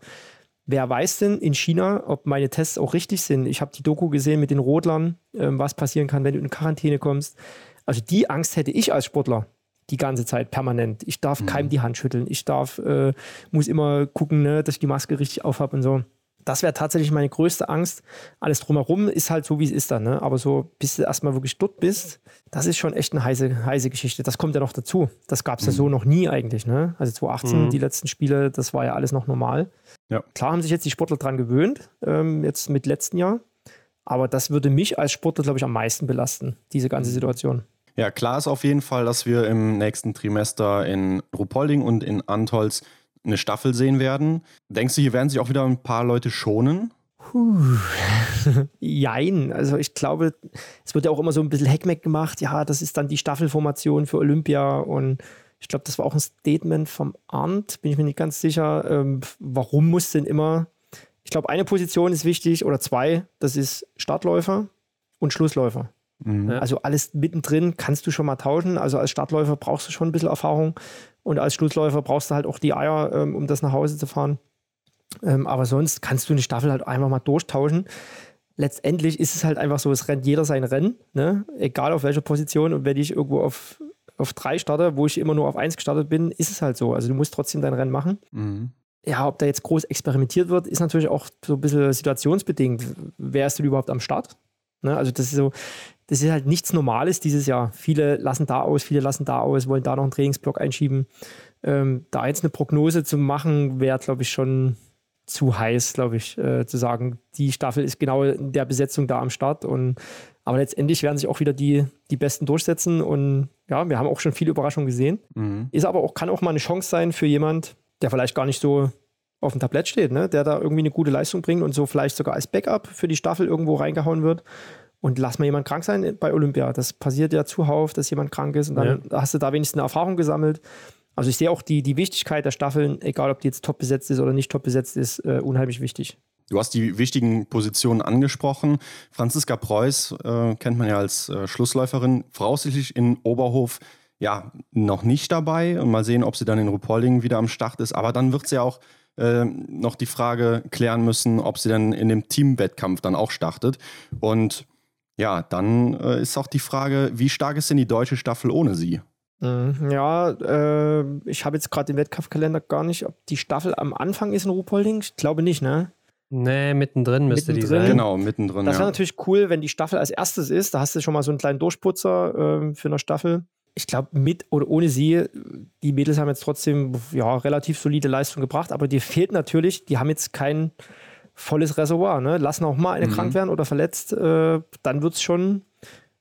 Wer weiß denn in China, ob meine Tests auch richtig sind? Ich habe die Doku gesehen mit den Rodlern, äh, was passieren kann, wenn du in Quarantäne kommst. Also die Angst hätte ich als Sportler die ganze Zeit permanent. Ich darf mhm. keinem die Hand schütteln. Ich darf, äh, muss immer gucken, ne, dass ich die Maske richtig aufhabe und so das wäre tatsächlich meine größte Angst. Alles drumherum ist halt so, wie es ist dann. Ne? Aber so, bis du erstmal wirklich dort bist, das ist schon echt eine heiße, heiße Geschichte. Das kommt ja noch dazu. Das gab es mhm. ja so noch nie eigentlich. Ne? Also 2018, mhm. die letzten Spiele, das war ja alles noch normal. Ja. Klar haben sich jetzt die Sportler dran gewöhnt, ähm, jetzt mit letzten Jahr. Aber das würde mich als Sportler, glaube ich, am meisten belasten, diese ganze mhm. Situation. Ja, klar ist auf jeden Fall, dass wir im nächsten Trimester in Rupolding und in Antholz eine Staffel sehen werden. Denkst du, hier werden sich auch wieder ein paar Leute schonen? Puh. Jein. Also ich glaube, es wird ja auch immer so ein bisschen Heckmeck gemacht. Ja, das ist dann die Staffelformation für Olympia und ich glaube, das war auch ein Statement vom Arndt, bin ich mir nicht ganz sicher. Ähm, warum muss denn immer, ich glaube, eine Position ist wichtig oder zwei, das ist Startläufer und Schlussläufer. Mhm. Also alles mittendrin kannst du schon mal tauschen. Also als Startläufer brauchst du schon ein bisschen Erfahrung und als Schlussläufer brauchst du halt auch die Eier, ähm, um das nach Hause zu fahren. Ähm, aber sonst kannst du eine Staffel halt einfach mal durchtauschen. Letztendlich ist es halt einfach so, es rennt jeder sein Rennen, ne? egal auf welcher Position. Und wenn ich irgendwo auf auf drei starte, wo ich immer nur auf eins gestartet bin, ist es halt so. Also du musst trotzdem dein Rennen machen. Mhm. Ja, ob da jetzt groß experimentiert wird, ist natürlich auch so ein bisschen situationsbedingt. Wer ist denn überhaupt am Start? Ne? Also das ist so, das ist halt nichts Normales dieses Jahr. Viele lassen da aus, viele lassen da aus, wollen da noch einen Trainingsblock einschieben. Ähm, da jetzt eine Prognose zu machen, wäre, glaube ich, schon zu heiß, glaube ich, äh, zu sagen, die Staffel ist genau in der Besetzung da am Start. Und, aber letztendlich werden sich auch wieder die, die Besten durchsetzen. Und ja, wir haben auch schon viele Überraschungen gesehen. Mhm. Ist aber auch, kann auch mal eine Chance sein für jemand, der vielleicht gar nicht so auf dem Tablett steht, ne? der da irgendwie eine gute Leistung bringt und so vielleicht sogar als Backup für die Staffel irgendwo reingehauen wird. Und lass mal jemand krank sein bei Olympia. Das passiert ja zuhauf, dass jemand krank ist und dann ja. hast du da wenigstens eine Erfahrung gesammelt. Also ich sehe auch die, die Wichtigkeit der Staffeln, egal ob die jetzt top besetzt ist oder nicht top besetzt ist, äh, unheimlich wichtig. Du hast die wichtigen Positionen angesprochen. Franziska Preuß äh, kennt man ja als äh, Schlussläuferin, voraussichtlich in Oberhof ja noch nicht dabei. Und mal sehen, ob sie dann in Rupolding wieder am Start ist. Aber dann wird sie ja auch äh, noch die Frage klären müssen, ob sie dann in dem Teamwettkampf dann auch startet. Und ja, dann äh, ist auch die Frage, wie stark ist denn die deutsche Staffel ohne sie? Mhm. Ja, äh, ich habe jetzt gerade den Wettkampfkalender gar nicht, ob die Staffel am Anfang ist in Ruhpolding. Ich glaube nicht, ne? Nee, mittendrin müsste mittendrin. die sein. Genau, mittendrin. Das wäre ja. natürlich cool, wenn die Staffel als erstes ist. Da hast du schon mal so einen kleinen Durchputzer äh, für eine Staffel. Ich glaube, mit oder ohne sie, die Mädels haben jetzt trotzdem ja, relativ solide Leistung gebracht, aber dir fehlt natürlich, die haben jetzt kein volles Reservoir. Ne? Lassen auch mal eine mhm. krank werden oder verletzt, äh, dann wird es schon ein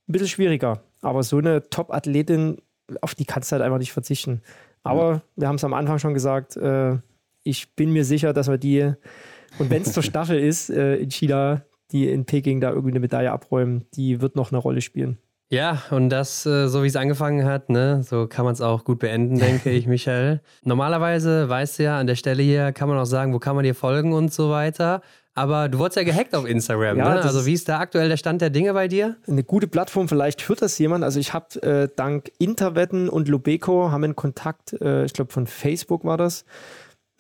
bisschen schwieriger. Aber so eine Top-Athletin auf die kannst du halt einfach nicht verzichten. Aber ja. wir haben es am Anfang schon gesagt, äh, ich bin mir sicher, dass wir die, und wenn es zur Staffel ist, äh, in China, die in Peking da irgendwie eine Medaille abräumen, die wird noch eine Rolle spielen. Ja, und das, äh, so wie es angefangen hat, ne, so kann man es auch gut beenden, denke ich, Michael. Normalerweise, weißt du ja, an der Stelle hier kann man auch sagen, wo kann man dir folgen und so weiter. Aber du wurdest ja gehackt auf Instagram, ja, ne? Also wie ist da aktuell der Stand der Dinge bei dir? Eine gute Plattform, vielleicht hört das jemand. Also ich habe äh, dank Interwetten und Lubeco haben einen Kontakt, äh, ich glaube von Facebook war das,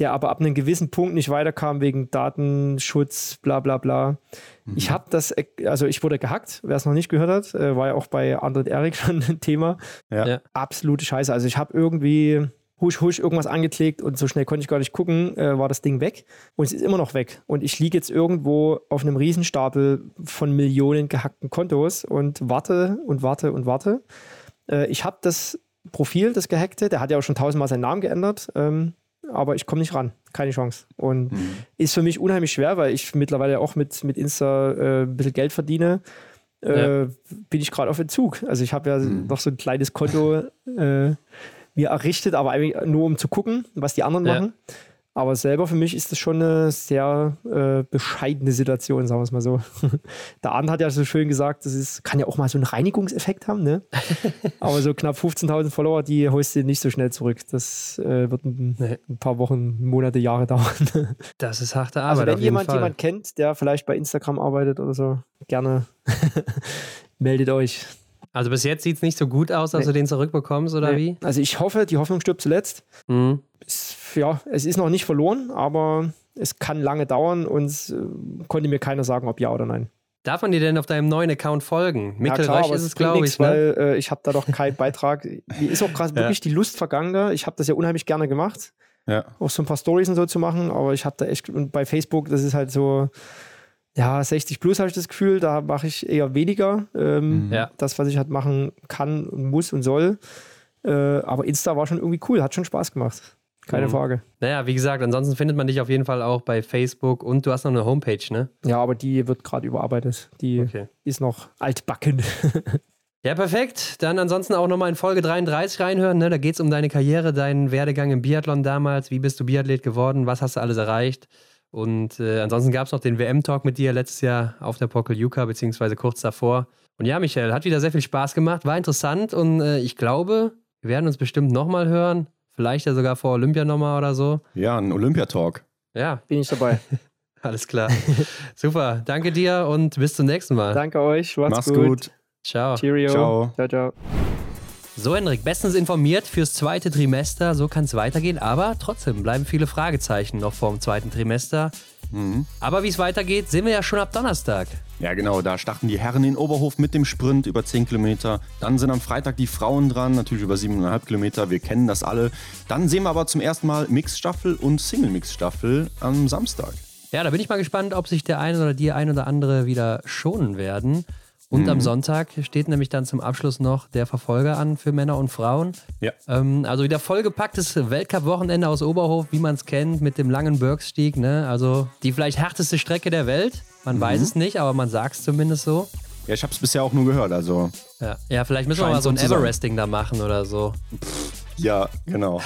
der aber ab einem gewissen Punkt nicht weiterkam wegen Datenschutz, bla bla bla. Mhm. Ich habe das, äh, also ich wurde gehackt, wer es noch nicht gehört hat, äh, war ja auch bei Andret Erik schon ein Thema. Ja. Absolute Scheiße. Also ich habe irgendwie husch, husch, irgendwas angeklickt und so schnell konnte ich gar nicht gucken, äh, war das Ding weg. Und es ist immer noch weg. Und ich liege jetzt irgendwo auf einem Riesenstapel von Millionen gehackten Kontos und warte und warte und warte. Äh, ich habe das Profil, das gehackte, der hat ja auch schon tausendmal seinen Namen geändert, ähm, aber ich komme nicht ran. Keine Chance. Und mhm. ist für mich unheimlich schwer, weil ich mittlerweile auch mit, mit Insta äh, ein bisschen Geld verdiene. Äh, ja. Bin ich gerade auf Entzug. Also ich habe ja mhm. noch so ein kleines Konto. Äh, mir errichtet, aber eigentlich nur um zu gucken, was die anderen ja. machen. Aber selber für mich ist das schon eine sehr äh, bescheidene Situation, sagen wir es mal so. Der Arndt hat ja so schön gesagt, das ist, kann ja auch mal so einen Reinigungseffekt haben, ne? Aber so knapp 15.000 Follower, die holst du nicht so schnell zurück. Das äh, wird ein, nee. ein, paar Wochen, Monate, Jahre dauern. Das ist harte also Arbeit. Also wenn jemand jemand kennt, der vielleicht bei Instagram arbeitet oder so, gerne meldet euch. Also bis jetzt sieht es nicht so gut aus, dass nee. du den zurückbekommst, oder nee. wie? Also ich hoffe, die Hoffnung stirbt zuletzt. Mhm. Es, ja, es ist noch nicht verloren, aber es kann lange dauern und es äh, konnte mir keiner sagen, ob ja oder nein. Darf man dir denn auf deinem neuen Account folgen? Mikkel ja, ist es, glaube ich. Ne? Weil äh, ich habe da doch keinen Beitrag. Mir ist auch krass wirklich die Lust vergangen. Ich habe das ja unheimlich gerne gemacht. Ja. Auch so ein paar Stories und so zu machen, aber ich habe da echt, und bei Facebook, das ist halt so, ja, 60 plus habe ich das Gefühl, da mache ich eher weniger. Ähm, mhm. ja. Das, was ich halt machen kann und muss und soll. Äh, aber Insta war schon irgendwie cool, hat schon Spaß gemacht. Keine mhm. Frage. Naja, wie gesagt, ansonsten findet man dich auf jeden Fall auch bei Facebook und du hast noch eine Homepage, ne? Ja, aber die wird gerade überarbeitet. Die okay. ist noch altbacken. Ja, perfekt. Dann ansonsten auch nochmal in Folge 33 reinhören. Ne? Da geht es um deine Karriere, deinen Werdegang im Biathlon damals. Wie bist du Biathlet geworden? Was hast du alles erreicht? Und äh, ansonsten gab es noch den WM-Talk mit dir letztes Jahr auf der Pokeljuka, beziehungsweise kurz davor. Und ja, Michael, hat wieder sehr viel Spaß gemacht, war interessant und äh, ich glaube, wir werden uns bestimmt nochmal hören. Vielleicht ja sogar vor Olympia nochmal oder so. Ja, ein Olympiatalk. Ja. Bin ich dabei. Alles klar. Super. Danke dir und bis zum nächsten Mal. Danke euch. Macht's, Mach's gut. gut. Ciao. Cheerio. Ciao. Ciao, ciao. So, Henrik, bestens informiert fürs zweite Trimester. So kann es weitergehen. Aber trotzdem bleiben viele Fragezeichen noch vor dem zweiten Trimester. Mhm. Aber wie es weitergeht, sehen wir ja schon ab Donnerstag. Ja, genau. Da starten die Herren in Oberhof mit dem Sprint über 10 Kilometer. Dann sind am Freitag die Frauen dran, natürlich über 7,5 Kilometer. Wir kennen das alle. Dann sehen wir aber zum ersten Mal Mixstaffel und Single-Mix-Staffel am Samstag. Ja, da bin ich mal gespannt, ob sich der eine oder die ein oder andere wieder schonen werden. Und mhm. am Sonntag steht nämlich dann zum Abschluss noch der Verfolger an für Männer und Frauen. Ja. Ähm, also wieder vollgepacktes Weltcup-Wochenende aus Oberhof, wie man es kennt, mit dem langen Bergstieg. Ne? Also die vielleicht härteste Strecke der Welt. Man mhm. weiß es nicht, aber man sagt es zumindest so. Ja, ich habe es bisher auch nur gehört, also. Ja, ja vielleicht müssen wir mal so ein Everesting da machen oder so. Pff. Ja, genau.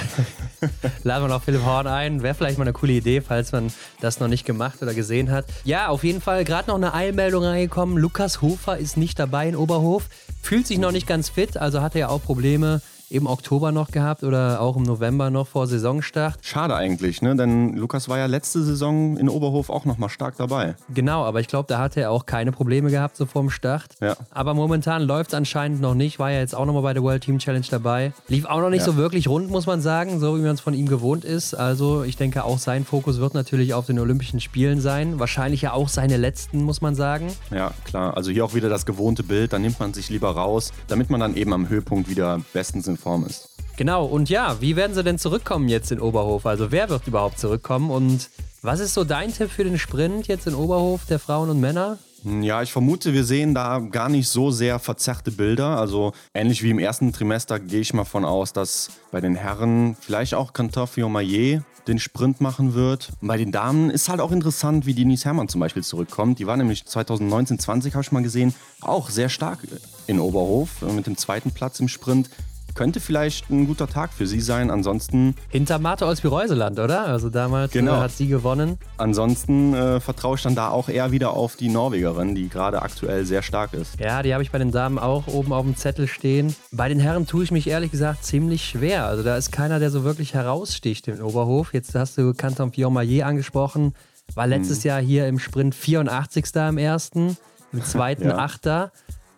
Laden wir noch Philipp Horn ein. Wäre vielleicht mal eine coole Idee, falls man das noch nicht gemacht oder gesehen hat. Ja, auf jeden Fall gerade noch eine Eilmeldung reingekommen. Lukas Hofer ist nicht dabei in Oberhof. Fühlt sich noch nicht ganz fit, also hatte er auch Probleme im Oktober noch gehabt oder auch im November noch vor Saisonstart. Schade eigentlich, ne? Denn Lukas war ja letzte Saison in Oberhof auch noch mal stark dabei. Genau, aber ich glaube, da hatte er auch keine Probleme gehabt so vorm Start. Ja. Aber momentan läuft es anscheinend noch nicht. War ja jetzt auch noch mal bei der World Team Challenge dabei. Lief auch noch nicht ja. so wirklich rund, muss man sagen, so wie man es von ihm gewohnt ist. Also ich denke, auch sein Fokus wird natürlich auf den Olympischen Spielen sein. Wahrscheinlich ja auch seine letzten, muss man sagen. Ja, klar. Also hier auch wieder das gewohnte Bild. Da nimmt man sich lieber raus, damit man dann eben am Höhepunkt wieder bestens in Form ist. Genau, und ja, wie werden sie denn zurückkommen jetzt in Oberhof? Also wer wird überhaupt zurückkommen und was ist so dein Tipp für den Sprint jetzt in Oberhof der Frauen und Männer? Ja, ich vermute, wir sehen da gar nicht so sehr verzerrte Bilder. Also ähnlich wie im ersten Trimester gehe ich mal von aus, dass bei den Herren vielleicht auch Cantor Maillet den Sprint machen wird. Bei den Damen ist halt auch interessant, wie Denise Herrmann zum Beispiel zurückkommt. Die war nämlich 2019-20, habe ich mal gesehen, auch sehr stark in Oberhof mit dem zweiten Platz im Sprint könnte vielleicht ein guter Tag für sie sein. Ansonsten. Hinter Marte Olsby-Reuseland, oder? Also damals äh, genau. hat sie gewonnen. Ansonsten äh, vertraue ich dann da auch eher wieder auf die Norwegerin, die gerade aktuell sehr stark ist. Ja, die habe ich bei den Damen auch oben auf dem Zettel stehen. Bei den Herren tue ich mich ehrlich gesagt ziemlich schwer. Also da ist keiner, der so wirklich heraussticht im Oberhof. Jetzt hast du Canton Pion-Maillet angesprochen. War letztes hm. Jahr hier im Sprint 84. im ersten, im zweiten ja. Achter.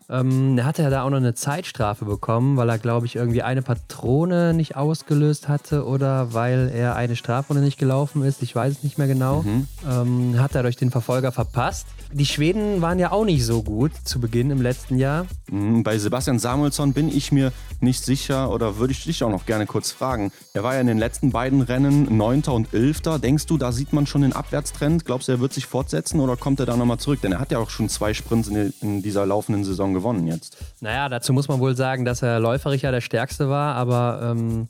Ähm, er hatte ja da auch noch eine Zeitstrafe bekommen, weil er, glaube ich, irgendwie eine Patrone nicht ausgelöst hatte oder weil er eine Strafrunde nicht gelaufen ist. Ich weiß es nicht mehr genau. Mhm. Ähm, hat er durch den Verfolger verpasst. Die Schweden waren ja auch nicht so gut zu Beginn im letzten Jahr. Mhm, bei Sebastian Samuelsson bin ich mir nicht sicher oder würde ich dich auch noch gerne kurz fragen. Er war ja in den letzten beiden Rennen 9. und 11. Denkst du, da sieht man schon den Abwärtstrend? Glaubst du, er wird sich fortsetzen oder kommt er da nochmal zurück? Denn er hat ja auch schon zwei Sprints in dieser laufenden Saison gewonnen jetzt. Naja, dazu muss man wohl sagen, dass er läuferig ja der Stärkste war, aber ähm,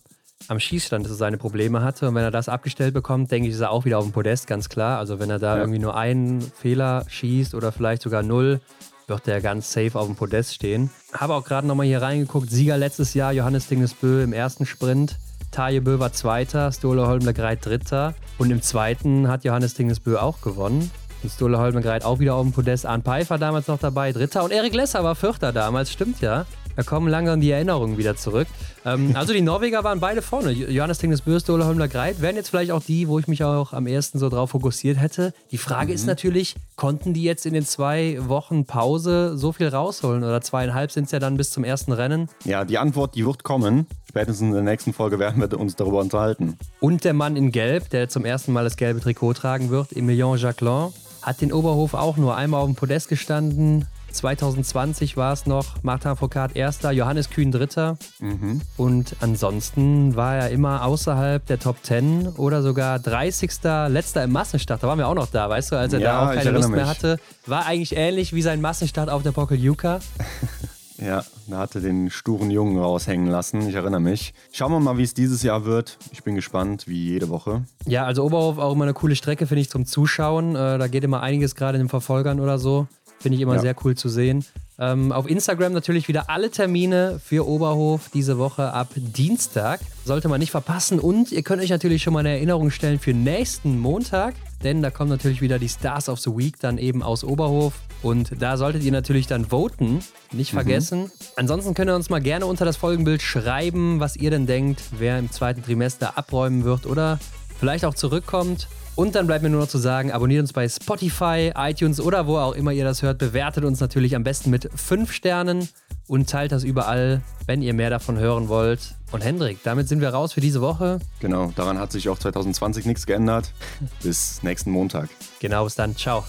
am Schießstand seine Probleme hatte. Und wenn er das abgestellt bekommt, denke ich, ist er auch wieder auf dem Podest, ganz klar. Also wenn er da ja. irgendwie nur einen Fehler schießt oder vielleicht sogar null, wird der ganz safe auf dem Podest stehen. Habe auch gerade nochmal hier reingeguckt. Sieger letztes Jahr, Johannes Dingesbö im ersten Sprint. Taje Bö war Zweiter, Stole Holmler-Greit Dritter. Und im zweiten hat Johannes Dingesbö auch gewonnen. Und Stole Holmengreit auch wieder auf dem Podest. Arne Pfeiffer damals noch dabei, Dritter. Und Erik Lesser war Vierter damals, stimmt ja. Da kommen langsam die Erinnerungen wieder zurück. Ähm, also die Norweger waren beide vorne. Johannes Tingnes Bürste, Ole Holmler Greit wären jetzt vielleicht auch die, wo ich mich auch am ersten so drauf fokussiert hätte. Die Frage mhm. ist natürlich, konnten die jetzt in den zwei Wochen Pause so viel rausholen? Oder zweieinhalb sind es ja dann bis zum ersten Rennen? Ja, die Antwort, die wird kommen. Spätestens in der nächsten Folge werden wir uns darüber unterhalten. Und der Mann in Gelb, der zum ersten Mal das gelbe Trikot tragen wird, Emilien Jacquelin, hat den Oberhof auch nur einmal auf dem Podest gestanden. 2020 war es noch Martin Foucault erster, Johannes Kühn dritter. Mhm. Und ansonsten war er immer außerhalb der Top 10 oder sogar 30. letzter im Massenstart. Da waren wir auch noch da, weißt du, als er ja, da auch keine Lust mehr mich. hatte. War eigentlich ähnlich wie sein Massenstart auf der Pokeljuka. Ja, da hatte den sturen Jungen raushängen lassen. Ich erinnere mich. Schauen wir mal, wie es dieses Jahr wird. Ich bin gespannt, wie jede Woche. Ja, also Oberhof auch immer eine coole Strecke, finde ich, zum Zuschauen. Äh, da geht immer einiges gerade in den Verfolgern oder so. Finde ich immer ja. sehr cool zu sehen. Ähm, auf Instagram natürlich wieder alle Termine für Oberhof diese Woche ab Dienstag. Sollte man nicht verpassen. Und ihr könnt euch natürlich schon mal eine Erinnerung stellen für nächsten Montag. Denn da kommen natürlich wieder die Stars of the Week dann eben aus Oberhof. Und da solltet ihr natürlich dann voten. Nicht mhm. vergessen. Mhm. Ansonsten könnt ihr uns mal gerne unter das Folgenbild schreiben, was ihr denn denkt, wer im zweiten Trimester abräumen wird oder vielleicht auch zurückkommt. Und dann bleibt mir nur noch zu sagen, abonniert uns bei Spotify, iTunes oder wo auch immer ihr das hört. Bewertet uns natürlich am besten mit 5 Sternen und teilt das überall, wenn ihr mehr davon hören wollt. Und Hendrik, damit sind wir raus für diese Woche. Genau, daran hat sich auch 2020 nichts geändert. Bis nächsten Montag. Genau, bis dann. Ciao.